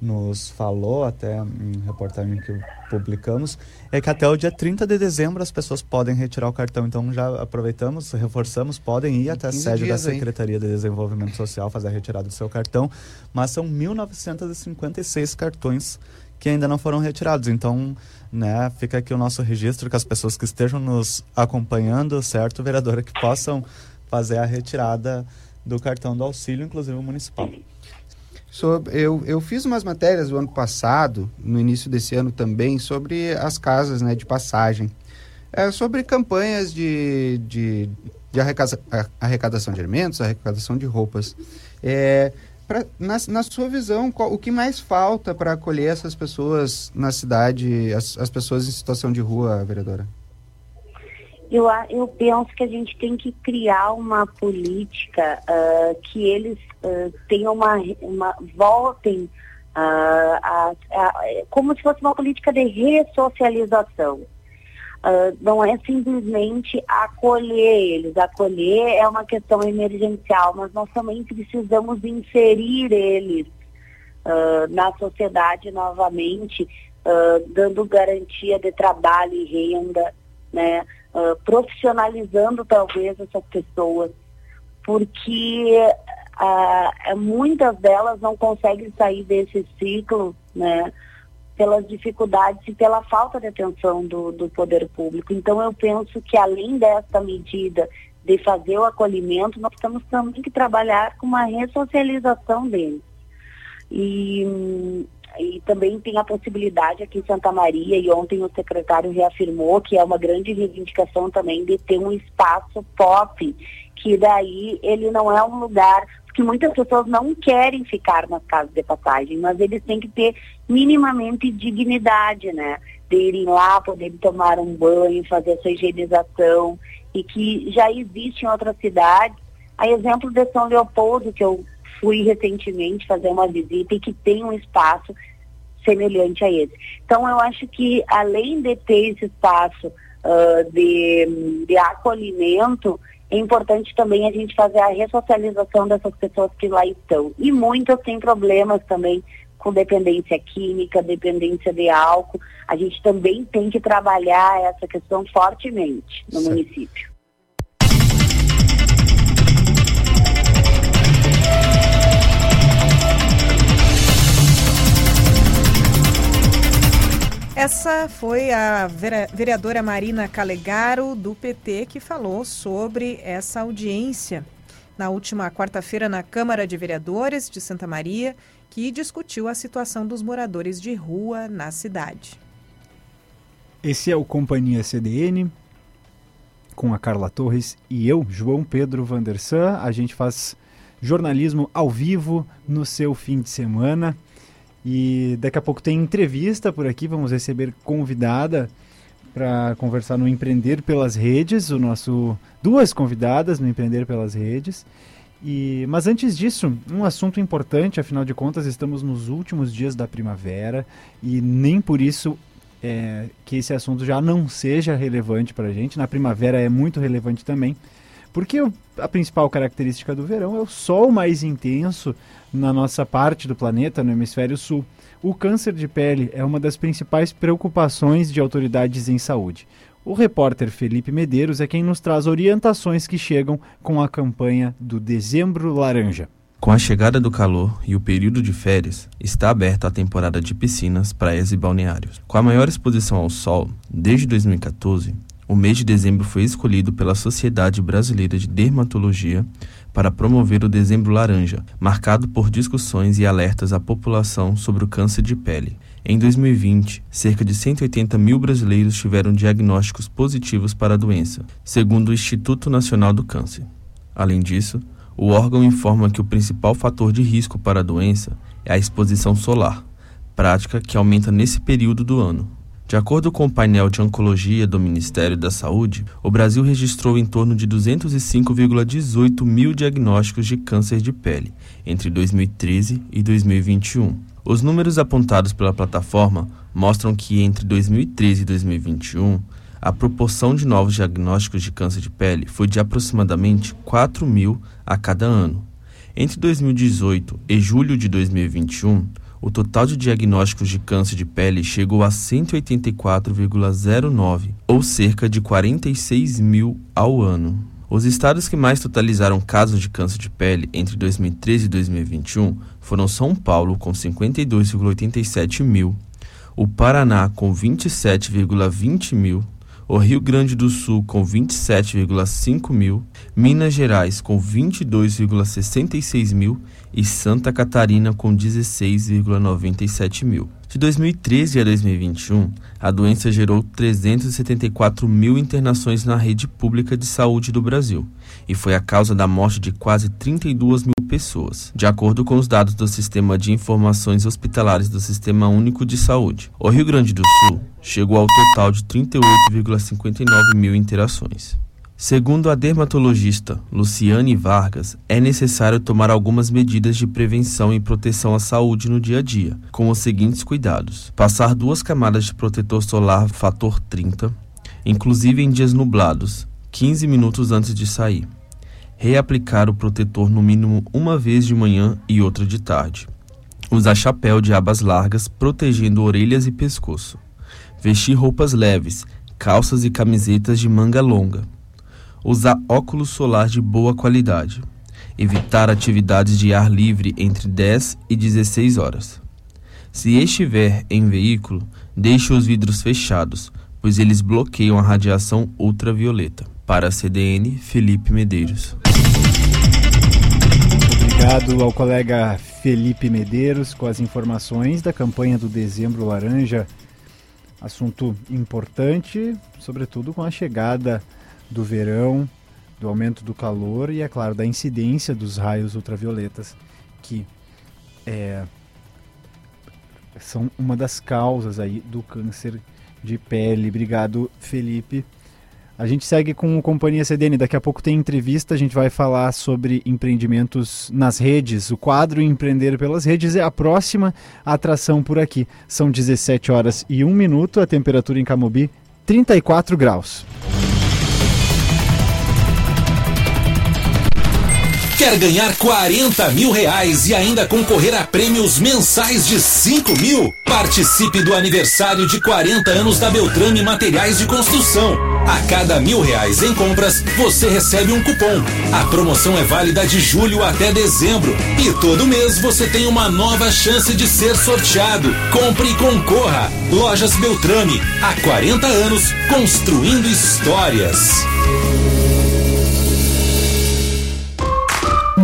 nos falou, até em reportagem que publicamos, é que até o dia 30 de dezembro as pessoas podem retirar o cartão. Então já aproveitamos, reforçamos, podem ir até a sede da Secretaria hein? de Desenvolvimento Social fazer a retirada do seu cartão, mas são 1.956 cartões que ainda não foram retirados. Então, né, fica aqui o nosso registro que as pessoas que estejam nos acompanhando, certo, vereadora, que possam fazer a retirada do cartão do auxílio, inclusive o municipal. Sobre, eu, eu fiz umas matérias do ano passado, no início desse ano também, sobre as casas né, de passagem. É, sobre campanhas de, de, de arrecadação de alimentos, arrecadação de roupas. É, pra, na, na sua visão, qual, o que mais falta para acolher essas pessoas na cidade, as, as pessoas em situação de rua, vereadora? Eu, eu penso que a gente tem que criar uma política uh, que eles uh, tenham uma, uma voltem uh, a, a, como se fosse uma política de ressocialização. Uh, não é simplesmente acolher eles. Acolher é uma questão emergencial, mas nós também precisamos inserir eles uh, na sociedade novamente, uh, dando garantia de trabalho e renda, né? Profissionalizando talvez essas pessoas, porque muitas delas não conseguem sair desse ciclo, né? pelas dificuldades e pela falta de atenção do, do poder público. Então, eu penso que além dessa medida de fazer o acolhimento, nós temos também que trabalhar com uma ressocialização deles. E, e também tem a possibilidade aqui em Santa Maria, e ontem o secretário reafirmou que é uma grande reivindicação também de ter um espaço pop, que daí ele não é um lugar porque muitas pessoas não querem ficar nas casas de passagem, mas eles têm que ter minimamente dignidade, né? De irem lá, poderem tomar um banho, fazer sua higienização, e que já existe em outras cidades. A exemplo de São Leopoldo, que eu fui recentemente fazer uma visita e que tem um espaço semelhante a esse. Então, eu acho que além de ter esse espaço uh, de, de acolhimento, é importante também a gente fazer a ressocialização dessas pessoas que lá estão. E muitas têm problemas também com dependência química, dependência de álcool. A gente também tem que trabalhar essa questão fortemente no certo. município. Essa foi a vereadora Marina Calegaro, do PT, que falou sobre essa audiência na última quarta-feira na Câmara de Vereadores de Santa Maria, que discutiu a situação dos moradores de rua na cidade. Esse é o Companhia CDN, com a Carla Torres e eu, João Pedro Vandersan. A gente faz jornalismo ao vivo no seu fim de semana. E daqui a pouco tem entrevista por aqui, vamos receber convidada para conversar no Empreender pelas Redes, o nosso duas convidadas no Empreender pelas Redes. E, mas antes disso, um assunto importante, afinal de contas, estamos nos últimos dias da primavera e nem por isso é, que esse assunto já não seja relevante para a gente. Na primavera é muito relevante também, porque a principal característica do verão é o sol mais intenso, na nossa parte do planeta, no hemisfério sul. O câncer de pele é uma das principais preocupações de autoridades em saúde. O repórter Felipe Medeiros é quem nos traz orientações que chegam com a campanha do Dezembro Laranja. Com a chegada do calor e o período de férias, está aberta a temporada de piscinas, praias e balneários. Com a maior exposição ao sol desde 2014, o mês de dezembro foi escolhido pela Sociedade Brasileira de Dermatologia para promover o Dezembro Laranja, marcado por discussões e alertas à população sobre o câncer de pele. Em 2020, cerca de 180 mil brasileiros tiveram diagnósticos positivos para a doença, segundo o Instituto Nacional do Câncer. Além disso, o órgão informa que o principal fator de risco para a doença é a exposição solar, prática que aumenta nesse período do ano. De acordo com o painel de oncologia do Ministério da Saúde, o Brasil registrou em torno de 205,18 mil diagnósticos de câncer de pele entre 2013 e 2021. Os números apontados pela plataforma mostram que entre 2013 e 2021, a proporção de novos diagnósticos de câncer de pele foi de aproximadamente 4 mil a cada ano. Entre 2018 e julho de 2021, o total de diagnósticos de câncer de pele chegou a 184,09, ou cerca de 46 mil ao ano. Os estados que mais totalizaram casos de câncer de pele entre 2013 e 2021 foram São Paulo, com 52,87 mil, o Paraná, com 27,20 mil, o Rio Grande do Sul, com 27,5 mil, Minas Gerais, com 22,66 mil e Santa Catarina, com 16,97 mil. De 2013 a 2021, a doença gerou 374 mil internações na rede pública de saúde do Brasil e foi a causa da morte de quase 32 mil pessoas, de acordo com os dados do Sistema de Informações Hospitalares do Sistema Único de Saúde. O Rio Grande do Sul chegou ao total de 38,59 mil interações. Segundo a dermatologista Luciane Vargas, é necessário tomar algumas medidas de prevenção e proteção à saúde no dia a dia, com os seguintes cuidados: passar duas camadas de protetor solar fator 30, inclusive em dias nublados, 15 minutos antes de sair. Reaplicar o protetor no mínimo uma vez de manhã e outra de tarde. Usar chapéu de abas largas protegendo orelhas e pescoço. Vestir roupas leves, calças e camisetas de manga longa usar óculos solar de boa qualidade, evitar atividades de ar livre entre 10 e 16 horas. Se estiver em veículo, deixe os vidros fechados, pois eles bloqueiam a radiação ultravioleta. Para a CDN, Felipe Medeiros. Obrigado ao colega Felipe Medeiros com as informações da campanha do Dezembro Laranja. Assunto importante, sobretudo com a chegada do verão, do aumento do calor e, é claro, da incidência dos raios ultravioletas, que é, são uma das causas aí do câncer de pele. Obrigado, Felipe. A gente segue com o Companhia CDN. Daqui a pouco tem entrevista. A gente vai falar sobre empreendimentos nas redes. O quadro Empreender pelas Redes é a próxima atração por aqui. São 17 horas e 1 minuto. A temperatura em Camobi, 34 graus. Quer ganhar 40 mil reais e ainda concorrer a prêmios mensais de 5 mil? Participe do aniversário de 40 anos da Beltrame Materiais de Construção. A cada mil reais em compras, você recebe um cupom. A promoção é válida de julho até dezembro. E todo mês você tem uma nova chance de ser sorteado. Compre e concorra. Lojas Beltrame. Há 40 anos, construindo histórias.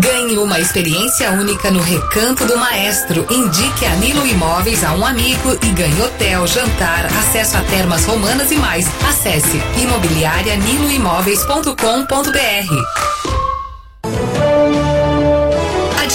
Ganhe uma experiência única no Recanto do Maestro. Indique a Nilo Imóveis a um amigo e ganhe hotel, jantar, acesso a termas romanas e mais. Acesse imobiliarianiloimóveis.com.br.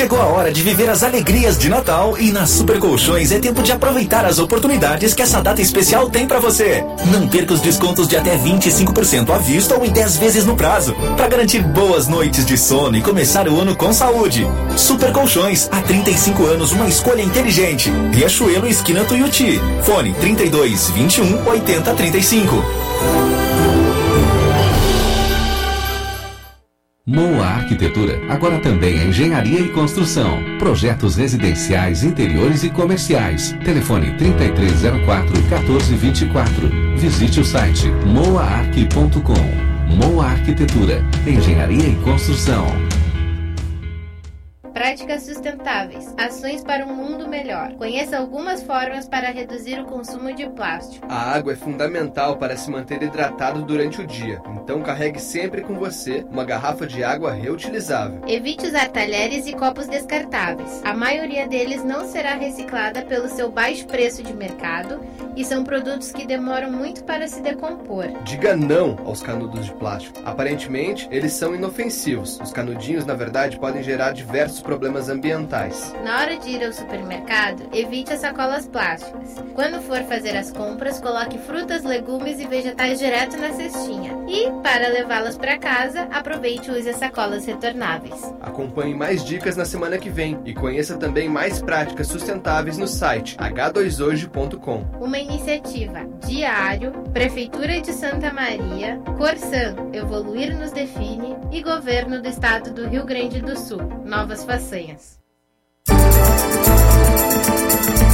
Chegou a hora de viver as alegrias de Natal e na Super Colchões é tempo de aproveitar as oportunidades que essa data especial tem para você. Não perca os descontos de até 25% à vista ou em 10 vezes no prazo, para garantir boas noites de sono e começar o ano com saúde. Super Colchões, há 35 anos uma escolha inteligente. Riachuelo esquina Tuiuti. Fone 32 21 80 35. Moa Arquitetura, agora também é engenharia e construção. Projetos residenciais, interiores e comerciais. Telefone 3304 1424. Visite o site moaarq.com. Moa Arquitetura, engenharia e construção. Práticas sustentáveis. Ações para um mundo melhor. Conheça algumas formas para reduzir o consumo de plástico. A água é fundamental para se manter hidratado durante o dia, então carregue sempre com você uma garrafa de água reutilizável. Evite usar talheres e copos descartáveis. A maioria deles não será reciclada pelo seu baixo preço de mercado e são produtos que demoram muito para se decompor. Diga não aos canudos de plástico. Aparentemente, eles são inofensivos. Os canudinhos, na verdade, podem gerar diversos problemas ambientais. Na hora de ir ao supermercado, evite as sacolas plásticas. Quando for fazer as compras, coloque frutas, legumes e vegetais direto na cestinha. E, para levá-las para casa, aproveite e use as sacolas retornáveis. Acompanhe mais dicas na semana que vem e conheça também mais práticas sustentáveis no site h2hoje.com. Uma iniciativa Diário, Prefeitura de Santa Maria, Corsan, Evoluir nos Define e Governo do Estado do Rio Grande do Sul. Novas façanhas.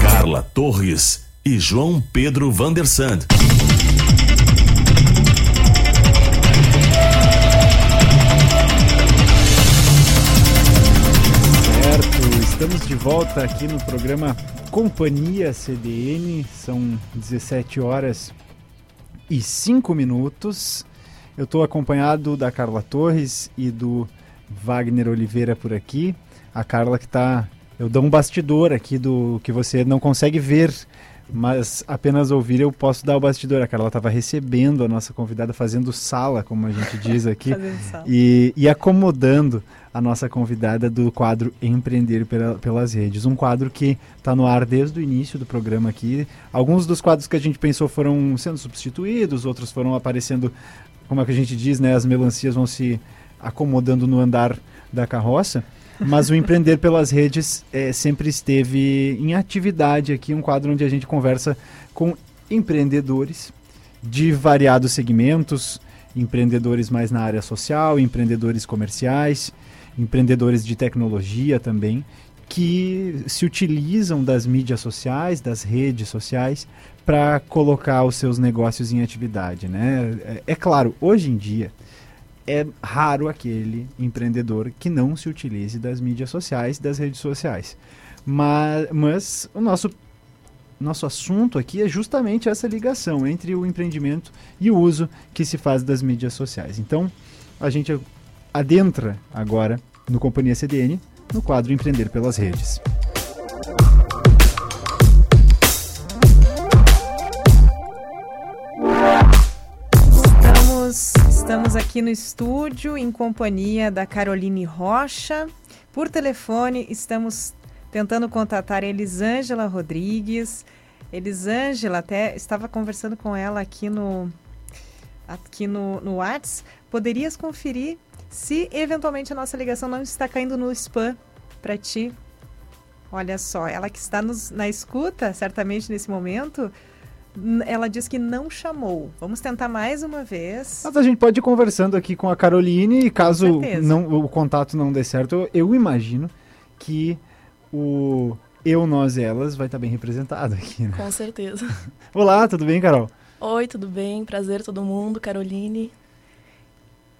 Carla Torres e João Pedro Vandersand. Certo, estamos de volta aqui no programa Companhia CDN, são 17 horas e 5 minutos. Eu estou acompanhado da Carla Torres e do Wagner Oliveira por aqui. A Carla que está. Eu dou um bastidor aqui do que você não consegue ver, mas apenas ouvir eu posso dar o bastidor. A Carla estava recebendo a nossa convidada, fazendo sala, como a gente diz aqui, e, e acomodando a nossa convidada do quadro Empreender pela, pelas Redes. Um quadro que está no ar desde o início do programa aqui. Alguns dos quadros que a gente pensou foram sendo substituídos, outros foram aparecendo, como é que a gente diz, né? As melancias vão se acomodando no andar da carroça. Mas o Empreender pelas Redes é, sempre esteve em atividade aqui, um quadro onde a gente conversa com empreendedores de variados segmentos, empreendedores mais na área social, empreendedores comerciais, empreendedores de tecnologia também, que se utilizam das mídias sociais, das redes sociais, para colocar os seus negócios em atividade. Né? É, é claro, hoje em dia é raro aquele empreendedor que não se utilize das mídias sociais, das redes sociais. Mas, mas o nosso, nosso assunto aqui é justamente essa ligação entre o empreendimento e o uso que se faz das mídias sociais. Então, a gente adentra agora no Companhia CDN, no quadro Empreender pelas Redes. Estamos, aqui no estúdio em companhia da Caroline Rocha. Por telefone, estamos tentando contatar Elisângela Rodrigues. Elisângela, até estava conversando com ela aqui no aqui no, no Whats. Poderias conferir se eventualmente a nossa ligação não está caindo no spam para ti. Olha só, ela que está nos, na escuta, certamente nesse momento, ela diz que não chamou. Vamos tentar mais uma vez. Mas a gente pode ir conversando aqui com a Caroline e caso não, o contato não dê certo, eu imagino que o eu, nós, elas vai estar bem representado aqui. Né? Com certeza. Olá, tudo bem, Carol? Oi, tudo bem? Prazer todo mundo, Caroline.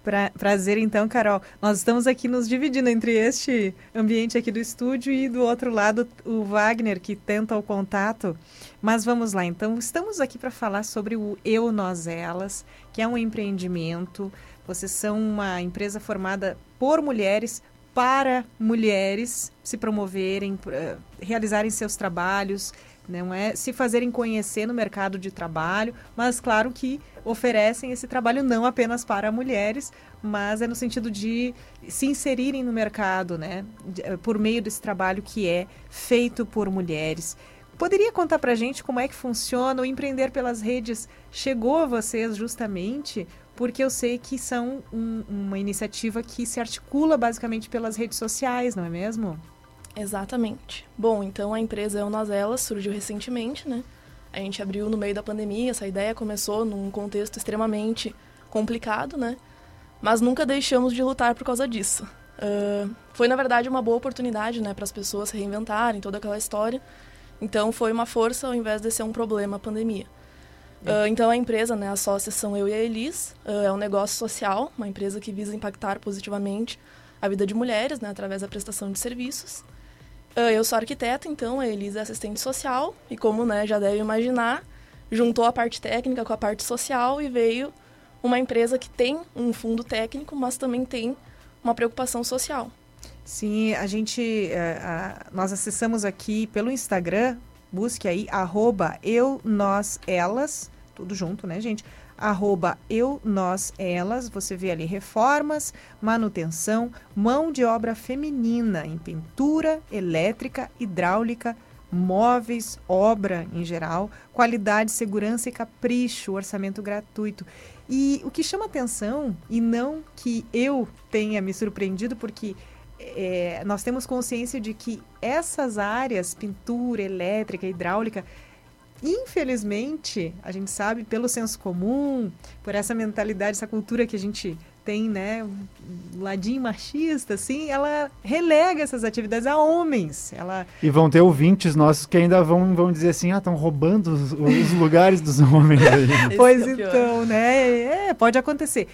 Pra, prazer então, Carol. Nós estamos aqui nos dividindo entre este ambiente aqui do estúdio e do outro lado o Wagner que tenta o contato. Mas vamos lá, então estamos aqui para falar sobre o Eu Nós Elas, que é um empreendimento. Vocês são uma empresa formada por mulheres para mulheres se promoverem, uh, realizarem seus trabalhos, não é se fazerem conhecer no mercado de trabalho, mas claro que oferecem esse trabalho não apenas para mulheres, mas é no sentido de se inserirem no mercado, né, eh, por meio desse trabalho que é feito por mulheres. Poderia contar para gente como é que funciona o empreender pelas redes? Chegou a vocês justamente porque eu sei que são um, uma iniciativa que se articula basicamente pelas redes sociais, não é mesmo? Exatamente. Bom, então a empresa Eu Nós Elas surgiu recentemente, né? A gente abriu no meio da pandemia, essa ideia começou num contexto extremamente complicado, né? Mas nunca deixamos de lutar por causa disso. Uh, foi, na verdade, uma boa oportunidade, né, para as pessoas se reinventarem, toda aquela história. Então, foi uma força ao invés de ser um problema a pandemia. Uh, então, a empresa, né, as sócias são eu e a Elis. Uh, é um negócio social, uma empresa que visa impactar positivamente a vida de mulheres, né, através da prestação de serviços. Uh, eu sou arquiteta, então a Elisa é assistente social e como né, já deve imaginar, juntou a parte técnica com a parte social e veio uma empresa que tem um fundo técnico, mas também tem uma preocupação social. Sim, a gente, uh, uh, nós acessamos aqui pelo Instagram, busque aí, arroba eu, nós, elas, tudo junto, né, gente? Arroba eu, nós, elas, você vê ali reformas, manutenção, mão de obra feminina em pintura, elétrica, hidráulica, móveis, obra em geral, qualidade, segurança e capricho, orçamento gratuito. E o que chama atenção, e não que eu tenha me surpreendido, porque é, nós temos consciência de que essas áreas, pintura, elétrica, hidráulica, infelizmente, a gente sabe pelo senso comum, por essa mentalidade, essa cultura que a gente tem, né, um ladinho machista, assim, ela relega essas atividades a homens. Ela... E vão ter ouvintes nossos que ainda vão, vão dizer assim, ah, estão roubando os, os lugares dos homens. pois é então, né, é, pode acontecer.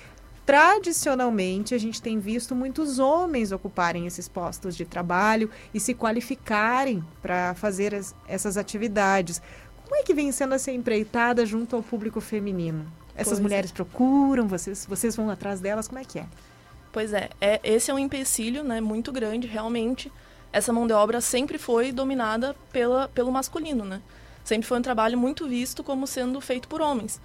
Tradicionalmente, a gente tem visto muitos homens ocuparem esses postos de trabalho e se qualificarem para fazer as, essas atividades. Como é que vem sendo essa empreitada junto ao público feminino? Essas pois é. mulheres é. procuram, vocês, vocês vão atrás delas, como é que é? Pois é, é esse é um empecilho né, muito grande, realmente. Essa mão de obra sempre foi dominada pela, pelo masculino, né? Sempre foi um trabalho muito visto como sendo feito por homens.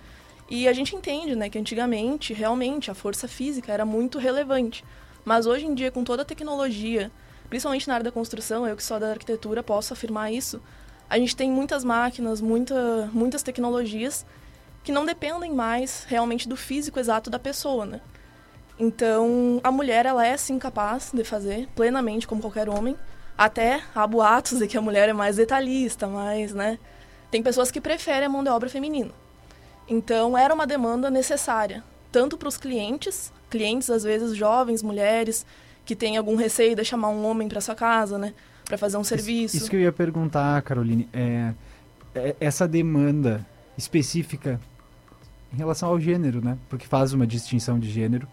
E a gente entende né, que antigamente, realmente, a força física era muito relevante. Mas hoje em dia, com toda a tecnologia, principalmente na área da construção, eu que sou da arquitetura posso afirmar isso, a gente tem muitas máquinas, muita, muitas tecnologias que não dependem mais realmente do físico exato da pessoa, né? Então, a mulher, ela é sim capaz de fazer plenamente como qualquer homem. Até há boatos de que a mulher é mais detalhista, mais, né? Tem pessoas que preferem a mão de obra feminina. Então, era uma demanda necessária, tanto para os clientes, clientes às vezes jovens, mulheres, que têm algum receio de chamar um homem para sua casa, né? Para fazer um serviço. Isso, isso, que eu ia perguntar, Caroline. É, é, essa demanda específica em relação ao gênero, né? Porque faz uma distinção de gênero.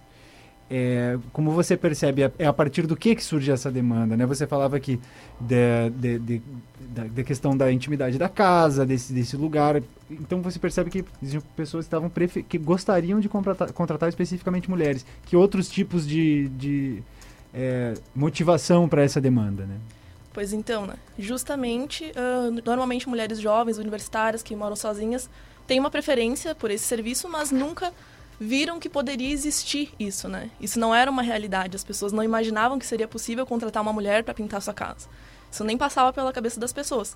É, como você percebe, é, é a partir do que, que surge essa demanda, né? Você falava aqui da de, de, de, de, questão da intimidade da casa, desse, desse lugar. Então você percebe que pessoas estavam que gostariam de contratar, contratar especificamente mulheres. Que outros tipos de, de é, motivação para essa demanda, né? Pois então, né? Justamente, uh, normalmente mulheres jovens, universitárias, que moram sozinhas, têm uma preferência por esse serviço, mas nunca viram que poderia existir isso, né? Isso não era uma realidade. As pessoas não imaginavam que seria possível contratar uma mulher para pintar sua casa. Isso nem passava pela cabeça das pessoas.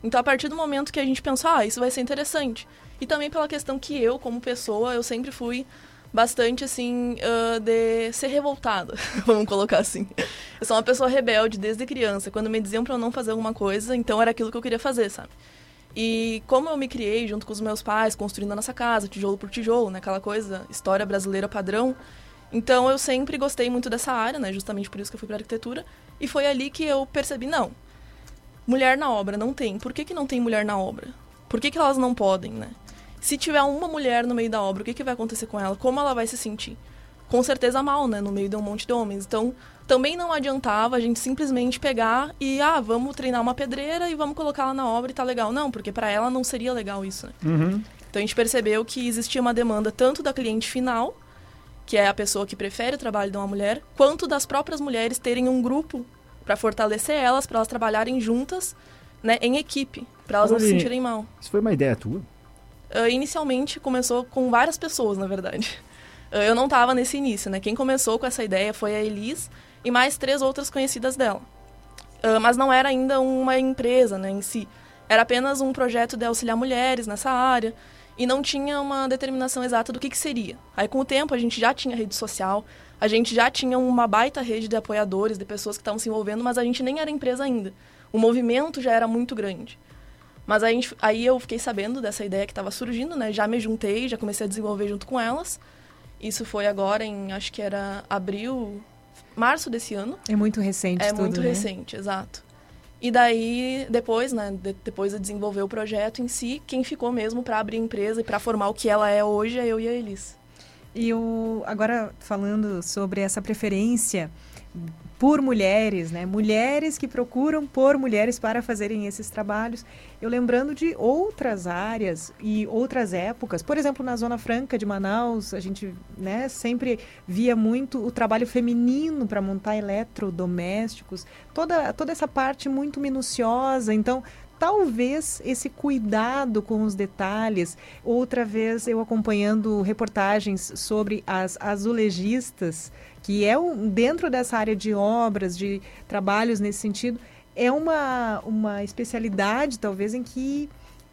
Então, a partir do momento que a gente pensou, ah, isso vai ser interessante. E também pela questão que eu, como pessoa, eu sempre fui bastante, assim, uh, de ser revoltada, vamos colocar assim. Eu sou uma pessoa rebelde desde criança. Quando me diziam para eu não fazer alguma coisa, então era aquilo que eu queria fazer, sabe? E como eu me criei junto com os meus pais, construindo a nossa casa, tijolo por tijolo, né? Aquela coisa, história brasileira padrão. Então eu sempre gostei muito dessa área, né? Justamente por isso que eu fui para arquitetura. E foi ali que eu percebi, não, mulher na obra não tem. Por que, que não tem mulher na obra? Por que, que elas não podem, né? Se tiver uma mulher no meio da obra, o que, que vai acontecer com ela? Como ela vai se sentir? Com certeza mal, né? No meio de um monte de homens. Então, também não adiantava a gente simplesmente pegar e, ah, vamos treinar uma pedreira e vamos colocar ela na obra e tá legal. Não, porque para ela não seria legal isso, né? Uhum. Então a gente percebeu que existia uma demanda tanto da cliente final, que é a pessoa que prefere o trabalho de uma mulher, quanto das próprias mulheres terem um grupo para fortalecer elas, para elas trabalharem juntas, né, em equipe, para elas não se sentirem mal. Isso foi uma ideia tua? Uh, inicialmente começou com várias pessoas, na verdade. Uh, eu não estava nesse início, né? Quem começou com essa ideia foi a Elis, e mais três outras conhecidas dela. Uh, mas não era ainda uma empresa né, em si. Era apenas um projeto de auxiliar mulheres nessa área e não tinha uma determinação exata do que, que seria. Aí, com o tempo, a gente já tinha rede social, a gente já tinha uma baita rede de apoiadores, de pessoas que estavam se envolvendo, mas a gente nem era empresa ainda. O movimento já era muito grande. Mas aí, aí eu fiquei sabendo dessa ideia que estava surgindo, né? Já me juntei, já comecei a desenvolver junto com elas. Isso foi agora em, acho que era abril, março desse ano. É muito recente É tudo, muito né? recente, exato. E daí, depois, né, de, depois de desenvolver o projeto em si, quem ficou mesmo para abrir a empresa e para formar o que ela é hoje é eu e a Elis. E o, agora falando sobre essa preferência por mulheres, né? Mulheres que procuram por mulheres para fazerem esses trabalhos. Eu lembrando de outras áreas e outras épocas. Por exemplo, na Zona Franca de Manaus, a gente né, sempre via muito o trabalho feminino para montar eletrodomésticos. Toda, toda essa parte muito minuciosa. Então, talvez esse cuidado com os detalhes. Outra vez eu acompanhando reportagens sobre as azulejistas que é um, dentro dessa área de obras, de trabalhos nesse sentido, é uma, uma especialidade, talvez, em que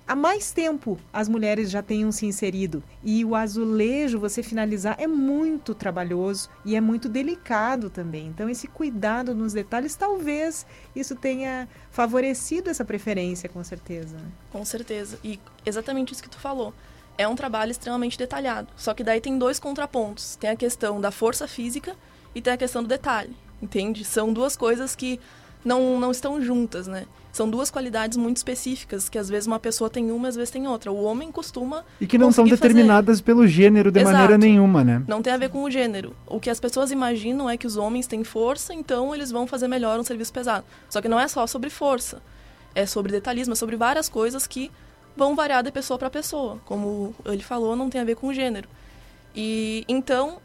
há mais tempo as mulheres já tenham se inserido. E o azulejo, você finalizar, é muito trabalhoso e é muito delicado também. Então, esse cuidado nos detalhes, talvez isso tenha favorecido essa preferência, com certeza. Com certeza. E exatamente isso que tu falou é um trabalho extremamente detalhado. Só que daí tem dois contrapontos. Tem a questão da força física e tem a questão do detalhe, entende? São duas coisas que não, não estão juntas, né? São duas qualidades muito específicas, que às vezes uma pessoa tem uma, às vezes tem outra. O homem costuma. E que não são determinadas fazer... pelo gênero de Exato. maneira nenhuma, né? Não tem a ver com o gênero. O que as pessoas imaginam é que os homens têm força, então eles vão fazer melhor um serviço pesado. Só que não é só sobre força. É sobre detalhismo, é sobre várias coisas que vão variar de pessoa para pessoa. Como ele falou, não tem a ver com o gênero. E então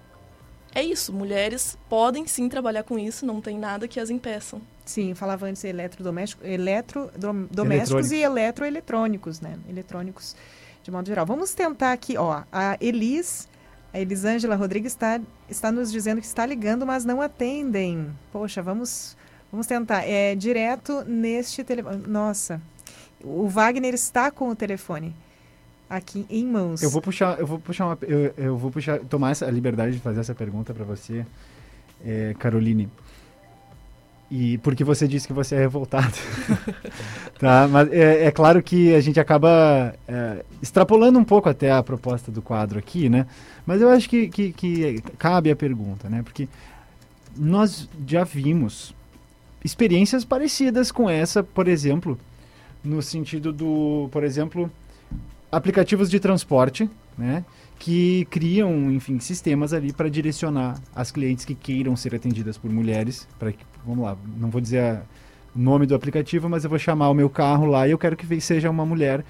é isso, mulheres podem sim trabalhar com isso, não tem nada que as impeçam. Sim, falava antes eletrodomésticos, eletrodomésticos e eletroeletrônicos, né? Eletrônicos de modo geral. Vamos tentar aqui, ó, a Elis, a Elisângela Rodrigues está, está nos dizendo que está ligando, mas não atendem. Poxa, vamos, vamos tentar. É direto neste telefone. Nossa, o Wagner está com o telefone aqui em mãos. Eu vou puxar, eu vou puxar uma, eu, eu vou puxar, tomar essa liberdade de fazer essa pergunta para você, é, Caroline. E porque você disse que você é revoltado, tá? Mas é, é, claro que a gente acaba é, extrapolando um pouco até a proposta do quadro aqui, né? Mas eu acho que, que, que cabe a pergunta, né? Porque nós já vimos experiências parecidas com essa, por exemplo, no sentido do, por exemplo, aplicativos de transporte, né? Que criam, enfim, sistemas ali para direcionar as clientes que queiram ser atendidas por mulheres. Para vamos lá, não vou dizer o nome do aplicativo, mas eu vou chamar o meu carro lá e eu quero que seja uma mulher.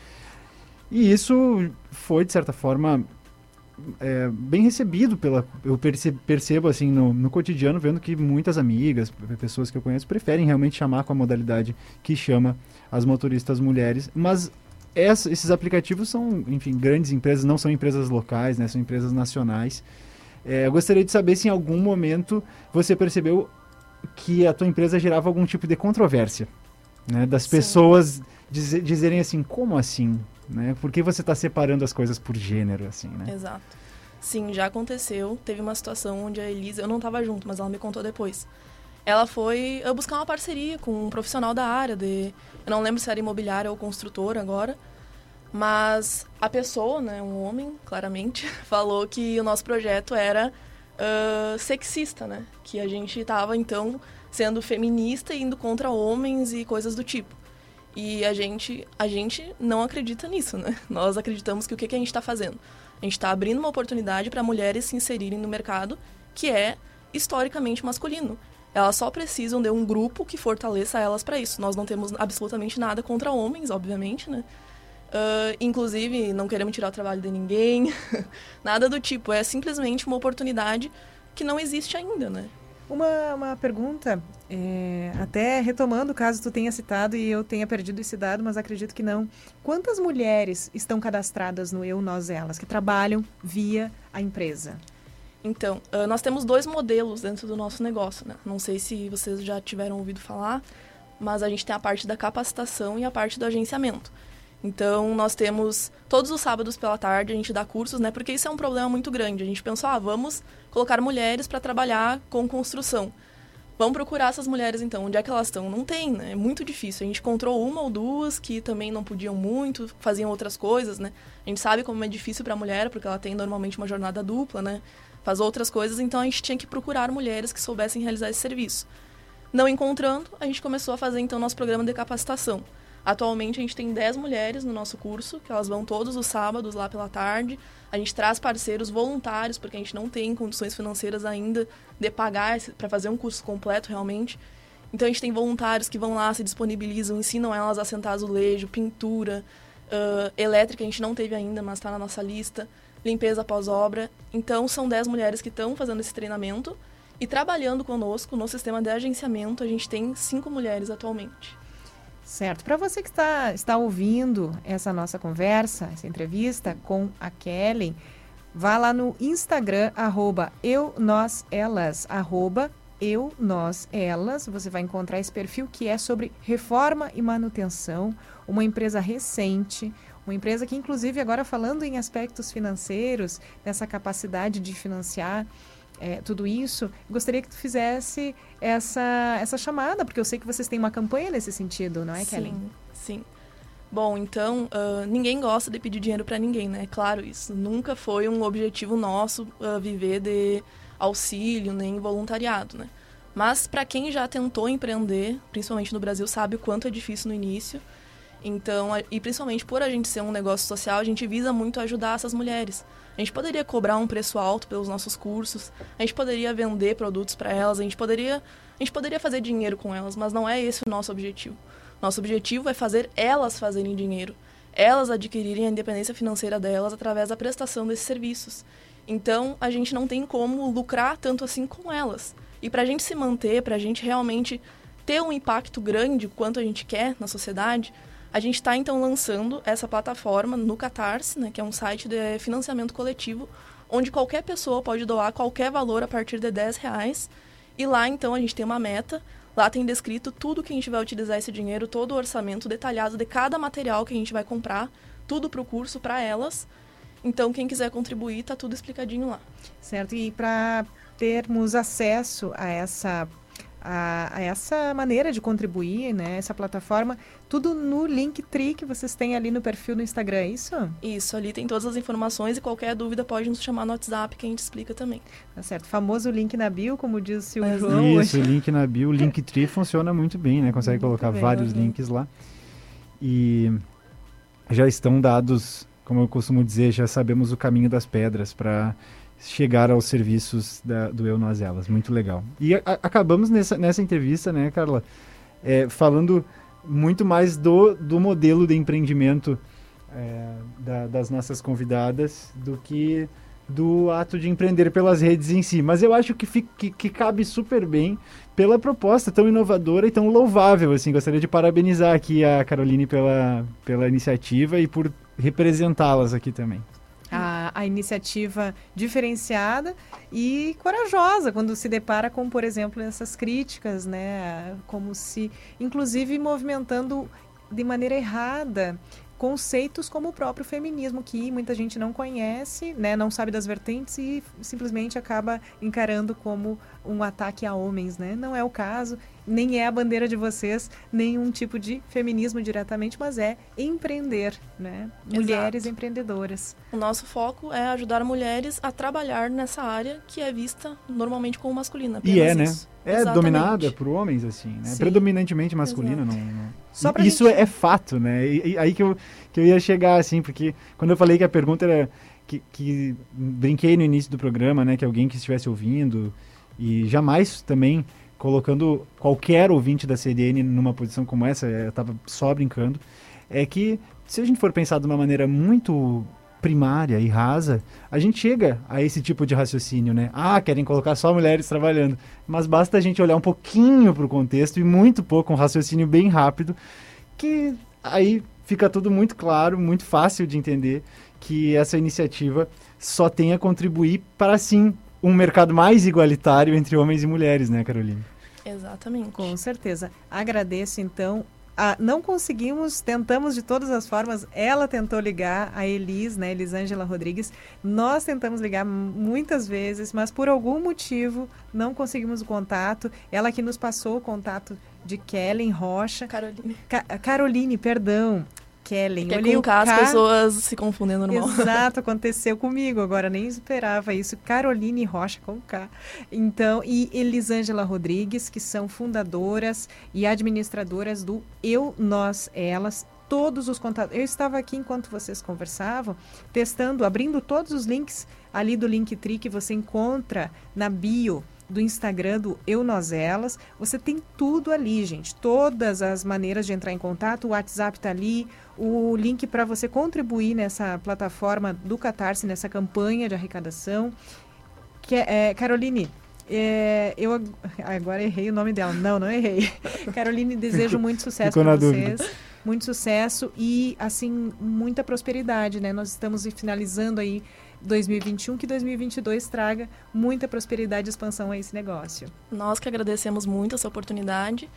E isso foi, de certa forma, é, bem recebido pela eu percebo, percebo assim no, no, cotidiano vendo que muitas amigas pessoas que eu conheço preferem realmente chamar com a modalidade que chama as motoristas mulheres mas essa, esses aplicativos são, enfim, grandes empresas, não são empresas locais, né? São empresas nacionais. É, eu gostaria de saber se em algum momento você percebeu que a tua empresa gerava algum tipo de controvérsia, né? Das Sim. pessoas diz, dizerem assim, como assim? Né? Por que você está separando as coisas por gênero, assim, né? Exato. Sim, já aconteceu. Teve uma situação onde a Elisa, eu não estava junto, mas ela me contou depois. Ela foi buscar uma parceria com um profissional da área de eu não lembro se era imobiliária ou construtora agora. Mas a pessoa, né, um homem, claramente, falou que o nosso projeto era uh, sexista, né? Que a gente estava, então, sendo feminista e indo contra homens e coisas do tipo. E a gente, a gente não acredita nisso, né? Nós acreditamos que o que, que a gente está fazendo? A gente está abrindo uma oportunidade para mulheres se inserirem no mercado que é historicamente masculino. Elas só precisam de um grupo que fortaleça elas para isso. Nós não temos absolutamente nada contra homens, obviamente, né? Uh, inclusive, não queremos tirar o trabalho de ninguém, nada do tipo. É simplesmente uma oportunidade que não existe ainda, né? Uma, uma pergunta, é, até retomando o caso tu tenha citado e eu tenha perdido esse dado, mas acredito que não. Quantas mulheres estão cadastradas no Eu, Nós, Elas, que trabalham via a empresa? Então, uh, nós temos dois modelos dentro do nosso negócio, né? Não sei se vocês já tiveram ouvido falar, mas a gente tem a parte da capacitação e a parte do agenciamento. Então, nós temos todos os sábados pela tarde, a gente dá cursos, né? Porque isso é um problema muito grande. A gente pensou, ah, vamos colocar mulheres para trabalhar com construção. Vamos procurar essas mulheres, então. Onde é que elas estão? Não tem, né? É muito difícil. A gente encontrou uma ou duas que também não podiam muito, faziam outras coisas, né? A gente sabe como é difícil para a mulher, porque ela tem normalmente uma jornada dupla, né? Faz outras coisas, então a gente tinha que procurar mulheres que soubessem realizar esse serviço. Não encontrando, a gente começou a fazer então nosso programa de capacitação. Atualmente a gente tem 10 mulheres no nosso curso, que elas vão todos os sábados lá pela tarde. A gente traz parceiros voluntários, porque a gente não tem condições financeiras ainda de pagar para fazer um curso completo realmente. Então a gente tem voluntários que vão lá, se disponibilizam, ensinam elas a sentar azulejo, pintura, uh, elétrica a gente não teve ainda, mas está na nossa lista, limpeza pós-obra. Então são 10 mulheres que estão fazendo esse treinamento e trabalhando conosco no sistema de agenciamento, a gente tem cinco mulheres atualmente. Certo. Para você que está, está ouvindo essa nossa conversa, essa entrevista com a Kelly, vá lá no Instagram, arroba eu, nós, elas, arroba eu, nós, elas. Você vai encontrar esse perfil que é sobre reforma e manutenção, uma empresa recente, uma empresa que, inclusive, agora falando em aspectos financeiros, nessa capacidade de financiar é, tudo isso, gostaria que tu fizesse essa, essa chamada, porque eu sei que vocês têm uma campanha nesse sentido, não é, sim, Kelly? Sim. Bom, então, uh, ninguém gosta de pedir dinheiro para ninguém, né? Claro, isso nunca foi um objetivo nosso uh, viver de auxílio nem voluntariado, né? Mas para quem já tentou empreender, principalmente no Brasil, sabe o quanto é difícil no início. Então, e principalmente por a gente ser um negócio social, a gente visa muito ajudar essas mulheres. A gente poderia cobrar um preço alto pelos nossos cursos, a gente poderia vender produtos para elas, a gente poderia, a gente poderia fazer dinheiro com elas, mas não é esse o nosso objetivo. Nosso objetivo é fazer elas fazerem dinheiro, elas adquirirem a independência financeira delas através da prestação desses serviços. Então, a gente não tem como lucrar tanto assim com elas. E para a gente se manter, para a gente realmente ter um impacto grande quanto a gente quer na sociedade, a gente está então lançando essa plataforma no Catarse, né, que é um site de financiamento coletivo, onde qualquer pessoa pode doar qualquer valor a partir de 10 reais. E lá então a gente tem uma meta, lá tem descrito tudo que a gente vai utilizar esse dinheiro, todo o orçamento detalhado de cada material que a gente vai comprar, tudo para o curso, para elas. Então quem quiser contribuir, está tudo explicadinho lá. Certo, e para termos acesso a essa a, a, essa maneira de contribuir, né? Essa plataforma, tudo no Linktree que vocês têm ali no perfil do Instagram, é isso? Isso, ali tem todas as informações e qualquer dúvida pode nos chamar no WhatsApp que a gente explica também. Tá certo. Famoso link na bio, como disse o João. Isso, o link na bio, o Linktree funciona muito bem, né? Consegue muito colocar bem, vários uhum. links lá. E já estão dados, como eu costumo dizer, já sabemos o caminho das pedras para chegar aos serviços da, do Eu Nós Elas. Muito legal. E a, acabamos nessa, nessa entrevista, né, Carla, é, falando muito mais do, do modelo de empreendimento é, da, das nossas convidadas do que do ato de empreender pelas redes em si. Mas eu acho que, fica, que, que, cabe super bem pela proposta tão inovadora e tão louvável. Assim, gostaria de parabenizar aqui a Caroline pela, pela iniciativa e por representá-las aqui também a, a iniciativa diferenciada e corajosa quando se depara com, por exemplo, essas críticas, né? Como se, inclusive, movimentando de maneira errada conceitos como o próprio feminismo, que muita gente não conhece, né, não sabe das vertentes e simplesmente acaba encarando como um ataque a homens, né? Não é o caso, nem é a bandeira de vocês, nenhum tipo de feminismo diretamente, mas é empreender, né? Mulheres Exato. empreendedoras. O nosso foco é ajudar mulheres a trabalhar nessa área que é vista normalmente como masculina. E é, né? Isso. É Exatamente. dominada por homens, assim, né? Sim. Predominantemente masculina, não, não... Isso gente... é fato, né? E, e, aí que eu, que eu ia chegar, assim, porque quando eu falei que a pergunta era... Que, que brinquei no início do programa, né? Que alguém que estivesse ouvindo e jamais também colocando qualquer ouvinte da CDN numa posição como essa, eu estava só brincando, é que se a gente for pensar de uma maneira muito primária e rasa, a gente chega a esse tipo de raciocínio, né? Ah, querem colocar só mulheres trabalhando. Mas basta a gente olhar um pouquinho para o contexto e muito pouco, um raciocínio bem rápido, que aí fica tudo muito claro, muito fácil de entender que essa iniciativa só tem a contribuir para sim um mercado mais igualitário entre homens e mulheres, né, Carolina? Exatamente. Com certeza. Agradeço então ah, não conseguimos, tentamos de todas as formas. Ela tentou ligar a Elis, né, Elisângela Rodrigues. Nós tentamos ligar muitas vezes, mas por algum motivo não conseguimos o contato. Ela que nos passou o contato de Kellen Rocha. Caroline. Ca Caroline, perdão. Kellen. Porque Olhei com o K as K- pessoas se confundem normal. Exato, aconteceu comigo. Agora nem esperava isso. Caroline Rocha com K. Então, e Elisângela Rodrigues, que são fundadoras e administradoras do Eu, Nós, Elas. Todos os contatos. Eu estava aqui enquanto vocês conversavam, testando, abrindo todos os links ali do Linktree que você encontra na bio do Instagram do Eu Nós Elas. Você tem tudo ali, gente. Todas as maneiras de entrar em contato. O WhatsApp está ali, o link para você contribuir nessa plataforma do Catarse, nessa campanha de arrecadação. Que é, é, Caroline, é, eu ag- agora errei o nome dela. Não, não errei. Caroline, desejo muito sucesso para vocês. dúvida. Muito sucesso e, assim, muita prosperidade, né? Nós estamos finalizando aí 2021, que 2022 traga muita prosperidade e expansão a esse negócio. Nós que agradecemos muito essa oportunidade.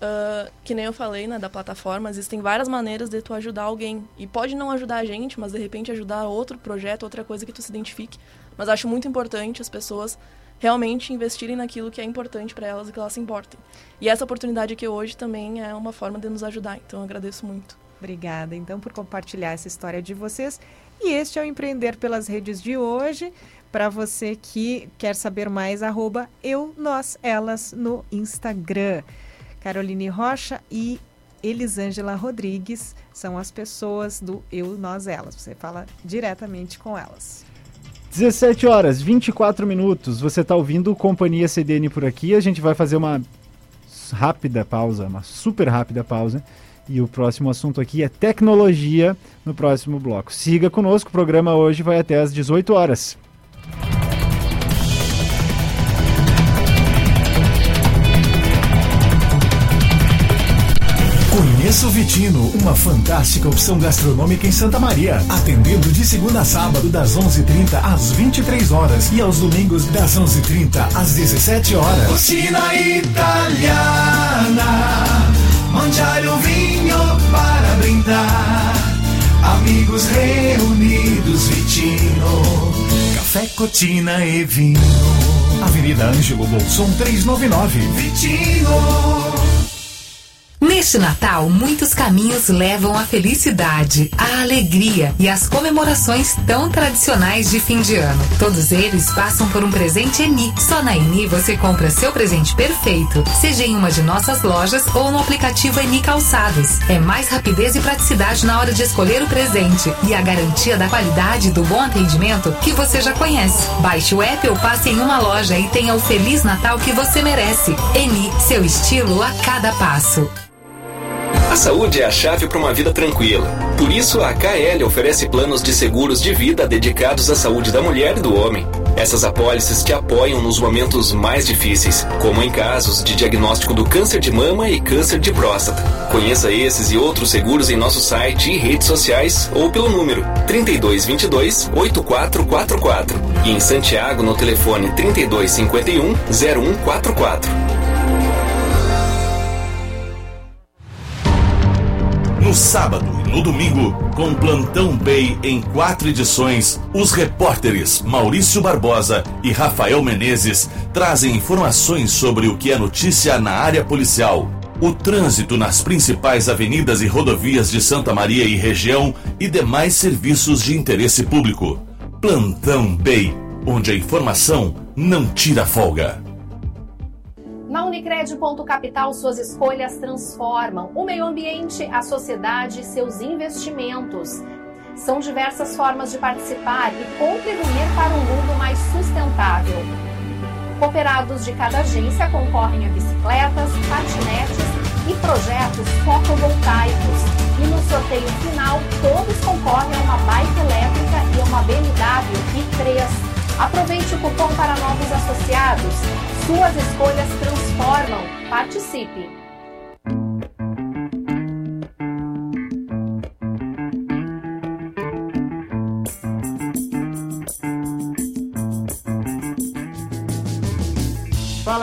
Ah, que nem eu falei, né, da plataforma, existem várias maneiras de tu ajudar alguém. E pode não ajudar a gente, mas de repente ajudar outro projeto, outra coisa que tu se identifique. Mas acho muito importante as pessoas realmente investirem naquilo que é importante para elas e que elas se importem. E essa oportunidade aqui hoje também é uma forma de nos ajudar. Então eu agradeço muito. Obrigada, então, por compartilhar essa história de vocês. E este é o Empreender pelas Redes de hoje. Para você que quer saber mais, arroba eu, nós, elas no Instagram. Caroline Rocha e Elisângela Rodrigues são as pessoas do Eu, Nós, Elas. Você fala diretamente com elas. 17 horas, 24 minutos. Você está ouvindo Companhia CDN por aqui. A gente vai fazer uma rápida pausa, uma super rápida pausa. E o próximo assunto aqui é tecnologia no próximo bloco. Siga conosco, o programa hoje vai até às 18 horas. Conheça o Vitino, uma fantástica opção gastronômica em Santa Maria, atendendo de segunda a sábado das 11:30 às 23 horas e aos domingos das 11:30 às 17 horas. Cucina italiana, mangiare un vinho para brindar. Amigos reunidos, Vitino, café, cotina e vinho. Avenida Ângelo Bolson 399. Vitino. Neste Natal, muitos caminhos levam à felicidade, à alegria e às comemorações tão tradicionais de fim de ano. Todos eles passam por um presente Eni. Só na Eni você compra seu presente perfeito, seja em uma de nossas lojas ou no aplicativo Eni Calçados. É mais rapidez e praticidade na hora de escolher o presente e a garantia da qualidade e do bom atendimento que você já conhece. Baixe o app ou passe em uma loja e tenha o Feliz Natal que você merece. Eni, seu estilo a cada passo. A saúde é a chave para uma vida tranquila. Por isso, a KL oferece planos de seguros de vida dedicados à saúde da mulher e do homem. Essas apólices te apoiam nos momentos mais difíceis, como em casos de diagnóstico do câncer de mama e câncer de próstata. Conheça esses e outros seguros em nosso site e redes sociais ou pelo número 3222 8444 e em Santiago no telefone 3251 0144. No sábado e no domingo, com Plantão Bay em quatro edições, os repórteres Maurício Barbosa e Rafael Menezes trazem informações sobre o que é notícia na área policial, o trânsito nas principais avenidas e rodovias de Santa Maria e região e demais serviços de interesse público. Plantão Bay, onde a informação não tira folga. Na Unicred Ponto Capital, suas escolhas transformam o meio ambiente, a sociedade e seus investimentos. São diversas formas de participar e contribuir para um mundo mais sustentável. Cooperados de cada agência concorrem a bicicletas, patinetes e projetos fotovoltaicos. E no sorteio final, todos concorrem a uma bike elétrica e a uma BMW i3. Aproveite o cupom para novos associados. Suas escolhas transformam. Participe!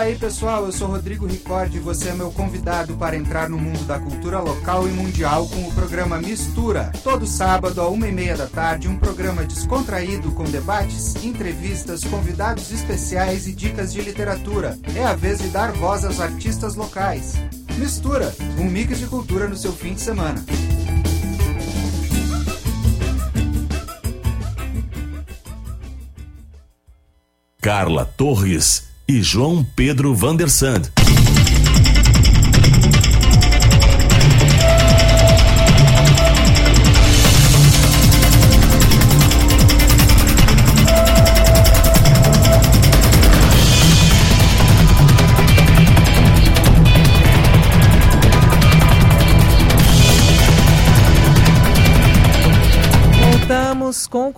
Fala aí pessoal, eu sou Rodrigo Ricord e você é meu convidado para entrar no mundo da cultura local e mundial com o programa Mistura. Todo sábado, a uma e meia da tarde, um programa descontraído com debates, entrevistas, convidados especiais e dicas de literatura. É a vez de dar voz aos artistas locais. Mistura, um mix de cultura no seu fim de semana. Carla Torres e João Pedro Vandersand.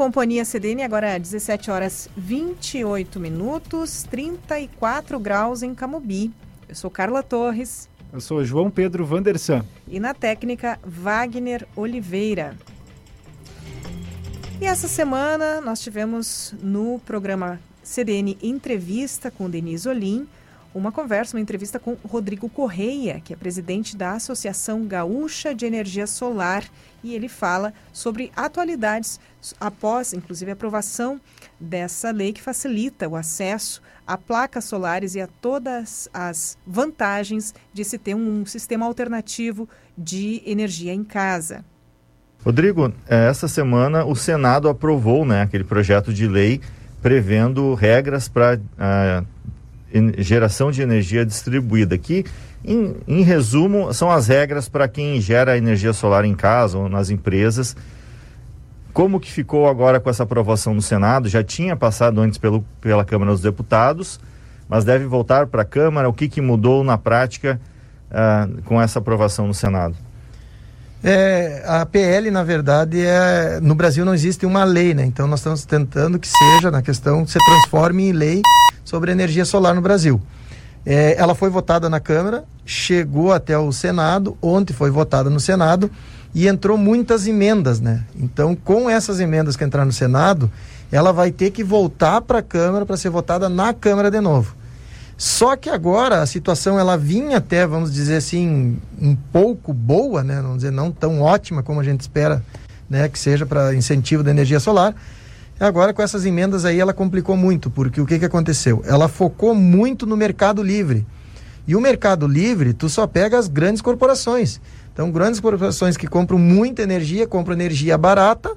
Companhia CDN, agora 17 horas 28 minutos, 34 graus em Camobi. Eu sou Carla Torres. Eu sou João Pedro Vandersan. E na técnica, Wagner Oliveira. E essa semana nós tivemos no programa CDN Entrevista com Denise Olim, uma conversa, uma entrevista com Rodrigo Correia, que é presidente da Associação Gaúcha de Energia Solar, e ele fala sobre atualidades após, inclusive, a aprovação dessa lei que facilita o acesso a placas solares e a todas as vantagens de se ter um sistema alternativo de energia em casa. Rodrigo, eh, essa semana o Senado aprovou né, aquele projeto de lei prevendo regras para uh, geração de energia distribuída, que, em, em resumo, são as regras para quem gera energia solar em casa ou nas empresas. Como que ficou agora com essa aprovação no Senado? Já tinha passado antes pelo, pela Câmara dos Deputados, mas deve voltar para a Câmara. O que, que mudou na prática uh, com essa aprovação no Senado? É, a PL, na verdade, é, no Brasil não existe uma lei, né? Então nós estamos tentando que seja, na questão, se transforme em lei sobre energia solar no Brasil. É, ela foi votada na Câmara, chegou até o Senado, ontem foi votada no Senado e entrou muitas emendas, né? Então, com essas emendas que entraram no Senado, ela vai ter que voltar para a Câmara para ser votada na Câmara de novo. Só que agora a situação ela vinha até, vamos dizer assim, um pouco boa, né? Vamos dizer, não tão ótima como a gente espera, né, que seja para incentivo da energia solar, Agora, com essas emendas aí, ela complicou muito, porque o que, que aconteceu? Ela focou muito no mercado livre. E o mercado livre, tu só pega as grandes corporações. Então, grandes corporações que compram muita energia, compram energia barata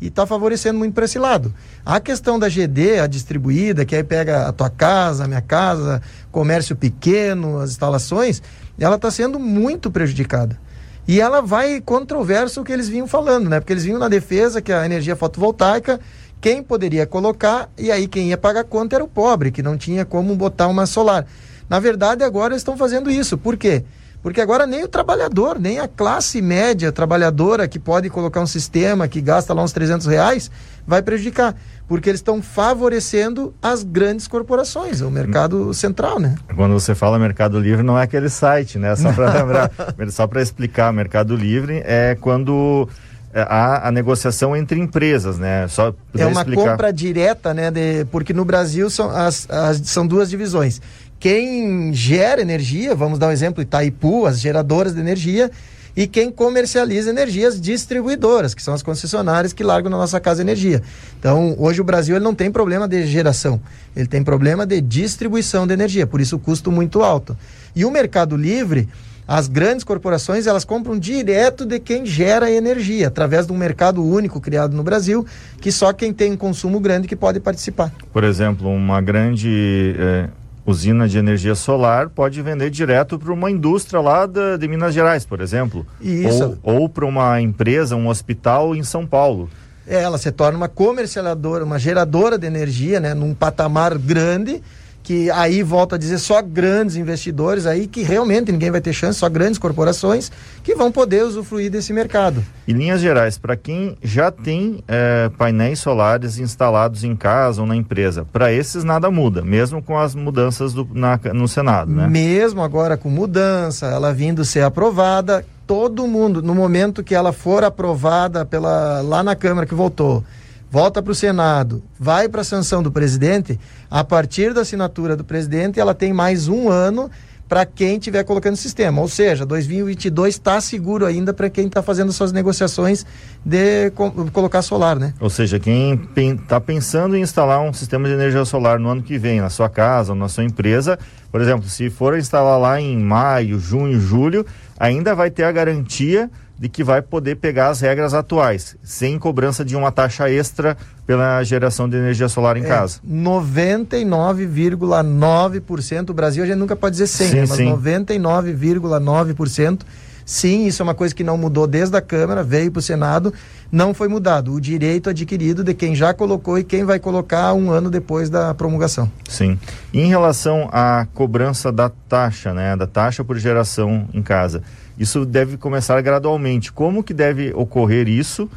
e está favorecendo muito para esse lado. A questão da GD, a distribuída, que aí pega a tua casa, a minha casa, comércio pequeno, as instalações, ela está sendo muito prejudicada. E ela vai controverso o que eles vinham falando, né? Porque eles vinham na defesa que a energia fotovoltaica quem poderia colocar e aí quem ia pagar conta era o pobre, que não tinha como botar uma solar. Na verdade, agora estão fazendo isso. Por quê? Porque agora nem o trabalhador, nem a classe média trabalhadora que pode colocar um sistema que gasta lá uns 300 reais, vai prejudicar. Porque eles estão favorecendo as grandes corporações, o mercado central, né? Quando você fala Mercado Livre, não é aquele site, né? Só para lembrar, só para explicar, Mercado Livre é quando é, há a negociação entre empresas, né? Só é uma explicar. compra direta, né? De, porque no Brasil são, as, as, são duas divisões. Quem gera energia, vamos dar um exemplo, Itaipu, as geradoras de energia, e quem comercializa energias distribuidoras, que são as concessionárias que largam na nossa casa energia. Então, hoje o Brasil ele não tem problema de geração, ele tem problema de distribuição de energia, por isso o custo muito alto. E o Mercado Livre, as grandes corporações elas compram direto de quem gera energia, através de um mercado único criado no Brasil, que só quem tem um consumo grande que pode participar. Por exemplo, uma grande eh, usina de energia solar pode vender direto para uma indústria lá da, de Minas Gerais, por exemplo. Isso. Ou, ou para uma empresa, um hospital em São Paulo. É, ela se torna uma comercializadora, uma geradora de energia, né, num patamar grande que aí volta a dizer só grandes investidores aí que realmente ninguém vai ter chance, só grandes corporações que vão poder usufruir desse mercado. Em linhas gerais, para quem já tem é, painéis solares instalados em casa ou na empresa, para esses nada muda, mesmo com as mudanças do, na, no Senado, né? Mesmo agora com mudança, ela vindo ser aprovada, todo mundo, no momento que ela for aprovada pela lá na Câmara que votou, volta para o Senado, vai para a sanção do presidente, a partir da assinatura do presidente, ela tem mais um ano para quem estiver colocando o sistema. Ou seja, 2022 está seguro ainda para quem está fazendo suas negociações de co colocar solar, né? Ou seja, quem está pensando em instalar um sistema de energia solar no ano que vem, na sua casa na sua empresa, por exemplo, se for instalar lá em maio, junho, julho, ainda vai ter a garantia de que vai poder pegar as regras atuais, sem cobrança de uma taxa extra pela geração de energia solar em É, casa. 99,9%. O Brasil a gente nunca pode dizer 100, Sim, né? mas sim. 99,9%. Sim, isso é uma coisa que não mudou desde a Câmara, veio para o Senado, não foi mudado. O direito adquirido de quem já colocou e quem vai colocar um ano depois da promulgação. Sim. Em relação à cobrança da taxa, né, da taxa por geração em casa, isso deve começar gradualmente. Como que deve ocorrer isso?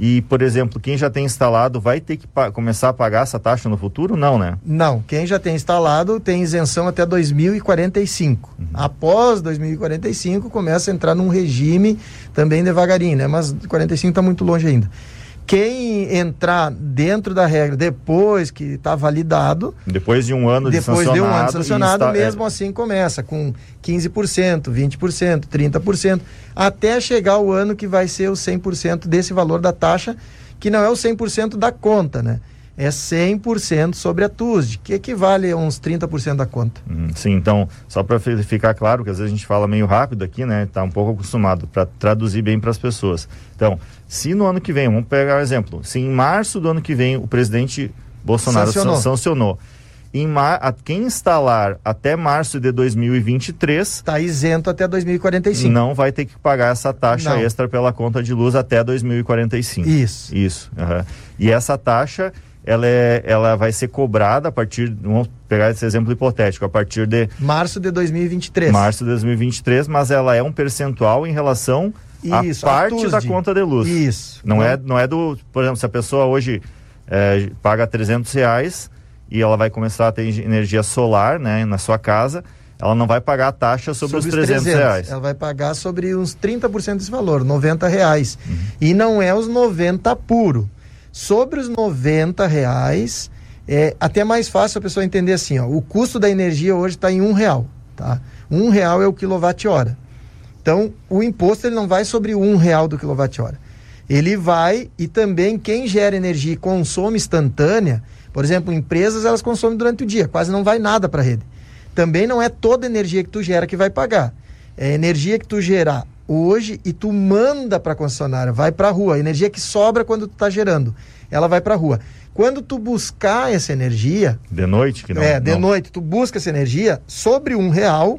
E, por exemplo, quem já tem instalado vai ter que começar a pagar essa taxa no futuro? Não, né? Não, quem já tem instalado tem isenção até 2045. Após 2045 começa a entrar num regime também devagarinho, né? Mas 45 está muito longe ainda. Quem entrar dentro da regra depois que está validado, Depois de um ano de depois sancionado. de um ano e sancionado, insta- mesmo é, assim começa com 15%, 20%, 30%, até chegar o ano que vai ser o 100% desse valor da taxa, que não é o 100% da conta, né? É 100% sobre a TUSD, que equivale a uns 30% da conta. Uhum, Sim, então, só para ficar claro, que às vezes a gente fala meio rápido aqui, né? Tá um pouco acostumado para traduzir bem para as pessoas. Então, se no ano que vem, vamos pegar um exemplo, se em março do ano que vem o presidente Bolsonaro Sancionou. sancionou, em mar, a, quem instalar até março de 2023 está isento até 2045. Não vai ter que pagar essa taxa Não. extra pela conta de luz até 2045. Isso. Isso. aham. E essa taxa ela, é, ela vai ser cobrada a partir, vamos pegar esse exemplo hipotético, a partir de Março de 2023. março de 2023, mas ela é um percentual em relação Isso, a parte da conta de luz. Isso. Não, Não. é, não é do, por exemplo, se a pessoa hoje é, paga 300 reais e ela vai começar a ter energia solar, né, na sua casa, ela não vai pagar a taxa sobre, os 300, reais. Ela vai pagar sobre uns 30% desse valor, 90 reais. Uhum. E não é os 90 puro. Sobre os 90 reais, é até mais fácil a pessoa entender assim, ó, o custo da energia hoje está em um real, tá? Um real é o quilowatt-hora. Então, o imposto ele não vai sobre um real do quilowatt-hora. Ele vai, e também quem gera energia e consome instantânea, por exemplo, empresas elas consomem durante o dia, quase não vai nada para a rede. Também não é toda energia que tu gera que vai pagar. É energia que tu gerar hoje e tu manda para a concessionária, vai para a rua. Energia que sobra quando tu está gerando, ela vai para a rua. Quando tu buscar essa energia, De noite que não. é, de não- noite, tu busca essa energia sobre um real,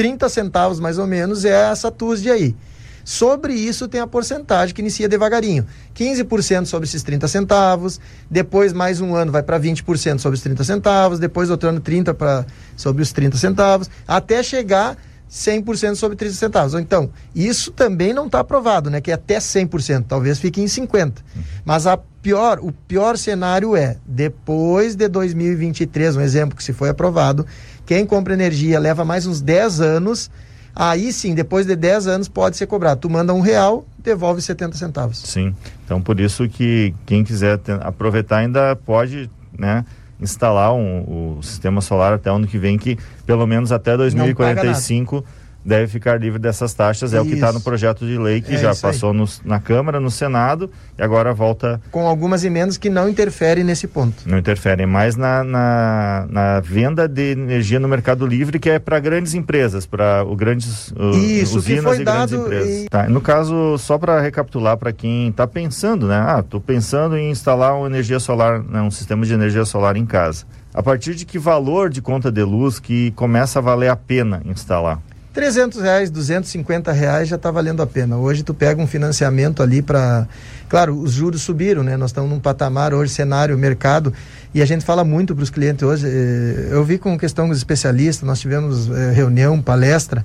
30 centavos mais ou menos é essa TUSD aí. Sobre isso tem a porcentagem que inicia devagarinho. 15% sobre esses 30 centavos, depois mais um ano vai para 20% sobre os 30 centavos, depois outro ano 30 para sobre os 30 centavos, até chegar 100% sobre 30 centavos. Então, isso também não está aprovado, né? Que é até 100%, talvez fique em 50. Mas a pior, o pior cenário é depois de 2023, um exemplo que se foi aprovado, quem compra energia leva mais uns 10 anos, aí sim, depois de 10 anos pode ser cobrado. Tu manda um real, devolve 70 centavos. Sim. Então, por isso que quem quiser aproveitar ainda pode, né, instalar um, o sistema solar até ano que vem, que pelo menos até 2045 deve ficar livre dessas taxas. É o que está Isso. no projeto de lei que É já isso passou nos- na Câmara, no Senado e agora volta. Com algumas emendas que não interferem nesse ponto. Não interferem mais na, na, na venda de energia no Mercado Livre, que é para grandes empresas, para grandes uh, Isso, usinas e grandes empresas. e- Tá, no caso, só para recapitular para quem está pensando, né? Ah, estou pensando em instalar uma energia solar, né, um sistema de energia solar em casa. A partir de que valor de conta de luz que começa a valer a pena instalar? 300 reais, 250 reais já está valendo a pena. Hoje tu pega um financiamento ali para... Claro, os juros subiram, né? Nós estamos num patamar hoje, cenário, mercado, e a gente fala muito para os clientes hoje. eh, Eu vi com questão dos especialistas, nós tivemos eh, reunião, palestra.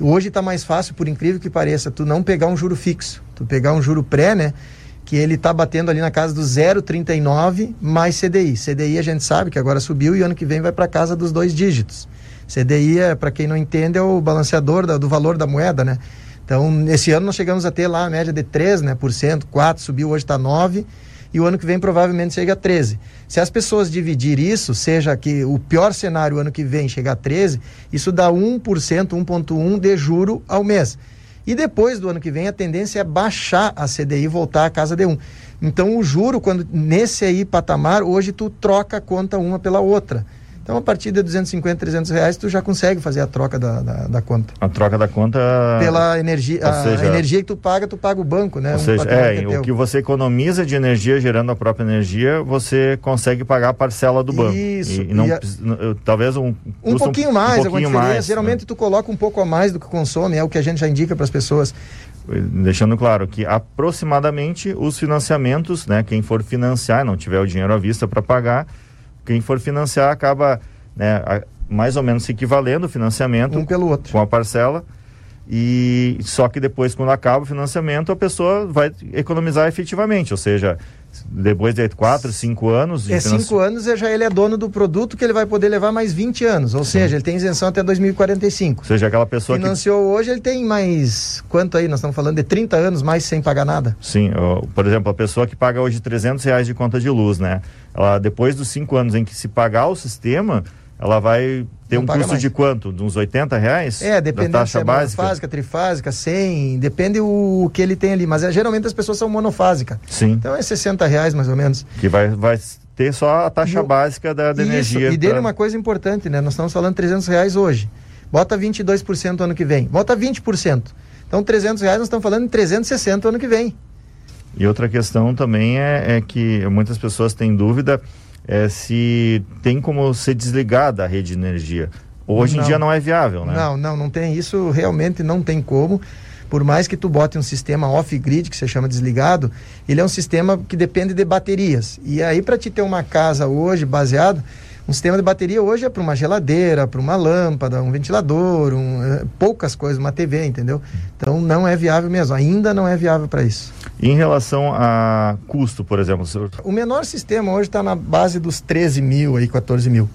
Hoje está mais fácil, por incrível que pareça, tu não pegar um juro fixo. Tu pegar um juro pré, né? Que ele está batendo ali na casa do 0,39 mais CDI. CDI a gente sabe que agora subiu e ano que vem vai para casa dos dois dígitos. CDI, é, para quem não entende, é o balanceador da- do valor da moeda, né? Então, esse ano nós chegamos a ter lá a média de 3, né, por cento, 4, subiu hoje está 9, e o ano que vem provavelmente chega a 13. Se as pessoas dividir isso, seja que o pior cenário o ano que vem chegar a 13, isso dá 1%, 1.1 de juro ao mês. E depois do ano que vem a tendência é baixar a CDI e voltar à casa de 1. Então o juro, quando nesse aí patamar, hoje tu troca a conta uma pela outra. Então, a partir de 250, 300 reais, tu já consegue fazer a troca da, da, da conta. A troca da conta. Pela energia, a, seja- a energia que tu paga, tu paga o banco, né? Ou Um seja, é, é o que você economiza de energia gerando a própria energia, você consegue pagar a parcela do banco. Isso, E, e não, e a- talvez um. Um pouquinho mais, um pouquinho diferença. mais, Geralmente né? tu coloca um pouco a mais do que consome, é o que a gente já indica para as pessoas. Deixando claro que aproximadamente os financiamentos, né, quem for financiar, não tiver o dinheiro à vista para pagar, quem for financiar acaba né, a- mais ou menos se equivalendo o financiamento Um pelo outro. com a parcela. E só que depois, quando acaba o financiamento, a pessoa vai economizar efetivamente, ou seja, depois de 4, 5 anos É financi- cinco anos e já ele é dono do produto que ele vai poder levar mais 20 anos. Ou seja, ele tem isenção até 2045. Ou seja, aquela pessoa que Financiou hoje, ele tem mais. Quanto aí? Nós estamos falando de 30 anos mais sem pagar nada. Sim, por exemplo, a pessoa que paga hoje 300 reais de conta de luz, né? Ela, depois dos cinco anos em que se pagar o sistema, ela vai ter Não um custo mais. de quanto? De uns 80 reais? É, dependendo da se taxa é básica? monofásica, trifásica, 100, depende o que ele tem ali. Mas é, geralmente as pessoas são monofásicas. Sim. Então é 60 reais mais ou menos. Que vai, vai ter só a taxa básica da, da Isso, energia. e dele pra- uma coisa importante, né? Nós estamos falando 300 reais hoje. Bota 22% ano que vem. Bota 20%. Então 300 reais nós estamos falando em 360 ano que vem. E outra questão também é, é que muitas pessoas têm dúvida é, se tem como ser desligada a rede de energia. Hoje Não. em dia não é viável, né? Não, não, não tem. Isso realmente não tem como. Por mais que tu bote um sistema off-grid, que se chama desligado, ele é um sistema que depende de baterias. E aí, para te ter uma casa hoje baseado, um sistema de bateria hoje é para uma geladeira, para uma lâmpada, um ventilador, um, eh, poucas coisas, uma TV, entendeu? Então não é viável mesmo. Ainda não é viável para isso. E em relação a custo, por exemplo, o senhor- O menor sistema hoje está na base dos 13 mil, aí, 14 mil.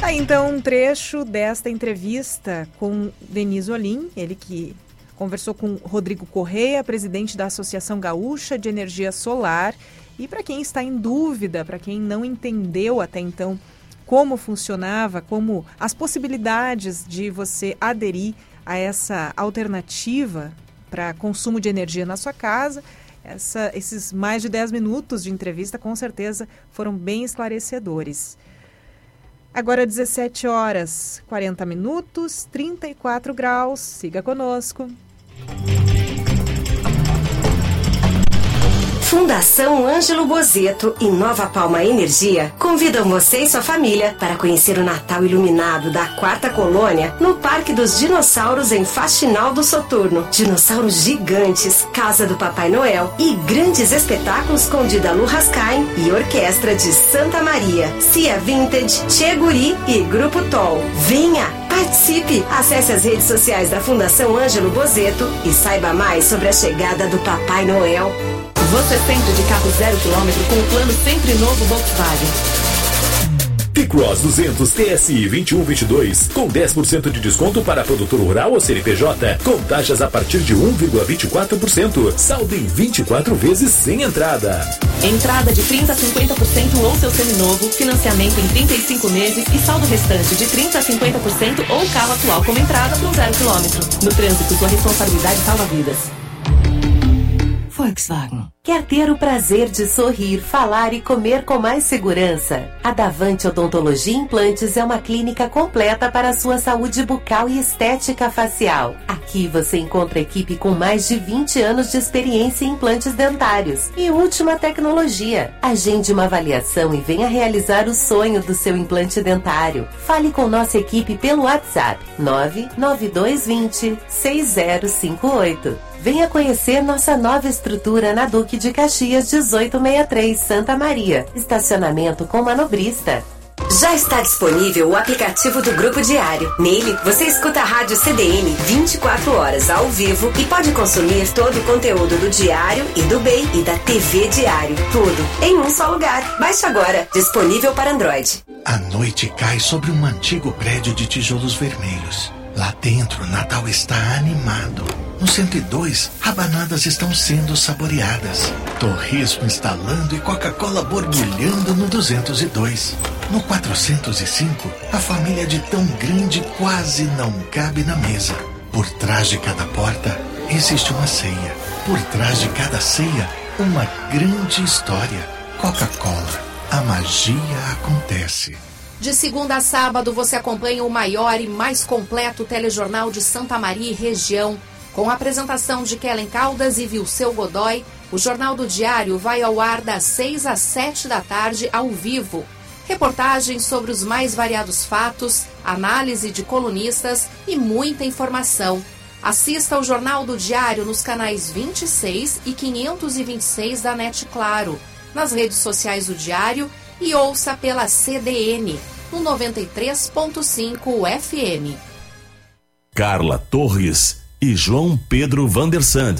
Tá, então, um trecho desta entrevista com Denise Olim, ele que conversou com Rodrigo Correia, presidente da Associação Gaúcha de Energia Solar. E para quem está em dúvida, para quem não entendeu até então como funcionava, como as possibilidades de você aderir a essa alternativa para consumo de energia na sua casa, essa- esses mais de 10 minutos de entrevista com certeza foram bem esclarecedores. Agora 17 horas 40 minutos, 34 graus. Siga conosco. Fundação Ângelo Bozeto e Nova Palma Energia convidam você e sua família para conhecer o Natal iluminado da Quarta Colônia no Parque dos Dinossauros em Faxinal do Soturno. Dinossauros gigantes, Casa do Papai Noel e grandes espetáculos com Didalu Rascaim e Orquestra de Santa Maria, Cia Vintage, Cheguri e Grupo Tol. Venha! Participe! Acesse as redes sociais da Fundação Ângelo Bozeto e saiba mais sobre a chegada do Papai Noel. Você sempre de carro zero quilômetro com o plano sempre novo Volkswagen. T-Cross 200 TSI 2122 com 10% de desconto para produtor rural ou CNPJ, com taxas a partir de 1,24%. Saldo em 24 vezes sem entrada. Entrada de 30 a 50% ou seu seminovo, financiamento em 35 meses e saldo restante de 30 a 50% ou carro atual como entrada com zero quilômetro. No trânsito, sua responsabilidade salva vidas. Volkswagen. Quer ter o prazer de sorrir, falar e comer com mais segurança? A Davante Odontologia Implantes é uma clínica completa para a sua saúde bucal e estética facial. Aqui você encontra equipe com mais de 20 anos de experiência em implantes dentários e última tecnologia. Agende uma avaliação e venha realizar o sonho do seu implante dentário. Fale com nossa equipe pelo WhatsApp 99220 6058. Venha conhecer nossa nova estrutura na Duque de Caxias 1863, Santa Maria. Estacionamento com manobrista. Já está disponível o aplicativo do Grupo Diário. Nele, você escuta a rádio CDN 24 horas ao vivo e pode consumir todo o conteúdo do Diário e do BEI e da TV Diário. Tudo em um só lugar. Baixe agora. Disponível para Android. A noite cai sobre um antigo prédio de tijolos vermelhos. Lá dentro, Natal está animado. No 102, rabanadas estão sendo saboreadas. Torresmo instalando e Coca-Cola borbulhando no 202. No 405, a família de tão grande quase não cabe na mesa. Por trás de cada porta, existe uma ceia. Por trás de cada ceia, uma grande história. Coca-Cola. a magia acontece. De segunda a sábado, você acompanha o maior e mais completo telejornal de Santa Maria e região. Com a apresentação de Kellen Caldas e Vilceu Godoy, o Jornal do Diário vai ao ar das 6 às 7 da tarde, ao vivo. Reportagens sobre os mais variados fatos, análise de colunistas e muita informação. Assista ao Jornal do Diário nos canais 26 e 526 da NET Claro, nas redes sociais do Diário e ouça pela CDN, no 93.5 FM. Carla Torres e João Pedro Vandersand.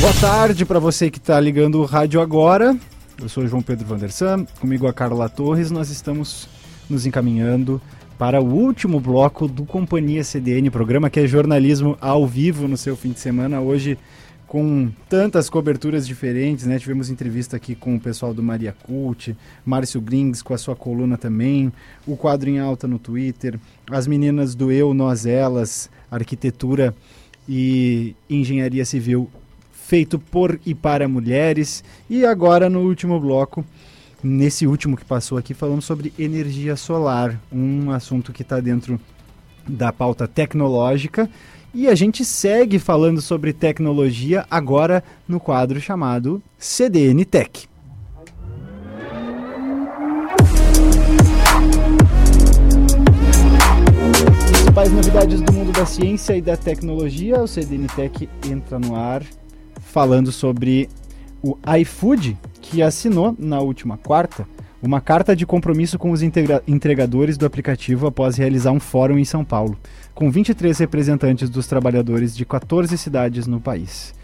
Boa tarde para você que está ligando o rádio agora. Eu sou João Pedro Vandersan, comigo a Carla Torres. Nós estamos nos encaminhando para o último bloco do Companhia CDN, programa que é jornalismo ao vivo no seu fim de semana. Hoje com tantas coberturas diferentes, né? Tivemos entrevista aqui com o pessoal do Maria Cult, Márcio Grings com a sua coluna também, o quadro em alta no Twitter, as meninas do Eu, Nós, Elas, Arquitetura e Engenharia Civil feito por e para mulheres. E agora no último bloco, nesse último que passou aqui, falamos sobre energia solar, um assunto que está dentro da pauta tecnológica. E a gente segue falando sobre tecnologia agora no quadro chamado CDN Tech. Principais novidades do mundo da ciência e da tecnologia, o CDN Tech entra no ar falando sobre o iFood, que assinou na última quarta uma carta de compromisso com os entregadores do aplicativo após realizar um fórum em São Paulo, com 23 representantes dos trabalhadores de 14 cidades no país.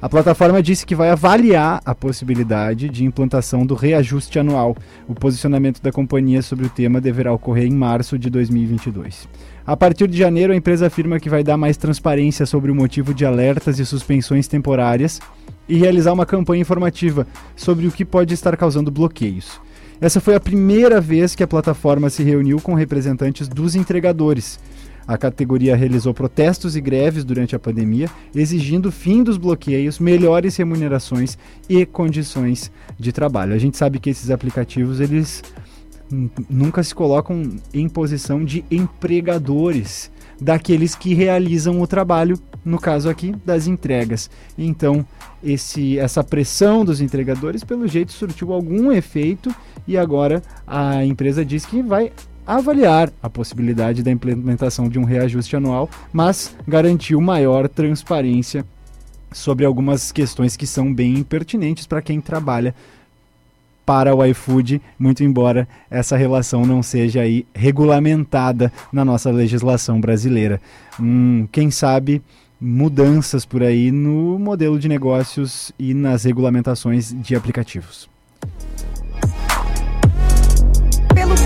A plataforma disse que vai avaliar a possibilidade de implantação do reajuste anual. O posicionamento da companhia sobre o tema deverá ocorrer em março de 2022. A partir de janeiro, a empresa afirma que vai dar mais transparência sobre o motivo de alertas e suspensões temporárias e realizar uma campanha informativa sobre o que pode estar causando bloqueios. Essa foi a primeira vez que a plataforma se reuniu com representantes dos entregadores. A categoria realizou protestos e greves durante a pandemia, exigindo fim dos bloqueios, melhores remunerações e condições de trabalho. A gente sabe que esses aplicativos eles nunca se colocam em posição de empregadores daqueles que realizam o trabalho, no caso aqui das entregas. Então, esse, essa pressão dos entregadores, pelo jeito, surtiu algum efeito e agora a empresa diz que vai avaliar a possibilidade da implementação de um reajuste anual, mas garantiu maior transparência sobre algumas questões que são bem pertinentes para quem trabalha para o iFood, muito embora essa relação não seja aí regulamentada na nossa legislação brasileira. Hum, quem sabe mudanças por aí no modelo de negócios e nas regulamentações de aplicativos.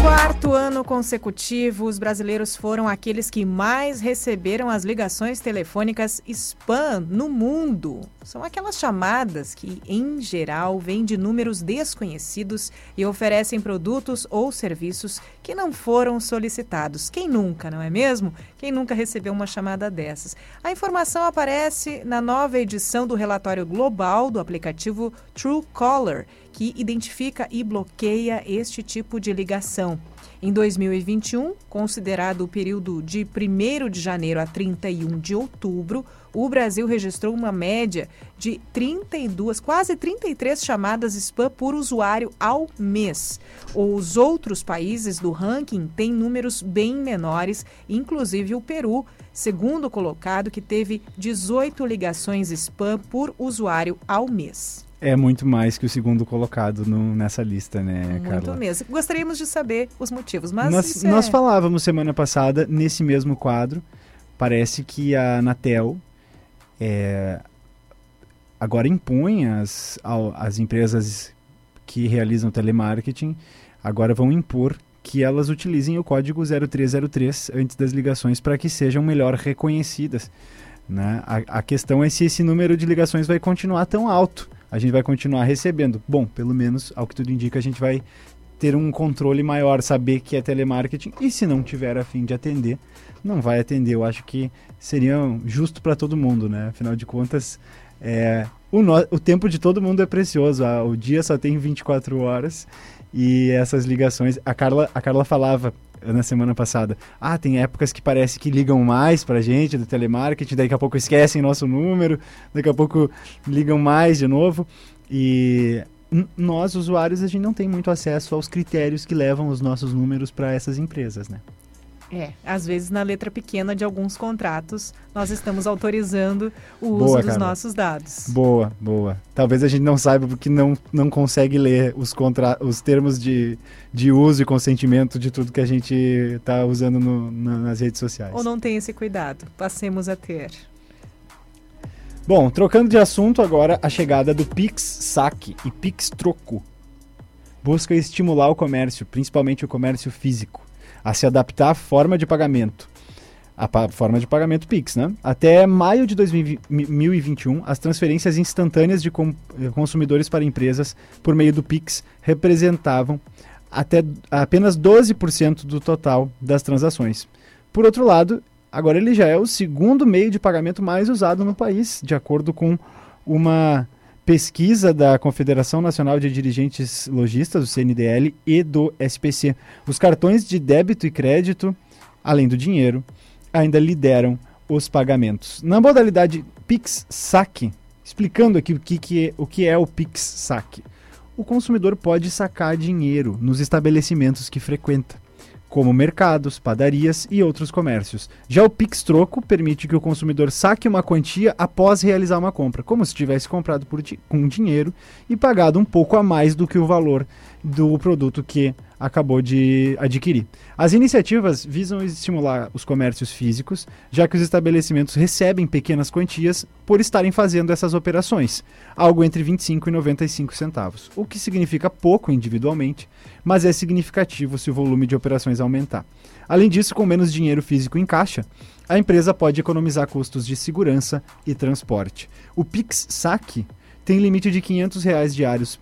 Quarto ano consecutivo, os brasileiros foram aqueles que mais receberam as ligações telefônicas spam no mundo. São aquelas chamadas que, em geral, vêm de números desconhecidos e oferecem produtos ou serviços que não foram solicitados. Quem nunca, não é mesmo? Quem nunca recebeu uma chamada dessas? A informação aparece na nova edição do relatório global do aplicativo Truecaller que identifica e bloqueia este tipo de ligação. Em 2021, considerado o período de 1 de janeiro a 31 de outubro, o Brasil registrou uma média de 32, quase 33 chamadas spam por usuário ao mês. Os outros países do ranking têm números bem menores, inclusive o Peru, segundo colocado, que teve 18 ligações spam por usuário ao mês. É muito mais que o segundo colocado no, nessa lista, né, muito Carla? Muito mesmo. Gostaríamos de saber os motivos, mas nós, é... nós falávamos semana passada nesse mesmo quadro. Parece que a Anatel é, agora impõe as, as empresas que realizam telemarketing agora vão impor que elas utilizem o código 0303 antes das ligações para que sejam melhor reconhecidas. Né? A, a questão é se esse número de ligações vai continuar tão alto a gente vai continuar recebendo. Bom, pelo menos ao que tudo indica, a gente vai ter um controle maior, saber que é telemarketing. E se não tiver a fim de atender, não vai atender. Eu acho que seria justo para todo mundo, né? Afinal de contas, É, o, no, o tempo de todo mundo é precioso. Ah, o dia só tem 24 horas e essas ligações. A Carla, a Carla falava na semana passada: ah, tem épocas que parece que ligam mais pra gente do telemarketing, daqui a pouco esquecem nosso número, daqui a pouco ligam mais de novo. E nós, usuários, a gente não tem muito acesso aos critérios que levam os nossos números para essas empresas, né? É, às vezes na letra pequena de alguns contratos nós estamos autorizando o boa, uso dos nossos dados. Boa, boa. Talvez a gente não saiba porque não, não consegue ler os, contra... os termos de, de uso e consentimento de tudo que a gente está usando no, na, nas redes sociais. Ou não tem esse cuidado. Passemos a ter. Bom, trocando de assunto agora, a chegada do Pix Saque e Pix Troco busca estimular o comércio, principalmente o comércio físico, a se adaptar à forma de pagamento. A forma de pagamento Pix, né? Até maio de 2021, as transferências instantâneas de com consumidores para empresas por meio do Pix representavam até apenas 12% do total das transações. Por outro lado, Agora ele já é o segundo meio de pagamento mais usado no país, de acordo com uma pesquisa da Confederação Nacional de Dirigentes Logistas, o CNDL, e do SPC. Os cartões de débito e crédito, além do dinheiro, ainda lideram os pagamentos. Na modalidade Pix Saque, explicando aqui o que, que é, o que é o Pix Saque. O consumidor pode sacar dinheiro nos estabelecimentos que frequenta como mercados, padarias e outros comércios. Já o Pix Troco permite que o consumidor saque uma quantia após realizar uma compra, como se tivesse comprado por com dinheiro e pagado um pouco a mais do que o valor do produto que acabou de adquirir. As iniciativas visam estimular os comércios físicos, já que os estabelecimentos recebem pequenas quantias por estarem fazendo essas operações, algo entre 25 e 95 centavos, o que significa pouco individualmente, mas é significativo se o volume de operações aumentar. Além disso, com menos dinheiro físico em caixa, a empresa pode economizar custos de segurança e transporte. O Pix Saque tem limite de 500 reais diários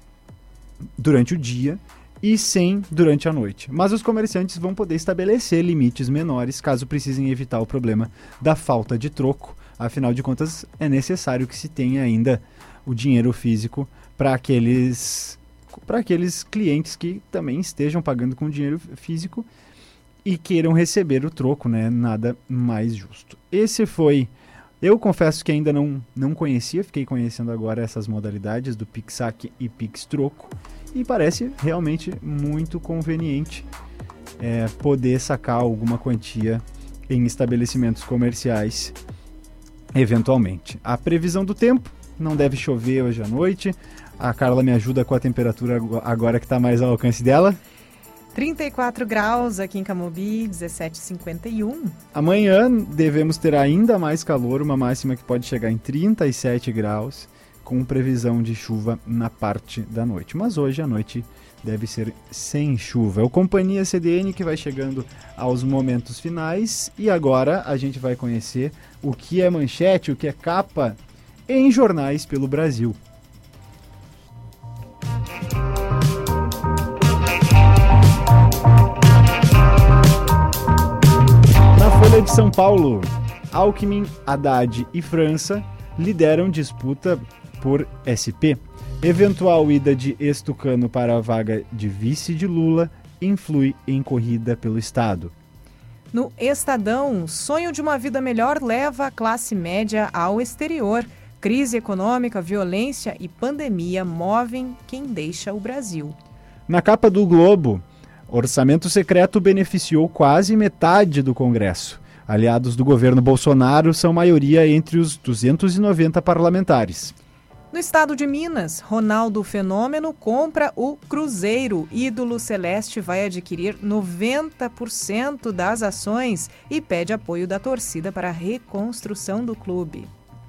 durante o dia e 100 durante a noite. Mas os comerciantes vão poder estabelecer limites menores caso precisem evitar o problema da falta de troco. Afinal de contas, é necessário que se tenha ainda o dinheiro físico para aqueles para aqueles clientes que também estejam pagando com dinheiro físico e queiram receber o troco, né? Nada mais justo. Esse foi eu confesso que ainda não, não conhecia, fiquei conhecendo agora essas modalidades do Pixac e Pix Troco e parece realmente muito conveniente é, poder sacar alguma quantia em estabelecimentos comerciais eventualmente. A previsão do tempo não deve chover hoje à noite. A Carla me ajuda com a temperatura agora que está mais ao alcance dela. 34 graus aqui em Camobi, 17,51. Amanhã devemos ter ainda mais calor, uma máxima que pode chegar em 37 graus, com previsão de chuva na parte da noite. Mas hoje à noite deve ser sem chuva. É o Companhia CDN que vai chegando aos momentos finais e agora a gente vai conhecer o que é manchete, o que é capa em jornais pelo Brasil. De São Paulo, Alckmin, Haddad e França lideram disputa por SP. Eventual ida de Estucano para a vaga de vice de Lula influi em corrida pelo Estado. No Estadão, sonho de uma vida melhor leva a classe média ao exterior. Crise econômica, violência e pandemia movem quem deixa o Brasil. Na capa do Globo, orçamento secreto beneficiou quase metade do Congresso. Aliados do governo Bolsonaro são maioria entre os 290 parlamentares. No estado de Minas, Ronaldo Fenômeno compra o Cruzeiro. Ídolo Celeste vai adquirir 90% das ações e pede apoio da torcida para a reconstrução do clube.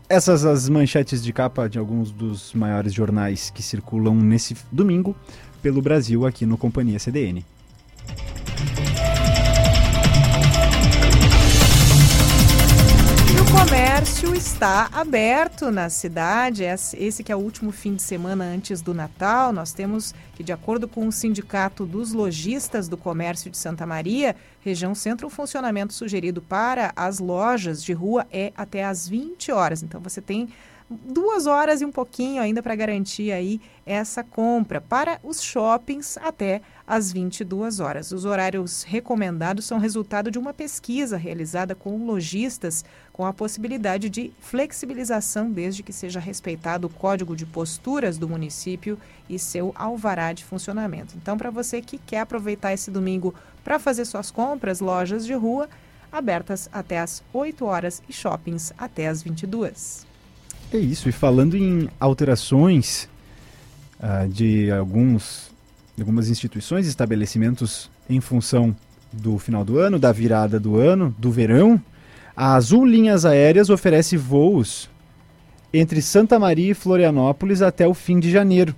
Essas as manchetes de capa de alguns dos maiores jornais que circulam nesse domingo pelo Brasil aqui no Companhia CDN. Comércio está aberto na cidade. Esse que é o último fim de semana antes do Natal. Nós temos que, de acordo com o Sindicato dos Lojistas do Comércio de Santa Maria, região centro, o funcionamento sugerido para as lojas de rua é até às 20 horas. Então você tem duas horas e um pouquinho ainda para garantir aí essa compra para os shoppings até às 22 horas. Os horários recomendados são resultado de uma pesquisa realizada com lojistas com a possibilidade de flexibilização desde que seja respeitado o código de posturas do município e seu alvará de funcionamento. Então, para você que quer aproveitar esse domingo para fazer suas compras, lojas de rua abertas até às 8 horas e shoppings até às 22. É isso, e falando em alterações uh, de alguns, algumas instituições estabelecimentos em função do final do ano, da virada do ano, do verão, a Azul Linhas Aéreas oferece voos entre Santa Maria e Florianópolis até o fim de janeiro.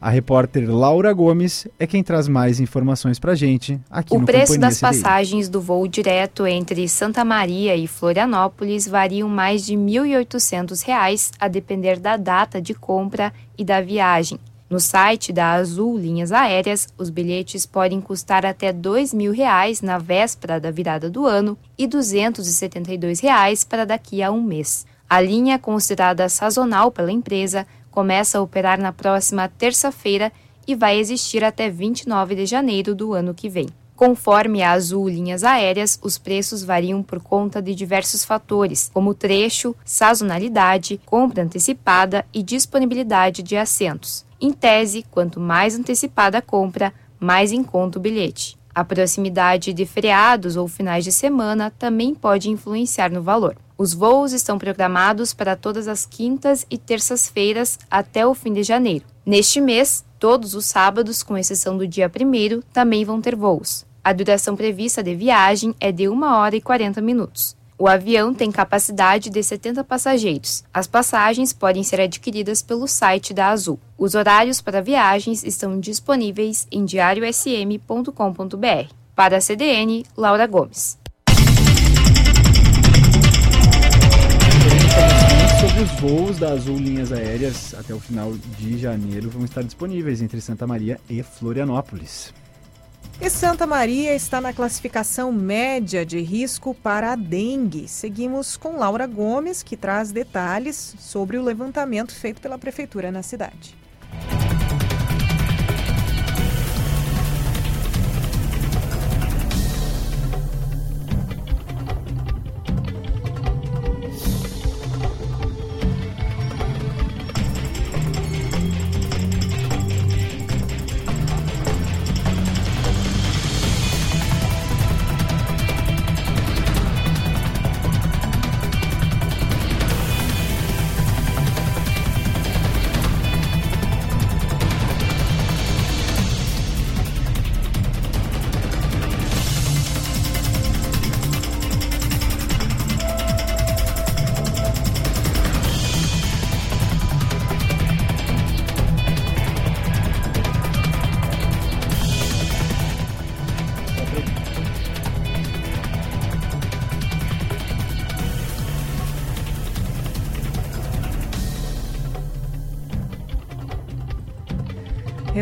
A repórter Laura Gomes é quem traz mais informações para a gente aqui o no O preço Companhia das CDI. passagens do voo direto entre Santa Maria e Florianópolis variam mais de R$ 1.800, a depender da data de compra e da viagem. No site da Azul Linhas Aéreas, os bilhetes podem custar até R$ 2.000 na véspera da virada do ano e 272 reais para daqui a um mês. A linha, considerada sazonal pela empresa, começa a operar na próxima terça-feira e vai existir até 29 de janeiro do ano que vem. Conforme a Azul Linhas Aéreas, os preços variam por conta de diversos fatores, como trecho, sazonalidade, compra antecipada e disponibilidade de assentos. Em tese, quanto mais antecipada a compra, mais em conta o bilhete. A proximidade de feriados ou finais de semana também pode influenciar no valor. Os voos estão programados para todas as quintas e terças-feiras até o fim de janeiro. Neste mês, todos os sábados, com exceção do dia 1, também vão ter voos. A duração prevista de viagem é de 1 hora e 40 minutos. O avião tem capacidade de 70 passageiros. As passagens podem ser adquiridas pelo site da Azul. Os horários para viagens estão disponíveis em diariosm.com.br. Para a CDN, Laura Gomes. Sobre os voos da Azul Linhas Aéreas até o final de janeiro vão estar disponíveis entre Santa Maria e Florianópolis. E Santa Maria está na classificação média de risco para a dengue. Seguimos com Laura Gomes, que traz detalhes sobre o levantamento feito pela prefeitura na cidade.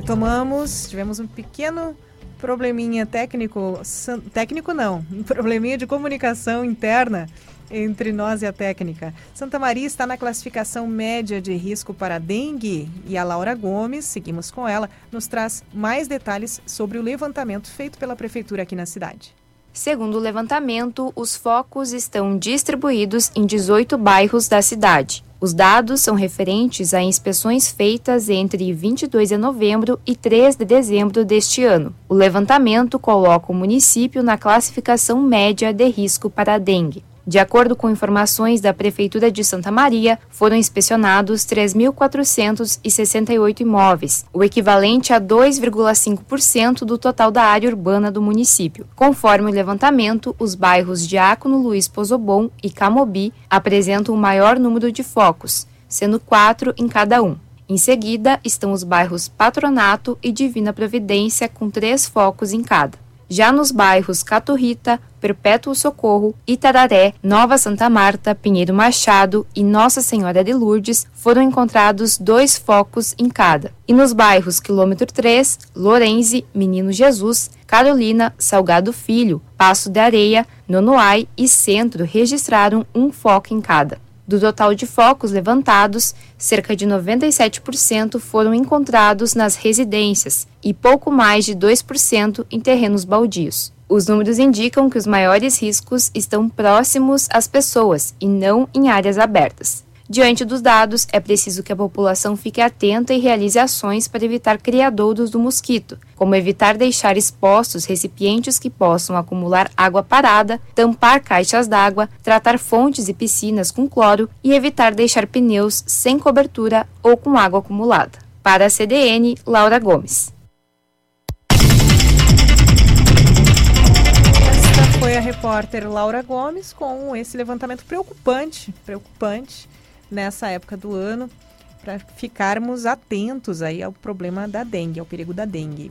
Retomamos, tivemos um pequeno probleminha técnico, técnico não, um probleminha de comunicação interna entre nós e a técnica. Santa Maria está na classificação média de risco para dengue e a Laura Gomes, seguimos com ela, nos traz mais detalhes sobre o levantamento feito pela prefeitura aqui na cidade. Segundo o levantamento, os focos estão distribuídos em 18 bairros da cidade. Os dados são referentes a inspeções feitas entre 22 de novembro e 3 de dezembro deste ano. O levantamento coloca o município na classificação média de risco para a dengue. De acordo com informações da Prefeitura de Santa Maria, foram inspecionados 3.468 imóveis, o equivalente a 2,5% do total da área urbana do município. Conforme o levantamento, os bairros Diácono Luiz Pozobon e Camobi apresentam o maior número de focos, sendo quatro em cada um. Em seguida, estão os bairros Patronato e Divina Providência, com três focos em cada. Já nos bairros Caturrita, Perpétuo Socorro, Itararé, Nova Santa Marta, Pinheiro Machado e Nossa Senhora de Lourdes foram encontrados dois focos em cada. E nos bairros Quilômetro 3, Lorenze, Menino Jesus, Carolina, Salgado Filho, Passo de Areia, Nonoai e Centro registraram um foco em cada. Do total de focos levantados, cerca de 97% foram encontrados nas residências e pouco mais de 2% em terrenos baldios. Os números indicam que os maiores riscos estão próximos às pessoas e não em áreas abertas. Diante dos dados, é preciso que a população fique atenta e realize ações para evitar criadouros do mosquito, como evitar deixar expostos recipientes que possam acumular água parada, tampar caixas d'água, tratar fontes e piscinas com cloro e evitar deixar pneus sem cobertura ou com água acumulada. Para a CDN, Laura Gomes. Esta foi a repórter Laura Gomes com esse levantamento preocupante, preocupante nessa época do ano para ficarmos atentos aí ao problema da dengue, ao perigo da dengue.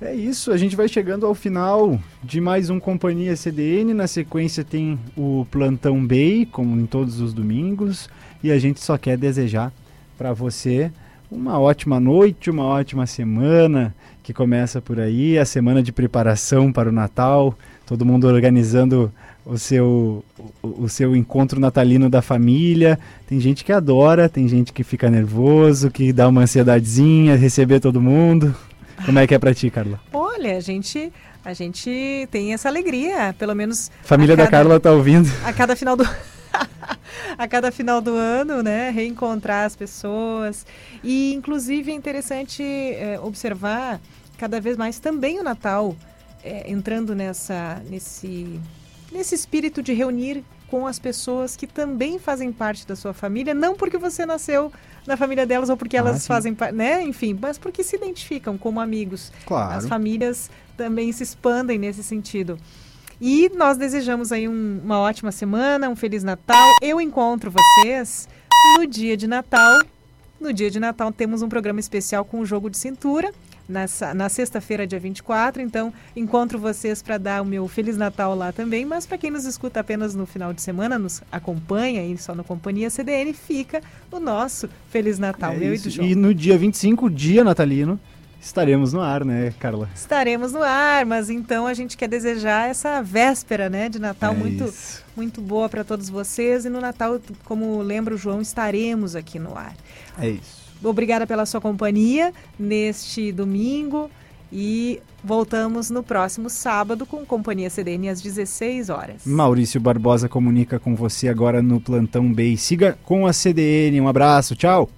É isso, a gente vai chegando ao final de mais um Companhia CDN. Na sequência tem o Plantão Bay, como em todos os domingos. E a gente só quer desejar para você uma ótima noite, uma ótima semana que começa por aí a semana de preparação para o Natal. Todo mundo organizando o seu, o, o, seu encontro natalino da família. Tem gente que adora, tem gente que fica nervoso, que dá uma ansiedadezinha, receber todo mundo. Como é que é pra ti, Carla? Olha, a gente, a gente tem essa alegria, pelo menos. Família cada, da Carla tá ouvindo. A cada final do. a cada final do ano, né, reencontrar as pessoas. E, inclusive, é interessante é, observar cada vez mais também o Natal é, entrando nessa, nesse nesse espírito de reunir com as pessoas que também fazem parte da sua família, não porque você nasceu na família delas ou porque elas ah, fazem parte, né? Enfim, mas porque se identificam como amigos. Claro. As famílias também se expandem nesse sentido. E nós desejamos aí um, uma ótima semana, um feliz Natal. Eu encontro vocês no dia de Natal. No dia de Natal temos um programa especial com o jogo de cintura nessa, na sexta-feira, dia 24. Então, encontro vocês para dar o meu Feliz Natal lá também. Mas para quem nos escuta apenas no final de semana, nos acompanha aí só na Companhia CDN, fica o nosso Feliz Natal, é meu isso. e do João. E no dia 25, dia natalino, estaremos no ar, né, Carla? Estaremos no ar, mas então a gente quer desejar essa véspera, né, de Natal é muito isso. muito boa para todos vocês e no Natal, como lembra o João, estaremos aqui no ar. É isso. Obrigada pela sua companhia neste domingo e voltamos no próximo sábado com Companhia CDN às 16 horas. Maurício Barbosa comunica com você agora no Plantão B. Siga com a CDN. Um abraço, tchau.